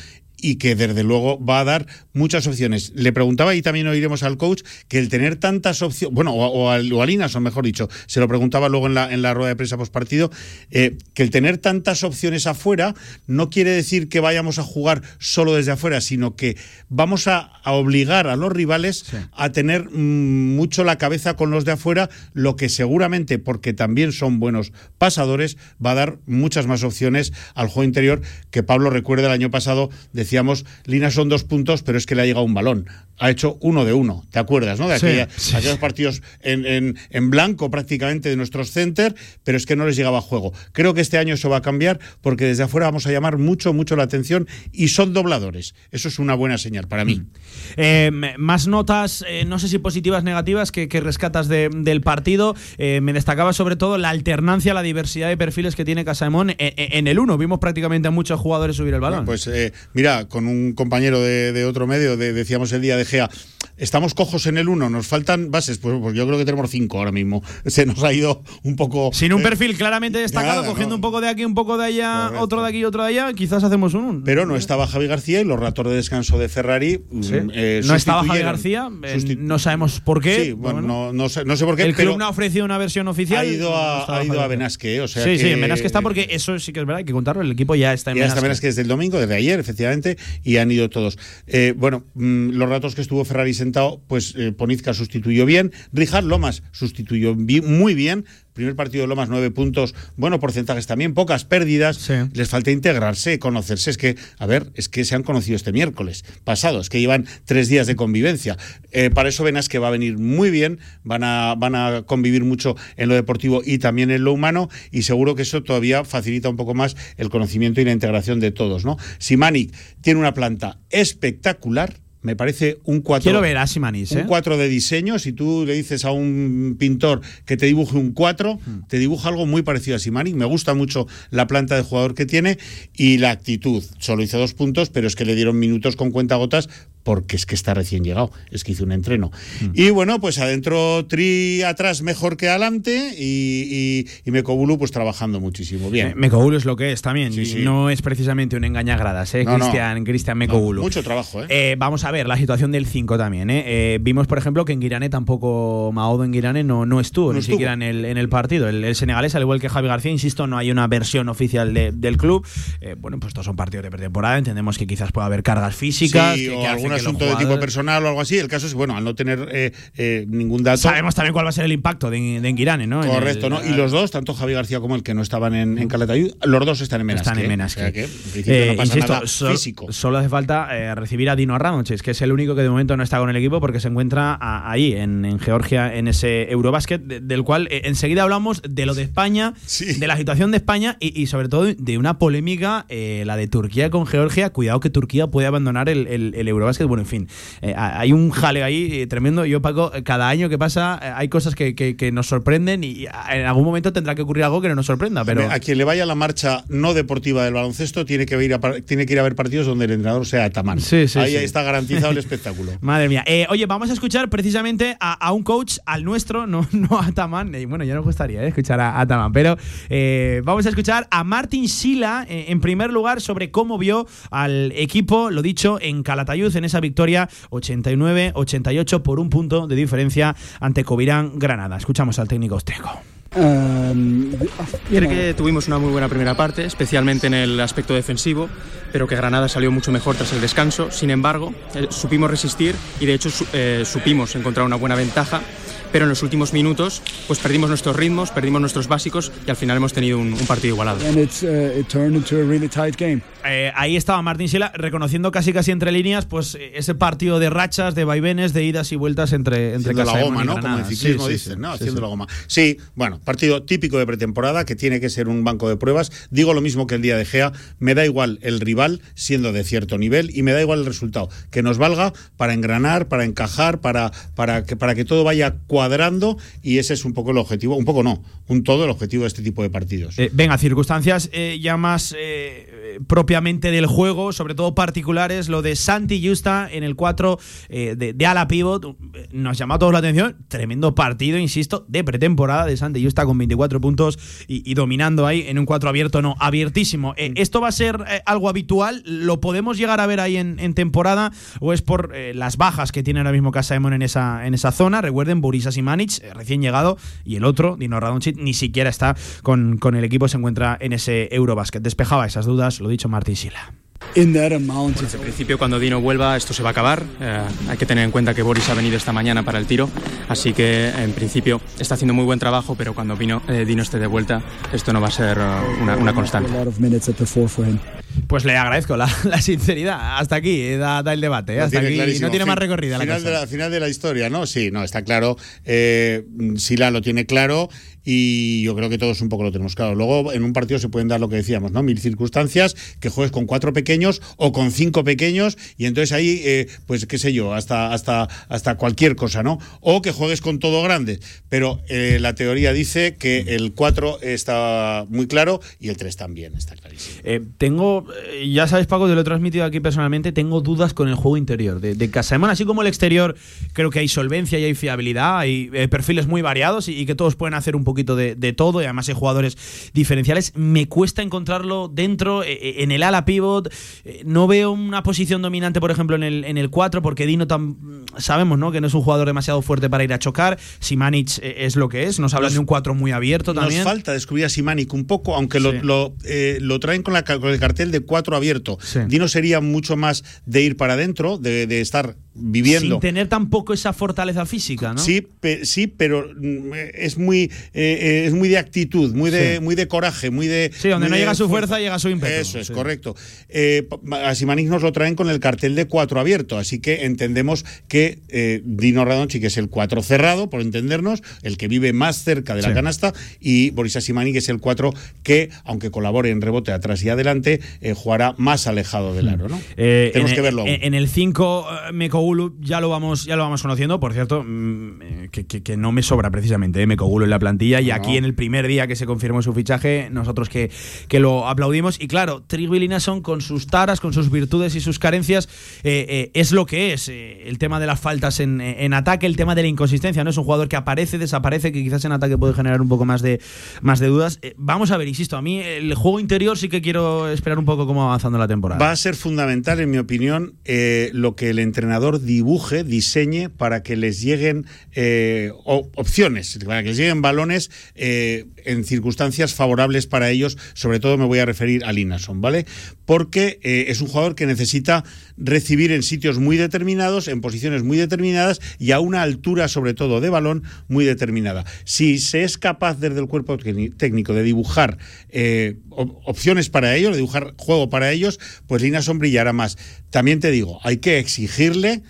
[SPEAKER 15] y que desde luego va a dar muchas opciones. Le preguntaba y también oiremos al coach que el tener tantas opciones, bueno, o, o al, o al Inason, mejor dicho, se lo preguntaba luego en la, en la rueda de prensa post partido, que el tener tantas opciones afuera no quiere decir que vayamos a jugar solo desde afuera, sino que vamos a, a obligar a los rivales a tener mm, mucho la cabeza con los de afuera, lo que seguramente, porque también son buenos pasadores, va a dar muchas más opciones al juego interior que Pablo recuerda el año pasado, decíamos, Lina son dos puntos, pero es que le ha llegado un balón. Ha hecho uno de uno, ¿te acuerdas, no? De
[SPEAKER 2] Sí,
[SPEAKER 15] aquella-
[SPEAKER 2] sí.
[SPEAKER 15] aquellos partidos en, en- en blanco prácticamente de nuestros center, pero es que no les llegaba juego. Creo que este año eso va a cambiar porque desde afuera vamos a llamar mucho, mucho la atención y son dobladores. Eso es una buena señal para mí.
[SPEAKER 2] Eh, m- más notas, eh, no sé si positivas, negativas, que, que rescatas de- del partido. Eh, me destacaba sobre todo la alternancia, la diversidad de perfiles que tiene Casamón en, en el 1. Vimos prácticamente a muchos jugadores subir el balón.
[SPEAKER 15] Pues eh, mira, con un compañero de, de otro medio, de- decíamos el día de Estamos cojos en el 1, nos faltan bases, pues, pues yo creo que tenemos 5 ahora mismo. Se nos ha ido un poco...
[SPEAKER 2] Sin un
[SPEAKER 15] eh,
[SPEAKER 2] perfil claramente destacado,
[SPEAKER 15] nada,
[SPEAKER 2] cogiendo
[SPEAKER 15] no.
[SPEAKER 2] un poco de aquí, un poco de allá, otro de aquí, otro de allá, quizás hacemos un.
[SPEAKER 15] Pero no estaba Javi García y los ratos de descanso de Ferrari. mm,
[SPEAKER 2] Sí.
[SPEAKER 15] eh,
[SPEAKER 2] no estaba Javi García, eh, no sabemos por qué.
[SPEAKER 15] Sí, bueno,
[SPEAKER 2] Bueno,
[SPEAKER 15] no, no sé, no sé por qué,
[SPEAKER 2] el club
[SPEAKER 15] pero
[SPEAKER 2] no ha ofrecido una versión oficial.
[SPEAKER 15] ha ido a, ha ido a. Benasque, o sea
[SPEAKER 2] sí, sí,
[SPEAKER 15] que-
[SPEAKER 2] en Benasque está porque eso sí que es verdad, hay que contarlo. El equipo ya está en
[SPEAKER 15] Ya está
[SPEAKER 2] Benasque.
[SPEAKER 15] Benasque desde el domingo, desde ayer, efectivamente, y han ido todos. Eh, bueno, mm, los ratos que estuvo Ferrari sentado, pues eh, Ponizca sustituyó bien, Rijard Lomas sustituyó muy bien. Primer partido de Lomas, nueve puntos, bueno, porcentajes también, pocas pérdidas. Les falta integrarse, conocerse. Es que, a ver, es que se han conocido este miércoles pasado, es que llevan tres días de convivencia. Eh, para eso Benasque va a venir muy bien, van a, van a convivir mucho en lo deportivo y también en lo humano, y seguro que eso todavía facilita un poco más el conocimiento y la integración de todos, ¿no? Simanic tiene una planta espectacular. Me parece un 4
[SPEAKER 2] Quiero ver a Simanis, ¿eh?
[SPEAKER 15] un 4 de diseño. Si tú le dices a un pintor que te dibuje un 4,
[SPEAKER 2] Hmm.
[SPEAKER 15] te dibuja algo muy parecido a Simani. Me gusta mucho la planta de jugador que tiene y la actitud. Solo hizo dos puntos, pero es que le dieron minutos con cuentagotas porque es que está recién llegado. Es que hizo un entreno.
[SPEAKER 2] Hmm.
[SPEAKER 15] Y bueno, pues adentro Tri atrás mejor que adelante y, y, y pues trabajando muchísimo. Bien.
[SPEAKER 2] Eh, es lo que es también.
[SPEAKER 15] Sí,
[SPEAKER 2] y
[SPEAKER 15] sí.
[SPEAKER 2] No es precisamente un engañagradas, ¿eh?
[SPEAKER 15] No, no.
[SPEAKER 2] Cristian, Cristian Mekogulu.
[SPEAKER 15] Mucho trabajo, ¿eh?
[SPEAKER 2] Eh, vamos a ver la situación del 5 también. ¿eh? Eh, vimos, por ejemplo, que en Guirane tampoco, Maodo en Guirane no, no estuvo,
[SPEAKER 15] No
[SPEAKER 2] ni
[SPEAKER 15] estuvo.
[SPEAKER 2] siquiera en el, en el partido. El, el senegalés, al igual que Javi García, insisto, no hay una versión oficial de- del club. Bueno, pues estos son partidos de pretemporada. Entendemos que quizás pueda haber cargas físicas.
[SPEAKER 15] Sí,
[SPEAKER 2] que-
[SPEAKER 15] o
[SPEAKER 2] que hacen
[SPEAKER 15] algún asunto de tipo personal o algo así. El caso es, bueno, al no tener eh, eh, ningún dato.
[SPEAKER 2] Sabemos también cuál va a ser el impacto de, de Enguirane, ¿no?
[SPEAKER 15] Correcto,
[SPEAKER 2] el-
[SPEAKER 15] ¿no? Y los dos, tanto Javi García como el que no estaban en, en Calatayud, los dos están en Menasque.
[SPEAKER 2] Están en. Menasque.
[SPEAKER 15] O sea que, en principio,
[SPEAKER 2] Eh,
[SPEAKER 15] no pasa
[SPEAKER 2] insisto,
[SPEAKER 15] nada físico.
[SPEAKER 2] solo hace falta recibir a Dino Arramoches, que es el único que de momento no está con el equipo porque se encuentra a- ahí, en, en Georgia, en ese Eurobasket, de- del cual enseguida hablamos de lo de España, de la situación de España y, y sobre todo de una polémica, la de Turquía con Georgia. Cuidado que Turquía puede abandonar el, el, el Eurobasket. Bueno, en fin, eh, hay un jale ahí eh, tremendo. Yo, Paco, eh, cada año que pasa hay cosas que, que- que nos sorprenden y ah, en algún momento tendrá que ocurrir algo que no nos sorprenda. Pero
[SPEAKER 15] A quien le vaya la marcha no deportiva del baloncesto tiene que ir a, tiene que ir a ver partidos donde el entrenador sea.
[SPEAKER 2] Sí, sí,
[SPEAKER 15] Ahí
[SPEAKER 2] sí.
[SPEAKER 15] está garantizado el espectáculo.
[SPEAKER 2] Madre mía. Eh, oye, vamos a escuchar precisamente a, a un coach, al nuestro, no, no a Ataman. Eh, bueno, ya nos gustaría eh, escuchar a, a Ataman, pero vamos a escuchar a Martin Sila, en primer lugar, sobre cómo vio al equipo, lo dicho, en Calatayud, en esa victoria 89-88 por un punto de diferencia ante Covirán Granada. Escuchamos al técnico austríaco.
[SPEAKER 16] Creo que tuvimos una muy buena primera parte, especialmente en el aspecto defensivo, pero que Granada salió mucho mejor tras el descanso. Sin embargo, eh, supimos resistir y de hecho eh, supimos encontrar una buena ventaja pero en los últimos minutos pues perdimos nuestros ritmos, perdimos nuestros básicos y al final hemos tenido un, un partido igualado.
[SPEAKER 2] Eh, ahí estaba Martín Sila reconociendo casi casi entre líneas pues eh, ese partido de rachas, de vaivenes, de idas y vueltas entre, entre
[SPEAKER 15] Haciendo la goma,
[SPEAKER 2] y
[SPEAKER 15] ¿no? Como el ciclismo
[SPEAKER 2] Sí,
[SPEAKER 15] dicen,
[SPEAKER 2] sí.
[SPEAKER 15] ¿no?
[SPEAKER 2] Sí,
[SPEAKER 15] Haciendo
[SPEAKER 2] sí.
[SPEAKER 15] la goma. Sí, bueno, partido típico de pretemporada que tiene que ser un banco de pruebas. Digo lo mismo que el día de Gea. Me da igual el rival siendo de cierto nivel y me da igual el resultado. Que nos valga para engranar, para encajar, para, para, que, para que todo vaya cuadrando y ese es un poco el objetivo. Un poco no, un todo el objetivo de este tipo de partidos.
[SPEAKER 2] Eh, venga, circunstancias eh, ya más eh, propiamente del juego, sobre todo particulares, lo de Santi Justa en el 4 eh, de, de ala pivot, nos llamó a todos la atención, tremendo partido, insisto, de pretemporada de Santi Justa con 24 puntos y, y dominando ahí en un 4 abierto, no, abiertísimo. Eh, ¿Esto va a ser algo habitual? ¿Lo podemos llegar a ver ahí en, en temporada o es por las bajas que tiene ahora mismo Casaemon en esa, en esa zona? Recuerden, Boris Simanic, eh, recién llegado, y el otro, Dino Radonchit, ni siquiera está con, con el equipo, se encuentra en ese Eurobasket. Despejaba esas dudas, lo dicho Martín Sila.
[SPEAKER 16] Desde el principio, cuando Dino vuelva, esto se va a acabar. Eh, hay que tener en cuenta que Boris ha venido esta mañana para el tiro, así que en principio está haciendo muy buen trabajo, pero cuando Vino, eh, Dino esté de vuelta, esto no va a ser eh, una, una constante.
[SPEAKER 2] Pues le agradezco la, la sinceridad. Hasta aquí da, da el debate. eh, Hasta
[SPEAKER 15] tiene
[SPEAKER 2] aquí
[SPEAKER 15] clarísimo.
[SPEAKER 2] no tiene más recorrida la
[SPEAKER 15] final
[SPEAKER 2] cosa.
[SPEAKER 15] de la final de la historia, ¿no? Sí, no, está claro. Eh, Sila lo tiene claro y yo creo que todos un poco lo tenemos claro. Luego, en un partido se pueden dar lo que decíamos, ¿no? Mil circunstancias, que juegues con cuatro pequeños o con cinco pequeños y entonces ahí, eh, pues qué sé yo, hasta, hasta, hasta cualquier cosa, ¿no? O que juegues con todo grande. Pero eh, la teoría dice que el 4 está muy claro y el 3 también está clarísimo.
[SPEAKER 2] Eh, tengo, eh, ya sabes, Paco, te lo he transmitido aquí personalmente, tengo dudas con el juego interior de, de así como el exterior, creo que hay solvencia y hay fiabilidad, hay perfiles muy variados y, y que todos pueden hacer un poquito de, de todo y además hay jugadores diferenciales. Me cuesta encontrarlo dentro, eh, eh, en el ala pivot, eh, no veo una posición dominante, por ejemplo, en el, en el 4, porque Dino tam- sabemos ¿no? que no es un jugador demasiado fuerte para ir a chocar, Simanic es lo que es, nos hablan
[SPEAKER 15] Nos-
[SPEAKER 2] de un 4 muy abierto también.
[SPEAKER 15] Nos falta descubrir a Simanic un poco, aunque lo,
[SPEAKER 2] Sí.
[SPEAKER 15] lo, eh, lo traen con, la, con el cartel de cuatro abierto. Dino sería mucho más de ir para adentro, de, de estar viviendo.
[SPEAKER 2] Sin tener tampoco esa fortaleza física, ¿no?
[SPEAKER 15] Sí, pe- sí, pero mm, es muy eh, eh, es muy de actitud, muy de
[SPEAKER 2] Sí.
[SPEAKER 15] muy de coraje, muy de
[SPEAKER 2] Sí, donde no llega su fuerza, llega su ímpetu.
[SPEAKER 15] Eso es
[SPEAKER 2] Sí.
[SPEAKER 15] correcto. Eh, a Simanic nos lo traen con el cartel de cuatro abierto, así que entendemos que eh, Dino Radonchi que es el cuatro cerrado, por entendernos, el que vive más cerca de la
[SPEAKER 2] Sí.
[SPEAKER 15] canasta y Boris Simanic es el cuatro que aunque colabore en rebote atrás y adelante jugará más alejado del aro, ¿no? Tenemos
[SPEAKER 2] en,
[SPEAKER 15] que verlo. aún.
[SPEAKER 2] En, el 5, eh, Mekogulu ya lo vamos ya lo vamos conociendo. Por cierto, mm, que, que- que no me sobra precisamente eh, Mekogulu en la plantilla. Y
[SPEAKER 15] No,
[SPEAKER 2] aquí en el primer día que se confirmó su fichaje, nosotros que, que lo aplaudimos. Y claro, Trigby Linason con sus taras, con sus virtudes y sus carencias, eh, eh, es lo que es. Eh, el tema de las faltas en, en ataque, el tema de la inconsistencia. No es un jugador que aparece, desaparece, que quizás en ataque puede generar un poco más de, más de dudas. Vamos a ver, insisto, a mí el juego interior sí que quiero esperar un poco cómo va avanzando la temporada.
[SPEAKER 15] Va a ser fundamental, en mi opinión, lo que el entrenador dibuje, diseñe para que les lleguen eh, opciones, para que les lleguen balones eh, en circunstancias favorables para ellos. Sobre todo me voy a referir a Linason, ¿vale? Porque eh, es un jugador que necesita recibir en sitios muy determinados, en posiciones muy determinadas y a una altura, sobre todo, de balón muy determinada. Si se es capaz desde el cuerpo técnico de dibujar eh, op- opciones para ellos, de dibujar juego para ellos, pues Linason brillará más. También te digo, hay que exigirle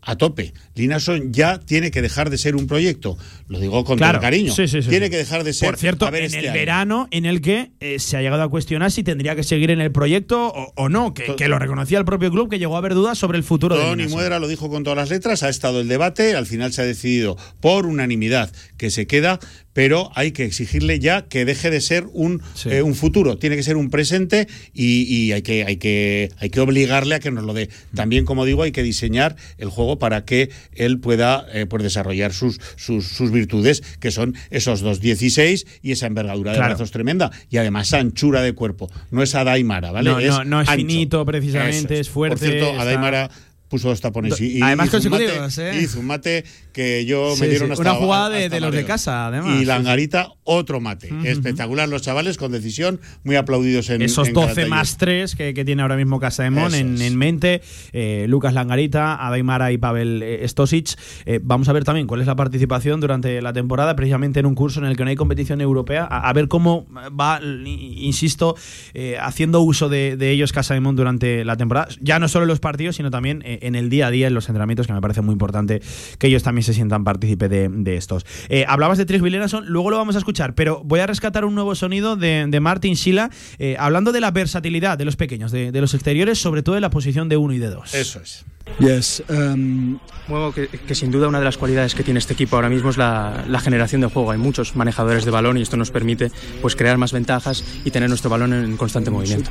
[SPEAKER 15] a tope. Linason ya tiene que dejar de ser un proyecto. Lo digo con todo el cariño.
[SPEAKER 2] Sí, sí, sí,
[SPEAKER 15] tiene que dejar de ser.
[SPEAKER 2] Por cierto,
[SPEAKER 15] a ver,
[SPEAKER 2] en
[SPEAKER 15] este
[SPEAKER 2] el
[SPEAKER 15] año.
[SPEAKER 2] verano en el que eh, se ha llegado a cuestionar si tendría que seguir en el proyecto o, o no, que, que lo reconocía el propio club, que llegó a haber dudas sobre el futuro de
[SPEAKER 15] Tony
[SPEAKER 2] Linason.
[SPEAKER 15] Muedra lo dijo con todas las letras, ha estado el debate, al final se ha decidido por unanimidad que se queda, pero hay que exigirle ya que deje de ser un, eh, un futuro, tiene que ser un presente y, y hay, que, hay, que, hay que obligarle a que nos lo dé. También, como digo, hay que diseñar el juego para que él pueda eh, pues desarrollar sus, sus, sus virtudes, que son esos 2.16 y esa envergadura de
[SPEAKER 2] Claro.
[SPEAKER 15] brazos tremenda, y además anchura de cuerpo. No es Adaimara, ¿vale?
[SPEAKER 2] No, no, no es finito precisamente, es fuerte,
[SPEAKER 15] Por cierto, Adaimara puso dos tapones. Y, y
[SPEAKER 2] Además
[SPEAKER 15] hizo un mate-
[SPEAKER 2] consecutivos, ¿eh?
[SPEAKER 15] Hizo un mate que yo
[SPEAKER 2] Sí,
[SPEAKER 15] me dieron
[SPEAKER 2] sí.
[SPEAKER 15] hasta
[SPEAKER 2] Una jugada de, los de casa, además.
[SPEAKER 15] Y Langarita, otro mate. Espectacular los chavales, con decisión, muy aplaudidos en
[SPEAKER 2] Esos
[SPEAKER 15] en
[SPEAKER 2] 12
[SPEAKER 15] Calatayud.
[SPEAKER 2] más 3 que, que tiene ahora mismo Casa de Mon
[SPEAKER 15] Eso
[SPEAKER 2] en, en mente, eh, Lucas Langarita, Adaimara y Pavel eh, Stosic. Eh, vamos a ver también cuál es la participación durante la temporada, precisamente en un curso en el que no hay competición europea, a, a ver cómo va, insisto, eh, haciendo uso de, de ellos Casa de Mon durante la temporada, ya no solo en los partidos, sino también en el día a día, en los entrenamientos, que me parece muy importante que ellos también se sientan partícipe de, estos. Eh, hablabas de Tris Villeneuve, luego lo vamos a escuchar, pero voy a rescatar un nuevo sonido de, de Martin Sila, eh, hablando de la versatilidad de los pequeños, de, de los exteriores, sobre todo en la posición de uno y de dos.
[SPEAKER 15] Eso es.
[SPEAKER 16] Yes. um, Bueno, que, que sin duda una de las cualidades que tiene este equipo ahora mismo es la, la generación de juego. Hay muchos manejadores de balón y esto nos permite pues crear más ventajas y tener nuestro balón en constante movimiento.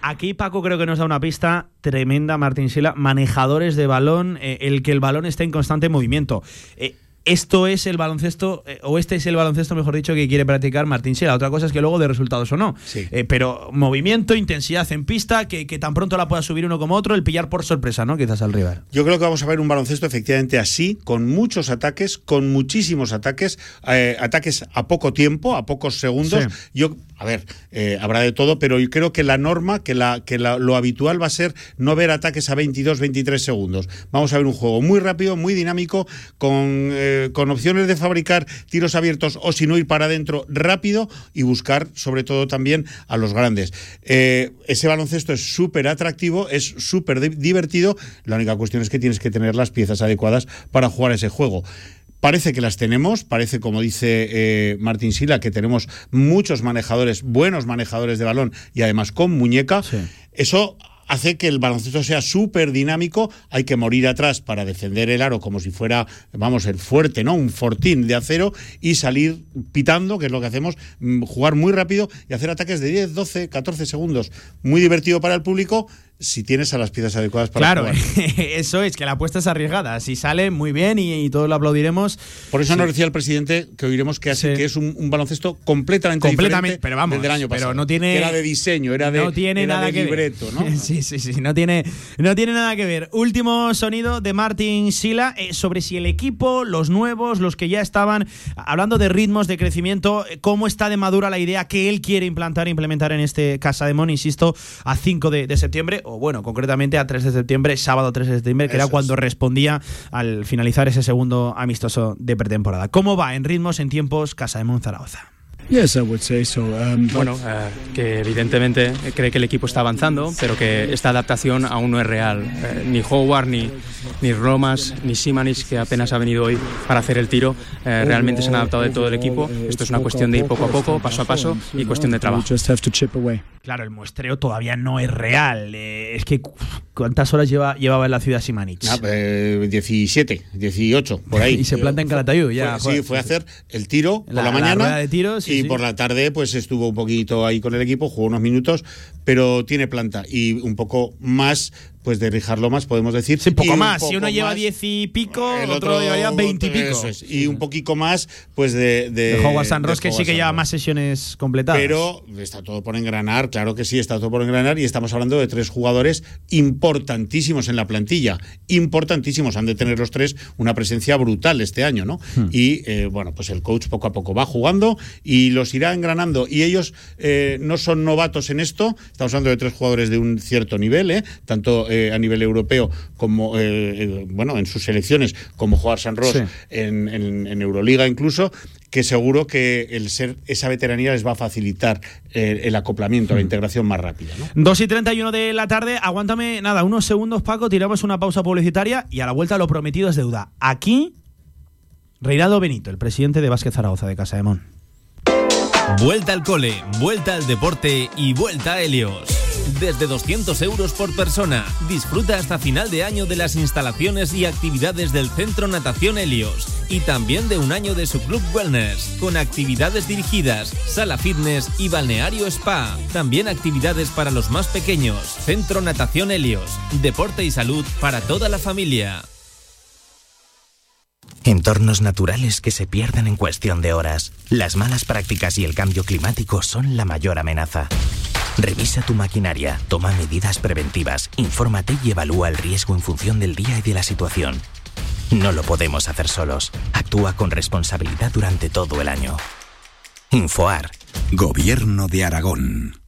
[SPEAKER 2] Aquí Paco creo que nos da una pista tremenda, Martín Sila, manejadores de balón, eh, el que el balón esté en constante movimiento. Eh, esto es el baloncesto, eh, o este es el baloncesto, mejor dicho, que quiere practicar Martín Sila. Otra cosa es que luego de resultados o no. Eh, pero movimiento, intensidad en pista, que, que tan pronto la pueda subir uno como otro, el pillar por sorpresa, ¿no? Quizás al rival.
[SPEAKER 15] Yo creo que vamos a ver un baloncesto efectivamente así, con muchos ataques, con muchísimos ataques, eh, ataques a poco tiempo, a pocos segundos.
[SPEAKER 2] Sí.
[SPEAKER 15] Yo, a ver, eh, habrá de todo, pero yo creo que la norma, que, la, que la- lo habitual va a ser no ver ataques a 22, 23 segundos. Vamos a ver un juego muy rápido, muy dinámico, con, eh, con opciones de fabricar tiros abiertos o si no ir para adentro rápido y buscar sobre todo también a los grandes. Eh, ese baloncesto es súper atractivo, es súper di- divertido. La única cuestión es que tienes que tener las piezas adecuadas para jugar ese juego. Parece que las tenemos, parece, como dice eh, Martín Sila, que tenemos muchos manejadores, buenos manejadores de balón y además con muñeca. Eso hace que el baloncesto sea súper dinámico, hay que morir atrás para defender el aro como si fuera, vamos, el fuerte, ¿no? Un fortín de acero y salir pitando, que es lo que hacemos, mm, jugar muy rápido y hacer ataques de 10, 12, 14 segundos. Muy divertido para el público si tienes a las piezas adecuadas para
[SPEAKER 2] Claro,
[SPEAKER 15] jugar.
[SPEAKER 2] eso es, que la apuesta es arriesgada. Si sale, muy bien y, y todos lo aplaudiremos.
[SPEAKER 15] Por eso
[SPEAKER 2] Sí.
[SPEAKER 15] nos decía el presidente que oiremos que, hace, que es un, un baloncesto completamente,
[SPEAKER 2] completamente,
[SPEAKER 15] diferente
[SPEAKER 2] pero vamos,
[SPEAKER 15] del del año pasado.
[SPEAKER 2] pero no tiene
[SPEAKER 15] Que era de diseño, era de,
[SPEAKER 2] no tiene
[SPEAKER 15] era
[SPEAKER 2] nada
[SPEAKER 15] de
[SPEAKER 2] que
[SPEAKER 15] libreto,
[SPEAKER 2] ver.
[SPEAKER 15] ¿no?
[SPEAKER 2] Sí, sí, sí, no tiene, no tiene nada que ver. Último sonido de Martin Sila eh, sobre si el equipo, los nuevos, los que ya estaban hablando de ritmos de crecimiento, eh, cómo está de madura la idea que él quiere implantar e implementar en este Casa de Mon, insisto, a 5 de, de septiembre, o bueno, concretamente a 3 de septiembre, sábado 3 de septiembre, que era cuando respondía al finalizar ese segundo amistoso de pretemporada. ¿Cómo va en ritmos, en tiempos, Casa de Mon Zaragoza?
[SPEAKER 16] Yes, I would say so. Um, bueno, eh, que evidentemente cree que el equipo está avanzando, pero que esta adaptación aún no es real. Eh, ni Howard, ni, ni Romas, ni Simanis, que apenas ha venido hoy para hacer el tiro, eh, realmente se han adaptado de todo el equipo. Esto es una cuestión de ir poco a poco, paso a paso y cuestión de trabajo.
[SPEAKER 2] Claro, el muestreo todavía no es real. Eh, es que, ¿cuántas horas lleva, llevaba en la ciudad Simanich?
[SPEAKER 15] Ah, eh, 17, 18, por ahí.
[SPEAKER 2] Y se planta en Calatayud, ya,
[SPEAKER 15] Fue- sí, fue a hacer el tiro por
[SPEAKER 2] La-
[SPEAKER 15] la,
[SPEAKER 2] la
[SPEAKER 15] mañana.
[SPEAKER 2] rueda de tiro, sí,
[SPEAKER 15] y
[SPEAKER 2] sí.
[SPEAKER 15] por la tarde, pues estuvo un poquito ahí con el equipo, jugó unos minutos, pero tiene planta. Y un poco más, pues de Rijar Lomas, podemos decir.
[SPEAKER 2] Sí, un poco más. Si
[SPEAKER 15] poco
[SPEAKER 2] uno lleva
[SPEAKER 15] más-
[SPEAKER 2] 10 y pico,
[SPEAKER 15] el
[SPEAKER 2] otro, llevaría 20 y pico.
[SPEAKER 15] eso es, y un poquito más, pues de. De,
[SPEAKER 2] De Howard San Ross, que sí que lleva más sesiones completadas.
[SPEAKER 15] Pero está todo por engranar, claro que sí, está todo por engranar y estamos hablando de tres jugadores importantísimos en la plantilla, importantísimos, han de tener los tres una presencia brutal este año, ¿no?
[SPEAKER 2] Hmm.
[SPEAKER 15] Y eh, bueno, pues el coach poco a poco va jugando y los irá engranando y ellos eh, no son novatos en esto, estamos hablando de tres jugadores de un cierto nivel, ¿eh? tanto eh, a nivel europeo como, eh, eh, bueno, en sus selecciones, como jugar San Ross
[SPEAKER 2] Sí.
[SPEAKER 15] en, en- en Euroliga incluso, que seguro que el ser esa veteranía les va a facilitar eh, el acoplamiento, la integración más rápida. ¿no?
[SPEAKER 2] 2 y 31 de la tarde, aguántame nada, unos segundos, Paco, tiramos una pausa publicitaria y a la vuelta lo prometido es deuda. Aquí, Reinaldo Benito, el presidente de Vázquez Zaragoza de Casa de Mon.
[SPEAKER 3] Vuelta al cole, vuelta al deporte y vuelta a Helios. Desde 200 euros por persona. Disfruta hasta final de año de las instalaciones y actividades del Centro Natación Helios. Y también de un año de su Club Wellness, con actividades dirigidas, sala fitness y balneario spa. También actividades para los más pequeños. Centro Natación Helios. Deporte y salud para toda la familia.
[SPEAKER 9] Entornos naturales que se pierden en cuestión de horas. Las malas prácticas y el cambio climático son la mayor amenaza. Revisa tu maquinaria, toma medidas preventivas, infórmate y evalúa el riesgo en función del día y de la situación. No lo podemos hacer solos. Actúa con responsabilidad durante todo el año. Infoar.
[SPEAKER 17] Gobierno de Aragón.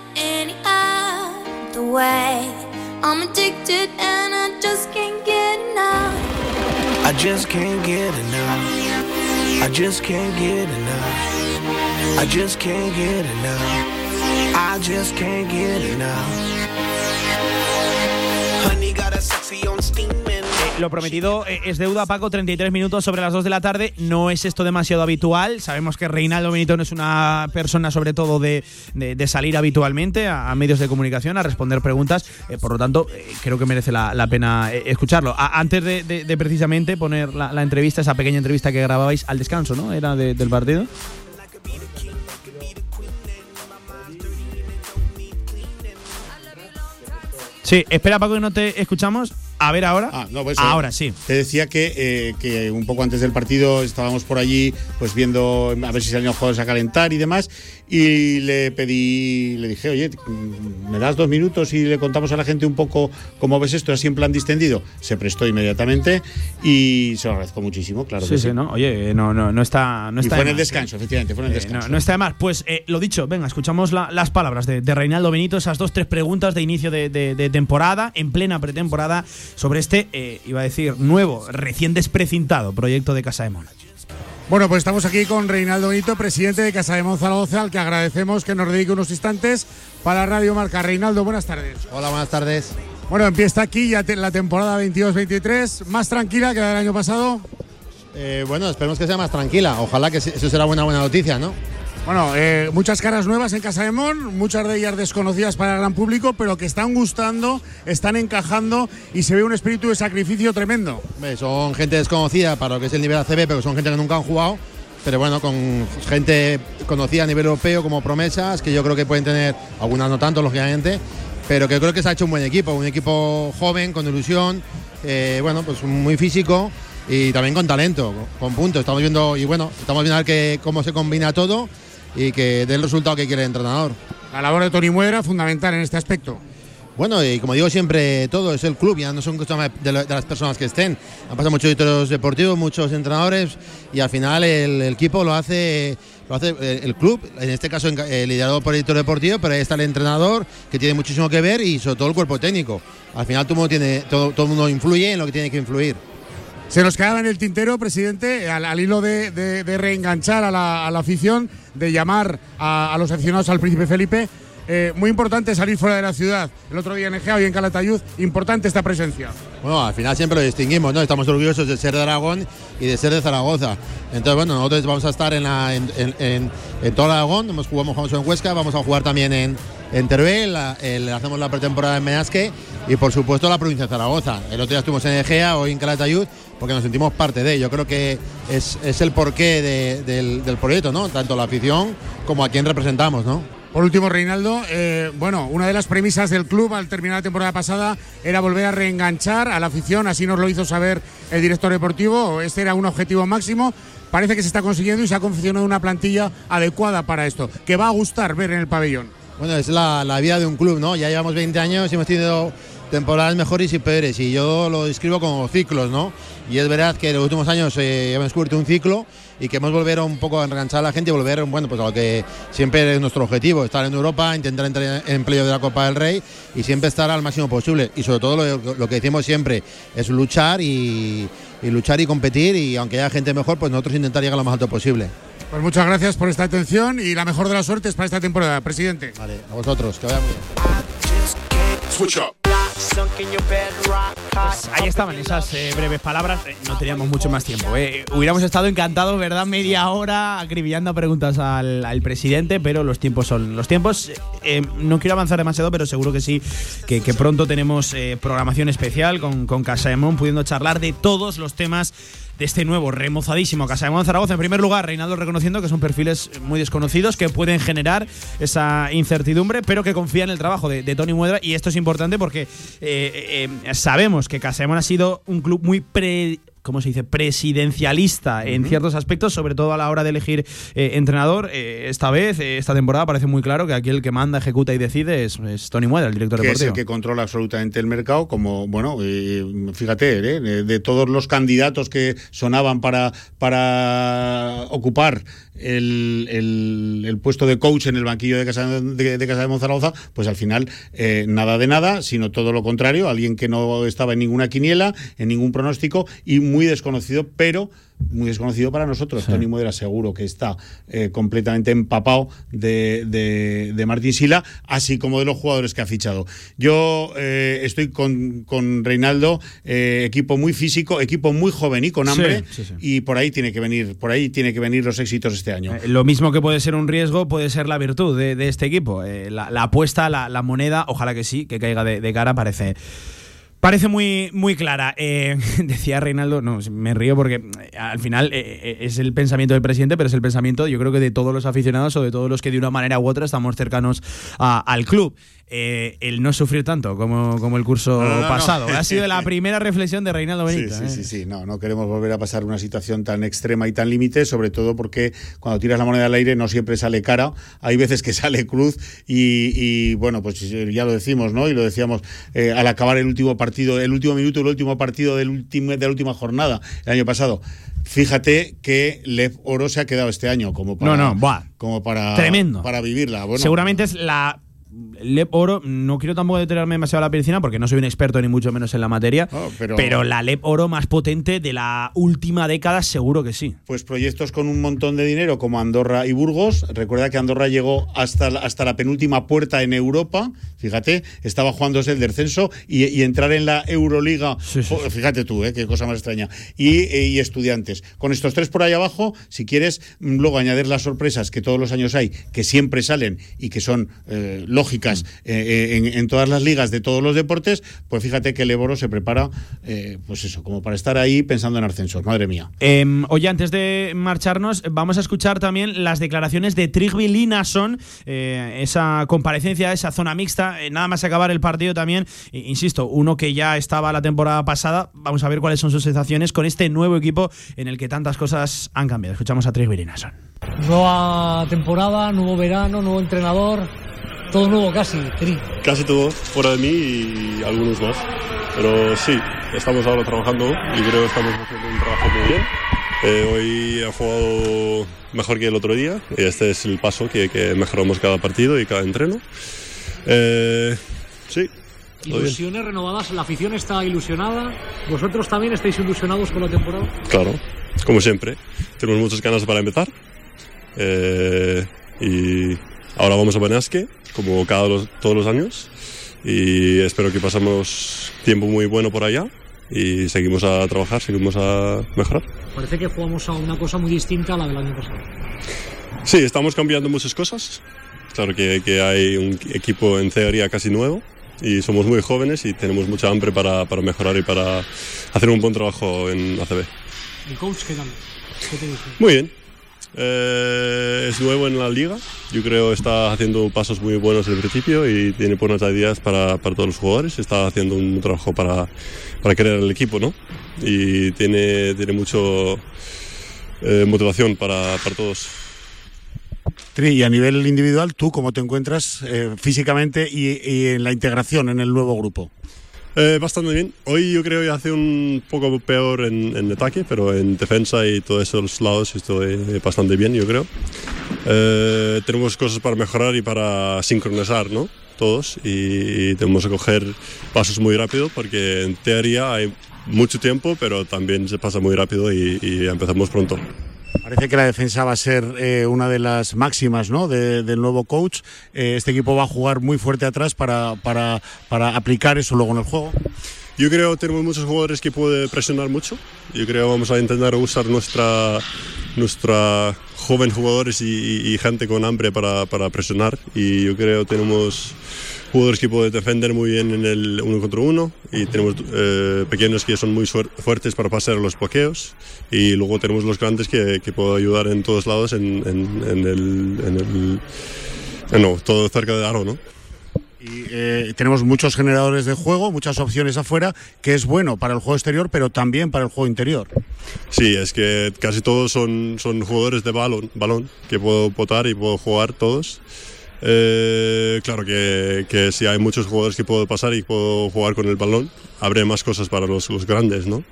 [SPEAKER 18] Any other way. I'm addicted and I just can't get enough.
[SPEAKER 19] I just can't get enough. I just can't get enough. I just can't get enough. I just can't get enough. Honey got a sexy on steaming.
[SPEAKER 2] Lo prometido es deuda, Paco, 33 minutos sobre las 2 de la tarde. No es esto demasiado habitual. Sabemos que Reinaldo Benito no es una persona, sobre todo, de, de- salir habitualmente a, medios de comunicación a responder preguntas. Eh, por lo tanto, eh, creo que merece la, pena eh, escucharlo. Antes de, precisamente poner la, entrevista, esa pequeña entrevista que grababais al descanso, ¿no? Era de- del partido. Sí, espera, Paco, que no te escuchamos. A ver ahora.
[SPEAKER 15] Ah, no, pues,
[SPEAKER 2] ahora
[SPEAKER 15] eh,
[SPEAKER 2] sí.
[SPEAKER 15] Te decía que, eh, que un poco antes del partido estábamos por allí, pues viendo a ver si salían los jugadores a calentar y demás. Y le pedí, le dije, oye, ¿me das dos minutos y le contamos a la gente un poco cómo ves esto así en plan distendido? Se prestó inmediatamente y se lo agradezco muchísimo, claro.
[SPEAKER 2] sí,
[SPEAKER 15] que
[SPEAKER 2] sí, ¿no? Oye, no, no, no está. No
[SPEAKER 15] y
[SPEAKER 2] está
[SPEAKER 15] fue
[SPEAKER 2] de
[SPEAKER 15] en el descanso,
[SPEAKER 2] ¿eh?
[SPEAKER 15] efectivamente, fue en el
[SPEAKER 2] Eh,
[SPEAKER 15] descanso.
[SPEAKER 2] no, no está de más. Pues eh, lo dicho, venga, escuchamos la- las palabras de, de Reinaldo Benito, esas dos, tres preguntas de inicio de- de temporada, en plena pretemporada, sobre este, eh, iba a decir, nuevo, recién desprecintado proyecto de Casa de Mon.
[SPEAKER 20] Bueno, pues estamos aquí con Reinaldo Benito, presidente de Casa de Monzaragoza, al que agradecemos que nos dedique unos instantes para Radio Marca. Reinaldo, buenas tardes.
[SPEAKER 21] Hola, buenas tardes.
[SPEAKER 20] Bueno, empieza aquí ya te- la temporada 22-23, más tranquila que la del año pasado.
[SPEAKER 21] Eh, bueno, esperemos que sea más tranquila. Ojalá que se- eso será una buena noticia, ¿no?
[SPEAKER 20] Bueno, eh, muchas caras nuevas en Casa de Mon, muchas de ellas desconocidas para el gran público, pero que están gustando, están encajando y se ve un espíritu de sacrificio tremendo.
[SPEAKER 21] Son gente desconocida para lo que es el nivel ACB, pero son gente que nunca han jugado. Pero bueno, con gente conocida a nivel europeo como promesas, que yo creo que pueden tener, algunas no tanto, lógicamente, pero que creo que se ha hecho un buen equipo, un equipo joven, con ilusión, eh, bueno, pues muy físico y también con talento, con puntos. Estamos viendo, y bueno, estamos viendo a ver que, cómo se combina todo y que dé el resultado que quiere el entrenador.
[SPEAKER 20] La labor de Tony Muera fundamental en este aspecto.
[SPEAKER 21] Bueno, y como digo siempre, todo es el club, ya no son cuestiones de, las personas que estén. Han pasado muchos directores deportivos, muchos entrenadores, y al final el, el equipo lo hace, lo hace el, el club, en este caso eh, liderado por el director deportivo, pero ahí está el entrenador, que tiene muchísimo que ver, y sobre todo el cuerpo técnico. Al final todo el mundo, tiene, todo, todo el mundo influye en lo que tiene que influir.
[SPEAKER 20] Se nos quedaba en el tintero, presidente, al, al hilo de, de- de reenganchar a la, a la afición, de llamar a, a los aficionados al Príncipe Felipe. Eh, muy importante salir fuera de la ciudad. El otro día en Egea, hoy en Calatayud, importante esta presencia.
[SPEAKER 21] Bueno, al final siempre lo distinguimos, ¿no? Estamos orgullosos de ser de Aragón y de ser de Zaragoza. Entonces, bueno, nosotros vamos a estar en, la- en, en- en- en todo Aragón, jugado jugamos en Huesca, vamos a jugar también en, en Teruel, hacemos la pretemporada en Menasque y por supuesto la provincia de Zaragoza. El otro día estuvimos en Egea, hoy en Calatayud, porque nos sentimos parte de. Yo creo que es, es el porqué de- del, del proyecto, ¿no? Tanto la afición como a quien representamos, ¿no?
[SPEAKER 20] Por último, Reinaldo, eh, bueno, una de las premisas del club al terminar la temporada pasada era volver a reenganchar a la afición, así nos lo hizo saber el director deportivo, este era un objetivo máximo, parece que se está consiguiendo y se ha confeccionado una plantilla adecuada para esto, que va a gustar ver en el pabellón.
[SPEAKER 21] Bueno, es la, la vida de un club, ¿no? Ya llevamos 20 años y hemos tenido temporadas mejores y peores y yo lo describo como ciclos, ¿no? Y es verdad que en los últimos años eh, hemos descubierto un ciclo y que hemos volver un poco a enganchar a la gente y volver, bueno, pues a lo que siempre es nuestro objetivo, estar en Europa, intentar entrar en empleo de la Copa del Rey y siempre estar al máximo posible. Y sobre todo lo, lo que decimos siempre es luchar y, y luchar y competir y aunque haya gente mejor, pues nosotros intentar llegar lo más alto posible.
[SPEAKER 20] Pues muchas gracias por esta atención y la mejor de las suertes para esta temporada, presidente.
[SPEAKER 21] Vale, a vosotros, que vaya muy bien.
[SPEAKER 2] Pues ahí estaban esas eh, breves palabras. Eh, no teníamos mucho más tiempo. eh. Hubiéramos estado encantados, ¿verdad? Media hora acribillando preguntas al, al presidente, pero los tiempos son los tiempos. Eh, no quiero avanzar demasiado, pero seguro que sí, que, que pronto tenemos eh, programación especial con, con Casa de Mon, pudiendo charlar de todos los temas de este nuevo remozadísimo Casa Zaragoza. En primer lugar, Reinaldo reconociendo que son perfiles muy desconocidos que pueden generar esa incertidumbre, pero que confía en el trabajo de, Tony Muedra. Y esto es importante porque eh, eh, sabemos que Mon ha sido un club muy pre ¿cómo se dice? presidencialista en ciertos aspectos, sobre todo a la hora de elegir eh, entrenador. Eh, esta vez, eh, esta temporada, parece muy claro que aquí el que manda, ejecuta y decide es, es Tony Muedra, el director
[SPEAKER 15] que es
[SPEAKER 2] deportivo.
[SPEAKER 15] el que controla absolutamente el mercado, como, bueno, fíjate, de todos los candidatos que sonaban para, para ocupar el, el- el puesto de coach en el banquillo de Casa de, de Casa de Monzaragoza, pues al final eh, nada de nada, sino todo lo contrario, alguien que no estaba en ninguna quiniela, en ningún pronóstico y muy desconocido, pero muy desconocido para nosotros. Tony Muedra seguro que está eh, completamente empapado de, de, de Martín Sila, así como de los jugadores que ha fichado. Yo eh, estoy con, con Reinaldo, eh, equipo muy físico, equipo muy joven y con
[SPEAKER 2] Sí,
[SPEAKER 15] hambre,
[SPEAKER 2] sí, sí.
[SPEAKER 15] y por ahí tiene que venir, por ahí tiene que venir los éxitos este año.
[SPEAKER 2] Lo mismo que puede ser un riesgo, puede ser la virtud de, de este equipo. La, la apuesta, la, la moneda, ojalá que sí, que caiga de, de cara, parece. Parece muy, muy clara. Eh, decía Reinaldo, no, me río porque eh, al final eh, es el pensamiento del presidente, pero es el pensamiento, yo creo que de todos los aficionados o de todos los que de una manera u otra estamos cercanos al club. Eh, el no sufrir tanto como, como el curso
[SPEAKER 15] No, no, no,
[SPEAKER 2] pasado.
[SPEAKER 15] no.
[SPEAKER 2] Ha sido la primera reflexión de Reinaldo
[SPEAKER 15] Sí,
[SPEAKER 2] Benito.
[SPEAKER 15] sí,
[SPEAKER 2] eh.
[SPEAKER 15] sí, sí, no, no queremos volver a pasar una situación tan extrema y tan límite, sobre todo porque cuando tiras la moneda al aire no siempre sale cara, hay veces que sale cruz y, y, bueno, pues ya lo decimos, ¿no? Y lo decíamos eh, al acabar el último partido, el último minuto, el último partido del último, de la última jornada el año pasado. Fíjate que Lev Oro se ha quedado este año como para,
[SPEAKER 2] No, no, buah.
[SPEAKER 15] como para,
[SPEAKER 2] Tremendo.
[SPEAKER 15] para vivirla. Bueno,
[SPEAKER 2] Seguramente es la. Lep Oro, no quiero tampoco detenerme demasiado a la piscina porque no soy un experto ni mucho menos en la materia,
[SPEAKER 15] pero-
[SPEAKER 2] pero, la Lep Oro más potente de la última década seguro que sí.
[SPEAKER 15] Pues proyectos con un montón de dinero como Andorra y Burgos. Recuerda que Andorra llegó hasta, la- hasta la penúltima puerta en Europa. Fíjate, estaba jugándose el descenso y, y entrar en la Euroliga. Fíjate tú, ¿eh? qué cosa más extraña. Y, eh, y estudiantes. Con estos tres por ahí abajo, si quieres, mm, luego añadir las sorpresas que todos los años hay, que siempre salen y que son eh, lógicas eh, eh, en, en todas las ligas de todos los deportes, pues fíjate que el Eboro se prepara, eh, pues eso, como para estar ahí pensando en ascensos. Madre mía.
[SPEAKER 2] Em, oye, antes de marcharnos, vamos a escuchar también las declaraciones de Trigby Linason, eh, esa comparecencia, esa zona mixta, eh, nada más acabar el partido también. Insisto, uno que ya estaba la temporada pasada, vamos a ver cuáles son sus sensaciones con este nuevo equipo en el que tantas cosas han cambiado. Escuchamos a Trigby Linason.
[SPEAKER 22] Nueva temporada, nuevo verano, nuevo entrenador, todo nuevo casi, Cri.
[SPEAKER 23] Casi todo fuera de mí y algunos más. Pero sí, estamos ahora trabajando y creo que estamos haciendo un trabajo muy bien. Eh, hoy ha jugado mejor que el otro día y este es el paso que, que mejoramos cada partido y cada entreno. Eh, sí.
[SPEAKER 22] Ilusiones renovadas, la afición está ilusionada. ¿Vosotros también estáis ilusionados con la temporada?
[SPEAKER 23] Claro, como siempre. Tenemos muchas ganas para empezar. Eh, y ahora vamos a Benasque, como cada los- todos los años. Y espero que pasamos tiempo muy bueno por allá. Y seguimos a trabajar, seguimos a mejorar.
[SPEAKER 22] Parece que jugamos a una cosa muy distinta a la del año pasado.
[SPEAKER 23] Sí, estamos cambiando muchas cosas. Claro que, que hay un equipo en teoría casi nuevo y somos muy jóvenes y tenemos mucha hambre para, para mejorar y para hacer un buen trabajo en ACB.
[SPEAKER 22] ¿El coach qué tal? ¿Qué te dice?
[SPEAKER 23] Muy bien. Eh, es nuevo en la liga. Yo creo está haciendo pasos muy buenos desde el principio y tiene buenas ideas para, para todos los jugadores. Está haciendo un trabajo para, para crear el equipo, ¿no? Y tiene, tiene mucho eh, motivación para, para todos.
[SPEAKER 15] Tri, y a nivel individual, ¿tú cómo te encuentras eh, físicamente y, y en la integración en el nuevo grupo?
[SPEAKER 23] Eh, bastante bien. Hoy yo creo que hace un poco peor en, en ataque, pero en defensa y todos esos lados estoy bastante bien, yo creo. Eh, tenemos cosas para mejorar y para sincronizar, ¿no? Todos y, tenemos que coger pasos muy rápido porque en teoría hay mucho tiempo, pero también se pasa muy rápido y, y empezamos pronto.
[SPEAKER 15] Parece que la defensa va a ser eh, una de las máximas ¿no? de- del nuevo coach. Eh, este equipo va a jugar muy fuerte atrás para, para, para aplicar eso luego en el juego.
[SPEAKER 23] Yo creo que tenemos muchos jugadores que pueden presionar mucho. Yo creo que vamos a intentar usar nuestra, nuestra joven jugadores y, y- y gente con hambre para, para presionar. Y yo creo que tenemos jugadores que pueden defender muy bien en el uno contra uno. Y tenemos eh, pequeños que son muy fuertes para pasar los bloqueos. Y luego tenemos los grandes que, que pueden ayudar en todos lados en, en- en el... En el no, todo cerca de aro, ¿no?
[SPEAKER 15] Y eh, tenemos muchos generadores de juego, muchas opciones afuera, que es bueno para el juego exterior, pero también para el juego interior.
[SPEAKER 23] Sí, es que casi todos son, son jugadores de balón, balón, que puedo votar y puedo jugar todos. Eh, claro que, que si hay muchos jugadores que puedo pasar y puedo jugar con el balón, habrá más cosas para los, los grandes, ¿no?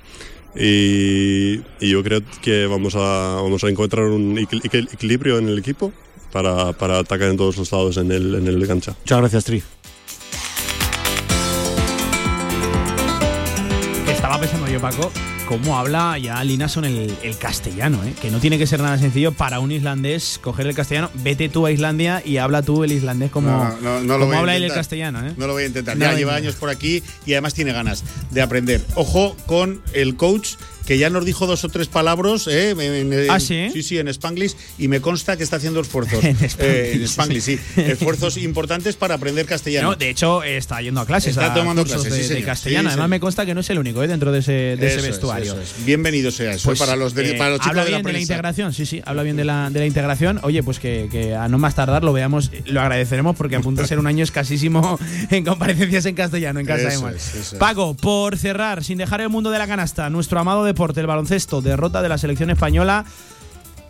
[SPEAKER 23] Y, y yo creo que vamos a, vamos a encontrar un equil- equil- equilibrio en el equipo para, para atacar en todos los lados en el, en el cancha.
[SPEAKER 15] Muchas gracias, Tri.
[SPEAKER 2] Que estaba pensando yo, Paco, cómo habla ya Linason el, el castellano, ¿eh? que no tiene que ser nada sencillo para un islandés coger el castellano. Vete tú a Islandia y habla tú el islandés como,
[SPEAKER 15] No, no, no lo
[SPEAKER 2] como habla él el castellano. ¿eh?
[SPEAKER 15] No lo voy a intentar. Ya lleva años por aquí y además tiene ganas de aprender. Ojo con el coach que ya nos dijo dos o tres palabras. ¿eh? En- en-
[SPEAKER 2] ¿Ah, sí?
[SPEAKER 15] Sí, sí, en Spanglish. Y me consta que está haciendo esfuerzos.
[SPEAKER 2] En
[SPEAKER 15] Eh,
[SPEAKER 2] Spanglish,
[SPEAKER 15] en Spanglish, sí. Esfuerzos importantes para aprender castellano.
[SPEAKER 2] No, de hecho, está yendo a clases,
[SPEAKER 15] Está
[SPEAKER 2] a
[SPEAKER 15] tomando clases,
[SPEAKER 2] de,
[SPEAKER 15] sí,
[SPEAKER 2] de castellano.
[SPEAKER 15] Sí,
[SPEAKER 2] Además, me consta que no es el único ¿eh? dentro de ese, de ese
[SPEAKER 15] Eso eso es. Bienvenido sea eso.
[SPEAKER 2] Pues,
[SPEAKER 15] para los, de-
[SPEAKER 2] eh,
[SPEAKER 15] para los chicos
[SPEAKER 2] habla
[SPEAKER 15] de la
[SPEAKER 2] bien de la integración, sí, sí, habla bien de la, de la integración. Oye, pues que, que a no más tardar lo veamos, lo agradeceremos porque a punto de ser un año escasísimo en comparecencias en castellano en casa de
[SPEAKER 15] Eso es, eso es.
[SPEAKER 2] Paco, por cerrar, sin dejar el mundo de la canasta, nuestro amado deporte, el baloncesto, derrota de la selección española.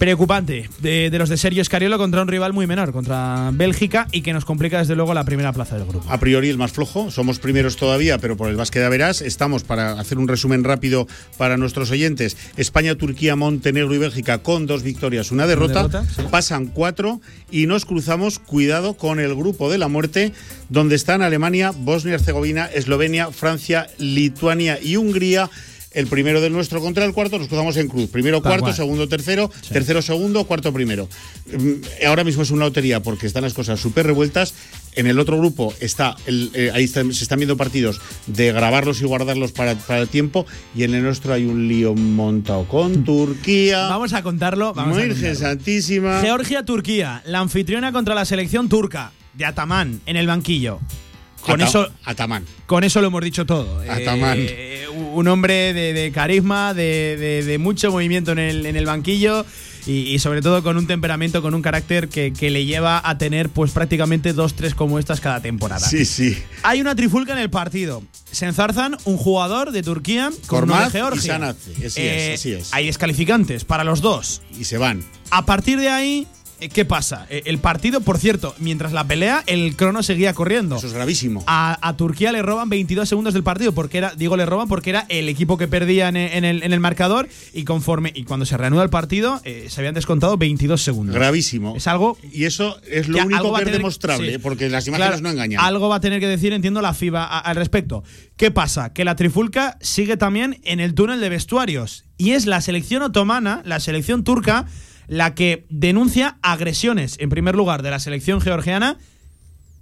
[SPEAKER 2] Preocupante de, de los de Sergio Escariolo contra un rival muy menor, contra Bélgica, y que nos complica desde luego la primera plaza del grupo.
[SPEAKER 15] A priori el más flojo, somos primeros todavía, pero por el básquet de verás estamos para hacer un resumen rápido para nuestros oyentes. España, Turquía, Montenegro y Bélgica con dos victorias, una derrota,
[SPEAKER 2] derrota, sí.
[SPEAKER 15] pasan cuatro y nos cruzamos, cuidado, con el grupo de la muerte, donde están Alemania, Bosnia y Herzegovina, Eslovenia, Francia, Lituania y Hungría. El primero del nuestro contra el cuarto, nos cruzamos en cruz. Primero cuarto, segundo tercero, tercero segundo, cuarto primero. Mm, Ahora mismo es una lotería porque están las cosas súper revueltas. En el otro grupo está, el, eh, ahí se están viendo partidos de grabarlos y guardarlos para, para el tiempo. Y en el nuestro hay un lío montado con Turquía.
[SPEAKER 2] Vamos a contarlo. Vamos a
[SPEAKER 15] Virgen
[SPEAKER 2] contarlo.
[SPEAKER 15] Santísima.
[SPEAKER 2] Georgia-Turquía, la anfitriona contra la selección turca de Atamán en el banquillo. Con
[SPEAKER 15] Ata-
[SPEAKER 2] eso,
[SPEAKER 15] Atamán.
[SPEAKER 2] con eso lo hemos dicho todo.
[SPEAKER 15] Atamán.
[SPEAKER 2] Eh, un hombre de, de carisma, de, de- de mucho movimiento en el, en el banquillo y, y sobre todo con un temperamento, con un carácter que, que le lleva a tener pues prácticamente dos, tres como estas cada temporada.
[SPEAKER 15] Sí, sí.
[SPEAKER 2] Hay una trifulca en el partido. Se enzarzan un jugador de Turquía con uno de
[SPEAKER 15] y
[SPEAKER 2] Georgia.
[SPEAKER 15] Sanace. Así
[SPEAKER 2] Eh,
[SPEAKER 15] es, así es.
[SPEAKER 2] Hay descalificantes para los dos.
[SPEAKER 15] Y se van.
[SPEAKER 2] A partir de ahí, ¿qué pasa? Eh, El partido, por cierto, mientras la pelea, el crono seguía corriendo.
[SPEAKER 15] Eso es gravísimo.
[SPEAKER 2] A, a Turquía le roban 22 segundos del partido, porque era, digo, le roban porque era el equipo que perdía en, en el, en el marcador y conforme y cuando se reanuda el partido eh, se habían descontado 22 segundos.
[SPEAKER 15] Gravísimo.
[SPEAKER 2] Es algo
[SPEAKER 15] Y eso es lo
[SPEAKER 2] que
[SPEAKER 15] único que es demostrable,
[SPEAKER 2] sí.
[SPEAKER 15] porque las imágenes
[SPEAKER 2] Claro,
[SPEAKER 15] no engañan.
[SPEAKER 2] Algo va a tener que decir, entiendo, la FIBA a- al respecto. ¿Qué pasa? Que la trifulca sigue también en el túnel de vestuarios. Y es la selección otomana, la selección turca, la que denuncia agresiones, en primer lugar, de la selección georgiana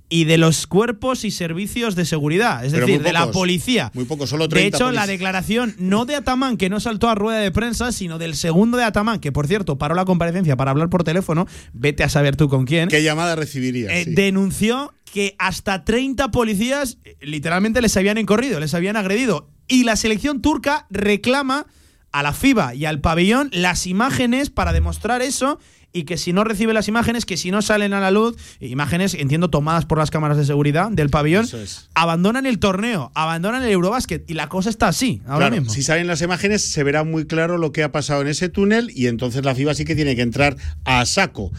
[SPEAKER 2] y de los cuerpos y servicios de seguridad, es
[SPEAKER 15] Pero
[SPEAKER 2] decir, de la policía.
[SPEAKER 15] Muy poco, solo
[SPEAKER 2] De
[SPEAKER 15] 30
[SPEAKER 2] hecho, la declaración no de Atamán, que no saltó a rueda de prensa, sino del segundo de Atamán, que por cierto paró la comparecencia para hablar por teléfono, vete a saber tú con quién.
[SPEAKER 15] ¿Qué llamada recibiría?
[SPEAKER 2] Eh,
[SPEAKER 15] Sí.
[SPEAKER 2] denunció que hasta 30 policías eh, literalmente les habían encorrido, les habían agredido. Y la selección turca reclama a la FIBA y al pabellón las imágenes para demostrar eso y que si no recibe las imágenes, que si no salen a la luz, imágenes, entiendo, tomadas por las cámaras de seguridad del pabellón,
[SPEAKER 15] es.
[SPEAKER 2] abandonan el torneo, abandonan el Eurobásquet y la cosa está así ahora
[SPEAKER 15] Claro,
[SPEAKER 2] mismo.
[SPEAKER 15] Si salen las imágenes, se verá muy claro lo que ha pasado en ese túnel y entonces la FIBA sí que tiene que entrar a saco.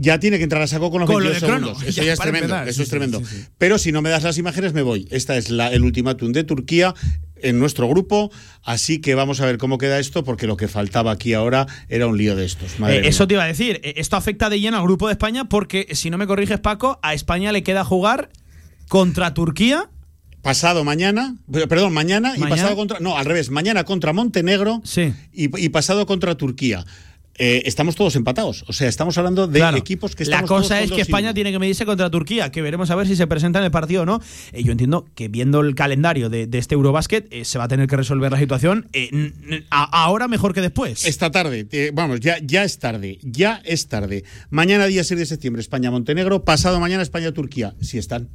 [SPEAKER 15] Ya tiene que entrar a saco con los
[SPEAKER 2] Con lo
[SPEAKER 15] 22
[SPEAKER 2] del crono,
[SPEAKER 15] segundos. Eso
[SPEAKER 2] ya,
[SPEAKER 15] ya, es tremendo.
[SPEAKER 2] empezar.
[SPEAKER 15] Eso
[SPEAKER 2] Sí,
[SPEAKER 15] es
[SPEAKER 2] sí,
[SPEAKER 15] tremendo.
[SPEAKER 2] sí, sí.
[SPEAKER 15] Pero si no me das las imágenes, me voy. Esta es la, el ultimátum de Turquía en nuestro grupo. Así que vamos a ver cómo queda esto, porque lo que faltaba aquí ahora era un lío de estos. Madre
[SPEAKER 2] Eh, eso te iba a decir. Eh, Esto afecta de lleno al grupo de España porque, si no me corriges, Paco, a España le queda jugar contra Turquía.
[SPEAKER 15] Pasado mañana, perdón, mañana, y pasado contra. No, al revés, mañana contra Montenegro y, y pasado contra Turquía. Eh, estamos todos empatados. O sea, estamos hablando de
[SPEAKER 2] Claro.
[SPEAKER 15] equipos que
[SPEAKER 2] La
[SPEAKER 15] estamos
[SPEAKER 2] cosa
[SPEAKER 15] todos
[SPEAKER 2] es que España tiene que medirse contra Turquía, que veremos a ver si se presenta en el partido o no. Eh, yo entiendo que viendo el calendario de, de este Eurobasket eh, se va a tener que resolver la situación a- ahora mejor que después.
[SPEAKER 15] Esta tarde, vamos, ya, ya es tarde, ya es tarde. Mañana, día 6 de septiembre, España-Montenegro. Pasado mañana, España-Turquía. Si están.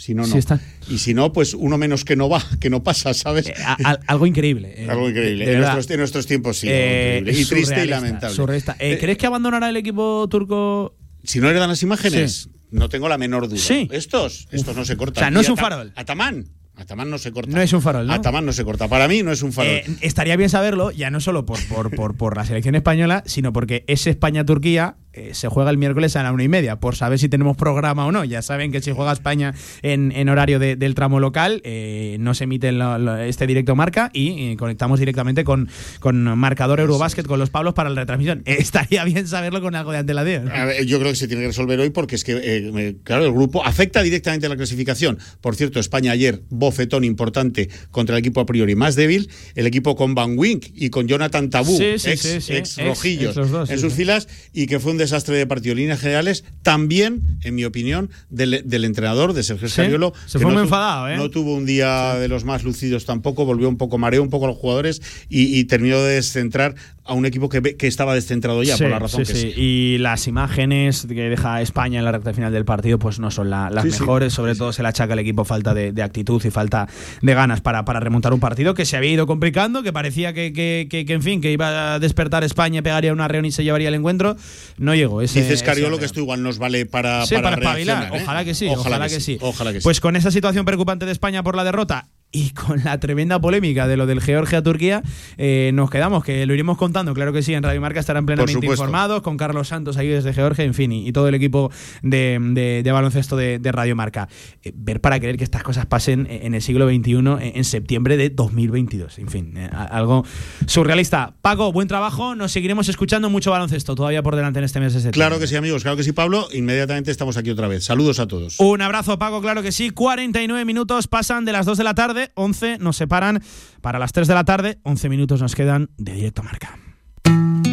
[SPEAKER 15] Si no, no.
[SPEAKER 2] Están.
[SPEAKER 15] Y si no, pues uno menos que no va, que no pasa, ¿sabes?
[SPEAKER 2] A- al- algo increíble. eh,
[SPEAKER 15] algo increíble. en, nuestros, en nuestros tiempos sí.
[SPEAKER 2] Eh,
[SPEAKER 15] increíble. Y triste y lamentable.
[SPEAKER 2] Eh, ¿Crees que abandonará el equipo turco?
[SPEAKER 15] Si no heredan las imágenes,
[SPEAKER 2] Sí.
[SPEAKER 15] no tengo la menor duda.
[SPEAKER 2] Sí.
[SPEAKER 15] Estos, estos no se cortan.
[SPEAKER 2] O sea, no es un farol.
[SPEAKER 15] Atamán. Atamán no se corta.
[SPEAKER 2] No es un farol, ¿no?
[SPEAKER 15] Atamán no se corta. Para mí no es un farol.
[SPEAKER 2] Eh, estaría bien saberlo, ya no solo por, por, por, por la selección española, sino porque ese España-Turquía eh, se juega el miércoles a la una y media, por saber si tenemos programa o no. Ya saben que si juega España en, en horario de- del tramo local, eh, no se emite lo- lo- este directo marca y conectamos directamente con, con marcador Eurobásquet, con los Pablos para la retransmisión. Eh, estaría bien saberlo con algo de antelación.
[SPEAKER 15] Yo creo que se tiene que resolver hoy porque es que, claro, el grupo afecta directamente a la clasificación. Por cierto, España ayer, bofetón importante contra el equipo a priori más débil, el equipo con Van Wink y con Jonathan Tabú,
[SPEAKER 2] Sí, sí,
[SPEAKER 15] ex,
[SPEAKER 2] sí,
[SPEAKER 15] ex rojillos,
[SPEAKER 2] ex los dos,
[SPEAKER 15] en sus filas y que fue un desastre de partido. Líneas generales, también, en mi opinión, del, del entrenador, de Sergio
[SPEAKER 2] Sí,
[SPEAKER 15] Scariolo.
[SPEAKER 2] se fue muy
[SPEAKER 15] tu-
[SPEAKER 2] enfadado, ¿eh?
[SPEAKER 15] No tuvo un día de los más lucidos tampoco, volvió un poco mareo, un poco a los jugadores y, y terminó de descentrar a un equipo que, que estaba descentrado ya, por la razón que
[SPEAKER 2] sí. Y las imágenes que deja España en la recta final del partido, pues no son la- las mejores. Sobre todo se le achaca al equipo falta de, de actitud y falta de ganas para, para remontar un partido que se había ido complicando, que parecía que, que, que- que, en fin, que iba a despertar España, pegaría una reunión y se llevaría el encuentro. No llegó. Ese,
[SPEAKER 15] Dice Scariolo
[SPEAKER 2] ese-
[SPEAKER 15] que esto igual nos vale para,
[SPEAKER 2] Sí, para, espabilar.
[SPEAKER 15] ¿eh?
[SPEAKER 2] Ojalá que sí, ojalá, que, sí.
[SPEAKER 15] Ojalá que sí.
[SPEAKER 2] Pues con esa situación preocupante de España por la derrota y con la tremenda polémica de lo del Georgia-Turquía, eh, nos quedamos, que lo iremos contando, claro que sí, en Radio Marca estarán plenamente informados, con Carlos Santos ahí desde Georgia, en fin, y, y todo el equipo de, de- de baloncesto de, de Radio Marca. Eh, ver para creer que estas cosas pasen en el siglo XXI, en, septiembre de 2022. En fin, eh, algo surrealista. Paco, buen trabajo, nos seguiremos escuchando mucho baloncesto todavía por delante en este mes de septiembre.
[SPEAKER 15] Claro que sí, amigos, claro que sí, Pablo. Inmediatamente estamos aquí otra vez. Saludos a todos.
[SPEAKER 2] Un abrazo, Paco, claro que sí. 49 minutos pasan de las 2 de la tarde, 11 nos separan para las 3 de la tarde, 11 minutos nos quedan de directo marca.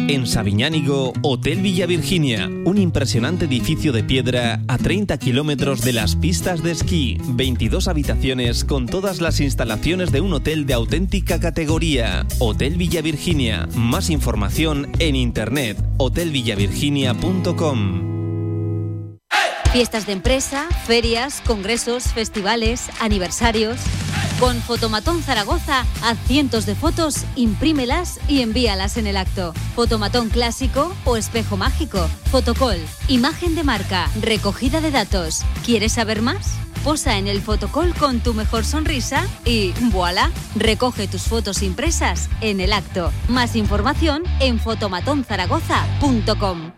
[SPEAKER 13] En Sabiñánigo, Hotel Villa Virginia, un impresionante edificio de piedra a 30 kilómetros de las pistas de esquí, 22 habitaciones con todas las instalaciones de un hotel de auténtica categoría. Hotel Villa Virginia, más información en internet, hotelvillavirginia.com.
[SPEAKER 24] Fiestas de empresa, ferias, congresos, festivales, aniversarios. Con Fotomatón Zaragoza, haz cientos de fotos, imprímelas y envíalas en el acto. Fotomatón clásico o espejo mágico. Fotocall, imagen de marca, recogida de datos. ¿Quieres saber más? Posa en el fotocall con tu mejor sonrisa y voilà, recoge tus fotos impresas en el acto. Más información en fotomatonzaragoza.com.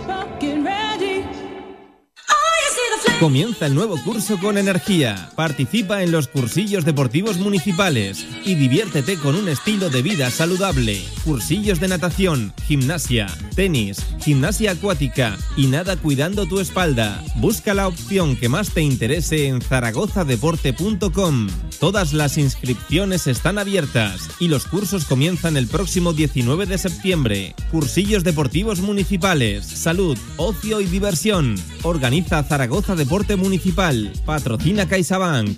[SPEAKER 3] Comienza el nuevo curso con energía. Participa en los cursillos deportivos municipales y diviértete con un estilo de vida saludable. Cursillos de natación, gimnasia, tenis, gimnasia acuática y nada cuidando tu espalda. Busca la opción que más te interese en zaragozadeporte.com. Todas las inscripciones están abiertas y los cursos comienzan el próximo 19 de septiembre. Cursillos deportivos municipales, salud, ocio y diversión. Organiza Zaragoza Deporte Municipal. Patrocina CaixaBank.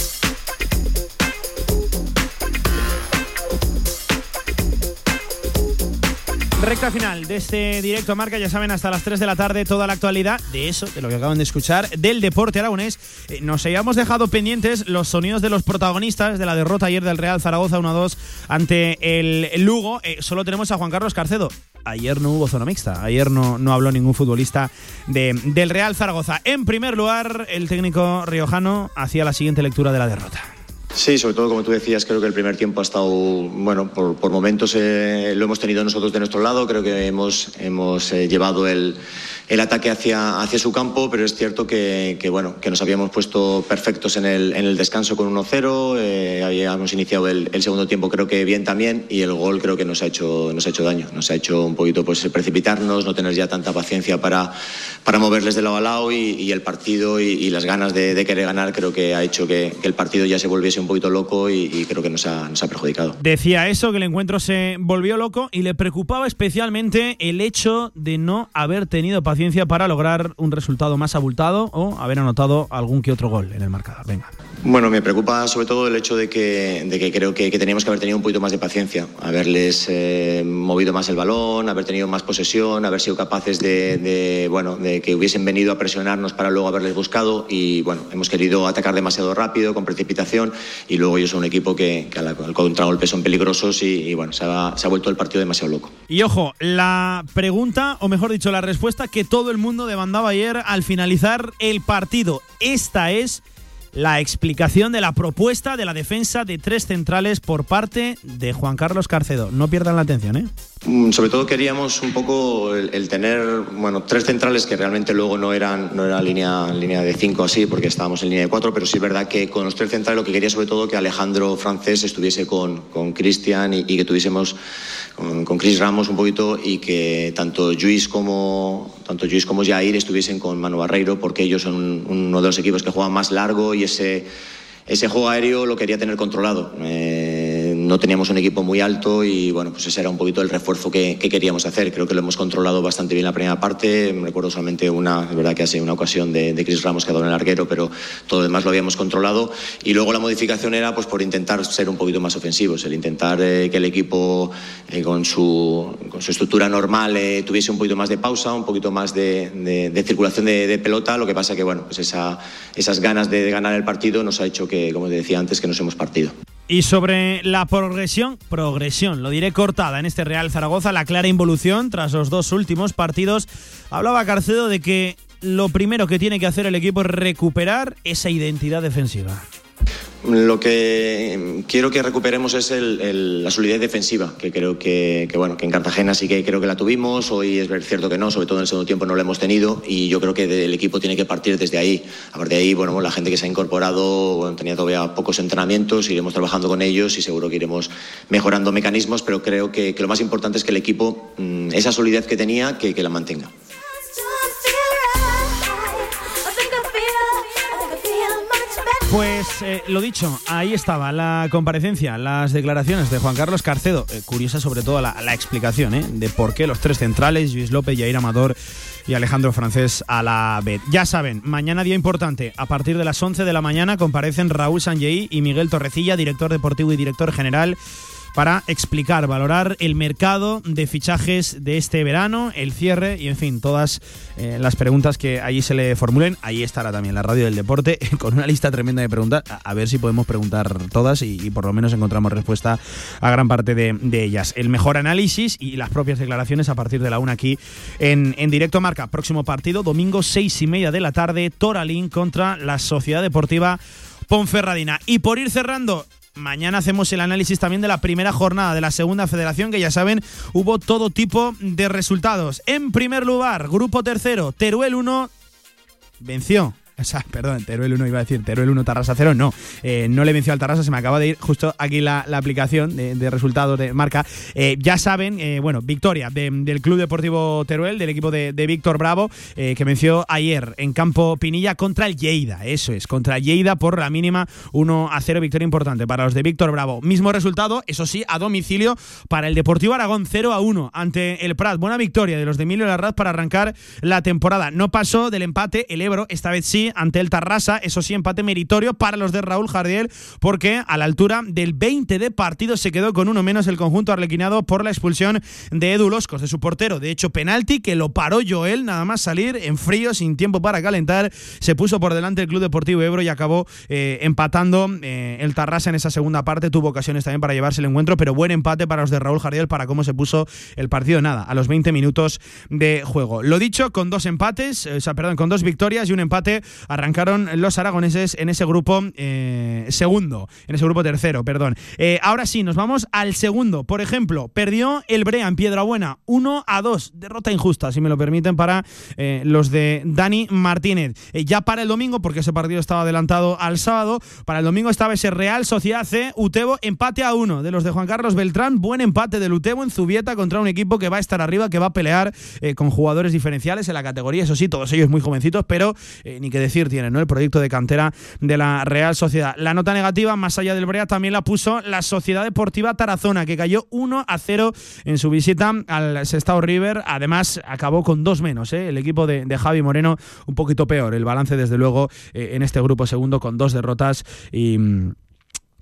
[SPEAKER 2] Recta final de este directo marca, ya saben, hasta las 3 de la tarde toda la actualidad de eso, de lo que acaban de escuchar, del deporte aragonés. Eh, nos habíamos dejado pendientes los sonidos de los protagonistas de la derrota ayer del Real Zaragoza 1-2 ante el Lugo. Eh, solo tenemos a Juan Carlos Carcedo. Ayer no hubo zona mixta, ayer no, no habló ningún futbolista de, del Real Zaragoza. En primer lugar, el técnico riojano hacía la siguiente lectura de la derrota.
[SPEAKER 25] Sí, sobre todo como tú decías, creo que el primer tiempo ha estado, bueno, por, por momentos eh, lo hemos tenido nosotros de nuestro lado, creo que hemos, hemos eh, llevado el, el ataque hacia, hacia su campo, pero es cierto que, que, bueno, que nos habíamos puesto perfectos en el, en el descanso con 1-0, eh, habíamos iniciado el, el, segundo tiempo creo que bien también y el gol creo que nos ha hecho, nos ha hecho daño, nos ha hecho un poquito pues, precipitarnos, no tener ya tanta paciencia para, para moverles de lado a lado y, y el partido y, y, las ganas de, de, querer ganar creo que ha hecho que, que, el partido ya se volviese un poquito loco y, creo que nos ha, nos ha perjudicado.
[SPEAKER 2] Decía eso, que el encuentro se volvió loco y le preocupaba especialmente el hecho de no haber tenido paciencia para lograr un resultado más abultado o haber anotado algún que otro gol en el marcador. Venga.
[SPEAKER 25] Bueno, me preocupa sobre todo el hecho de que, de que creo que, que, teníamos que haber tenido un poquito más de paciencia, haberles eh, movido más el balón, haber tenido más posesión, haber sido capaces de, bueno, de que hubiesen venido a presionarnos para luego haberles buscado y bueno, hemos querido atacar demasiado rápido, con precipitación y luego ellos son un equipo que, que al, contragolpe son peligrosos y, y bueno, se ha, se ha vuelto el partido demasiado loco.
[SPEAKER 2] Y ojo, la pregunta, o mejor dicho, la respuesta que todo el mundo demandaba ayer al finalizar el partido. Esta es la explicación de la propuesta de la defensa de tres centrales por parte de Juan Carlos Carcedo. No pierdan la atención, ¿eh?
[SPEAKER 25] Mm, sobre todo queríamos un poco el, tener bueno, tres centrales que realmente luego no eran no era línea, línea de cinco así, porque estábamos en línea de cuatro, pero sí es verdad que con los tres centrales lo que quería sobre todo que Alejandro Francés estuviese con Cristian y, y, que tuviésemos con, con, Chris Ramos un poquito y que tanto Luis como tanto Luis como Jair estuviesen con Manu Barreiro, porque ellos son un, uno de los equipos que juegan más largo y ese ese juego aéreo lo quería tener controlado. Eh, no teníamos un equipo muy alto y bueno, pues ese era un poquito el refuerzo que, que, queríamos hacer. Creo que lo hemos controlado bastante bien la primera parte. Recuerdo solamente una, es verdad que hace una ocasión de, de Chris Ramos que ha dado en el arquero, pero todo lo demás lo habíamos controlado. Y luego la modificación era pues por intentar ser un poquito más ofensivos, el intentar eh, que el equipo eh, con, su, con su estructura normal eh, tuviese un poquito más de pausa, un poquito más de, de, de circulación de, pelota. Lo que pasa que bueno, pues esa, esas ganas de, ganar el partido nos ha hecho que, como te decía antes, que nos hemos partido.
[SPEAKER 2] Y sobre la progresión, progresión, lo diré cortada en este Real Zaragoza, la clara involución tras los dos últimos partidos. Hablaba Carcedo de que lo primero que tiene que hacer el equipo es recuperar esa identidad defensiva.
[SPEAKER 25] Lo que quiero que recuperemos es el, la solidez defensiva, que creo que, bueno, que en Cartagena sí que creo que la tuvimos, hoy es cierto que no, sobre todo en el segundo tiempo no la hemos tenido y yo creo que el equipo tiene que partir desde ahí. A partir de ahí, bueno, la gente que se ha incorporado bueno, tenía todavía pocos entrenamientos, iremos trabajando con ellos y seguro que iremos mejorando mecanismos, pero creo que, lo más importante es que el equipo, mmm, esa solidez que tenía, que la mantenga.
[SPEAKER 2] Pues eh, lo dicho, ahí estaba la comparecencia, las declaraciones de Juan Carlos Carcedo. Eh, curiosa sobre todo la, explicación ¿eh? de por qué los tres centrales, Luis López, Jair Amador y Alejandro Francés a la vez. Ya saben, mañana día importante. A partir de las 11 de la mañana comparecen Raúl Sanjei y Miguel Torrecilla, director deportivo y director general para explicar, valorar el mercado de fichajes de este verano, el cierre y, en fin, todas eh, las preguntas que allí se le formulen. Ahí estará también la radio del deporte con una lista tremenda de preguntas. A, ver si podemos preguntar todas y, por lo menos encontramos respuesta a gran parte de, de, ellas. El mejor análisis y las propias declaraciones a partir de la una aquí en, en directo marca. Próximo partido, domingo seis y media de la tarde, Toralín contra la Sociedad Deportiva Ponferradina. Y por ir cerrando, Mañana hacemos el análisis también de la primera jornada de la segunda federación, que ya saben, hubo todo tipo de resultados. En primer lugar, grupo tercero, Teruel 1 venció perdón, Teruel 1 iba a decir, Teruel 1, Tarrasa 0, no. Eh, no le venció al Tarrasa, se me acaba de ir justo aquí la, aplicación de, de, resultados de marca. Eh, ya saben, eh, bueno, victoria de, del Club Deportivo Teruel, del equipo de, de Víctor Bravo, eh, que venció ayer en campo Pinilla contra el Lleida, eso es, contra Lleida por la mínima 1 a 0, victoria importante para los de Víctor Bravo. Mismo resultado, eso sí, a domicilio para el Deportivo Aragón 0 a 1 ante el Prat. Buena victoria de los de Emilio Larraz para arrancar la temporada. No pasó del empate el Ebro, esta vez sí, ante el Tarrasa, eso sí, empate meritorio para los de Raúl Jardiel, porque a la altura del 20 de partido se quedó con uno menos el conjunto arlequinado por la expulsión de Edu Loscos, de su portero. De hecho, penalti que lo paró Joel, nada más salir en frío, sin tiempo para calentar, se puso por delante el Club Deportivo Ebro y acabó eh, empatando eh, el Tarrasa en esa segunda parte. Tuvo ocasiones también para llevarse el encuentro, pero buen empate para los de Raúl Jardiel para cómo se puso el partido. Nada, a los 20 minutos de juego. Lo dicho, con dos empates, o sea, perdón, con dos victorias y un empate, arrancaron los aragoneses en ese grupo eh, segundo, en ese grupo tercero, perdón. ahora sí, nos vamos al segundo. Por ejemplo, perdió el Brea en Piedrabuena, 1 a 2, derrota injusta, si me lo permiten, para los de Dani Martínez. ya para el domingo, porque ese partido estaba adelantado al sábado, para el domingo estaba ese Real Sociedad C, Utebo, empate a uno de los de Juan Carlos Beltrán, buen empate del Utebo en Zubieta contra un equipo que va a estar arriba, que va a pelear con jugadores diferenciales en la categoría, eso sí, todos ellos muy jovencitos, pero ni que decir tienen, ¿no? El proyecto de cantera de la Real Sociedad. La nota negativa, más allá del Brea, también la puso la Sociedad Deportiva Tarazona, que cayó 1 a 0 en su visita al Sestao River. Además, acabó con dos menos, ¿eh? el equipo de, de, Javi Moreno un poquito peor. El balance, desde luego, eh, en este grupo segundo con dos derrotas y mm,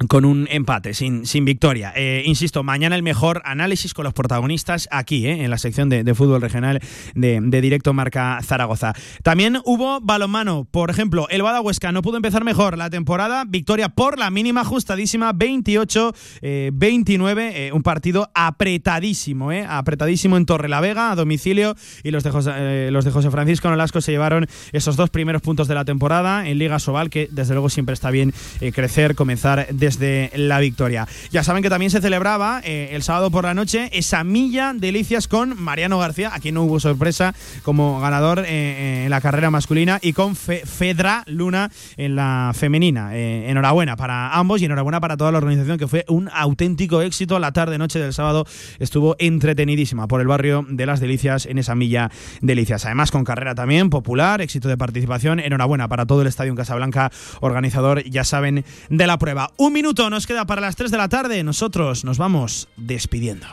[SPEAKER 2] con un empate, sin, sin victoria. Eh, insisto, mañana el mejor análisis con los protagonistas aquí, eh, en la sección de, fútbol regional de, Directo Marca Zaragoza. También hubo balonmano, por ejemplo, el Bada Huesca no pudo empezar mejor la temporada, victoria por la mínima ajustadísima, 28-29, eh, un partido apretadísimo, apretadísimo en Torre la Vega, a domicilio, y los de José, los de José Francisco Nolasco se llevaron esos dos primeros puntos de la temporada en Liga Sobal, que desde luego siempre está bien crecer, comenzar de de la victoria. Ya saben que también se celebraba eh, el sábado por la noche esa milla delicias con Mariano García, aquí no hubo sorpresa como ganador eh, eh, en la carrera masculina y con Fedra Luna en la femenina. enhorabuena para ambos y enhorabuena para toda la organización que fue un auténtico éxito. La tarde-noche del sábado estuvo entretenidísima por el barrio de las Delicias en esa milla delicias. Además con carrera también popular, éxito de participación. Enhorabuena para todo el Estadio en Casablanca organizador, ya saben, de la prueba. Un minuto nos queda para las 3 de la tarde. Nosotros nos vamos despidiendo.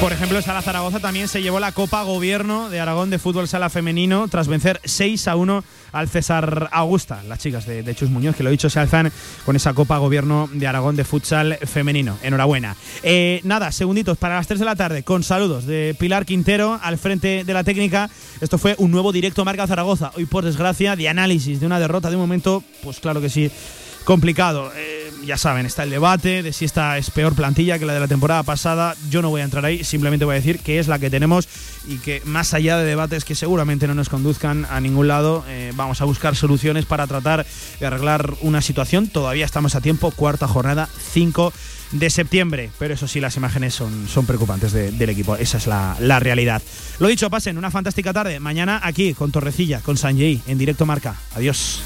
[SPEAKER 2] Por ejemplo, Sala Zaragoza también se llevó la Copa Gobierno de Aragón de Fútbol Sala Femenino tras vencer 6 a 1 al César Augusta. Las chicas de, Chus Muñoz, que lo he dicho, se alzan con esa Copa Gobierno de Aragón de Futsal Femenino. Enhorabuena. Eh, nada, segunditos para las 3 de la tarde, con saludos de Pilar Quintero al frente de la técnica. Esto fue un nuevo directo Marca Zaragoza. Hoy, por desgracia, de análisis de una derrota de un momento, pues claro que sí complicado. Eh, ya saben, está el debate de si esta es peor plantilla que la de la temporada pasada. Yo no voy a entrar ahí, simplemente voy a decir que es la que tenemos y que más allá de debates que seguramente no nos conduzcan a ningún lado, eh, vamos a buscar soluciones para tratar de arreglar una situación. Todavía estamos a tiempo, cuarta jornada, 5 de septiembre. Pero eso sí, las imágenes son, son preocupantes del equipo. Esa es la, la, realidad. Lo dicho, pasen una fantástica tarde. Mañana aquí con Torrecilla, con Sanjay, en directo marca. Adiós.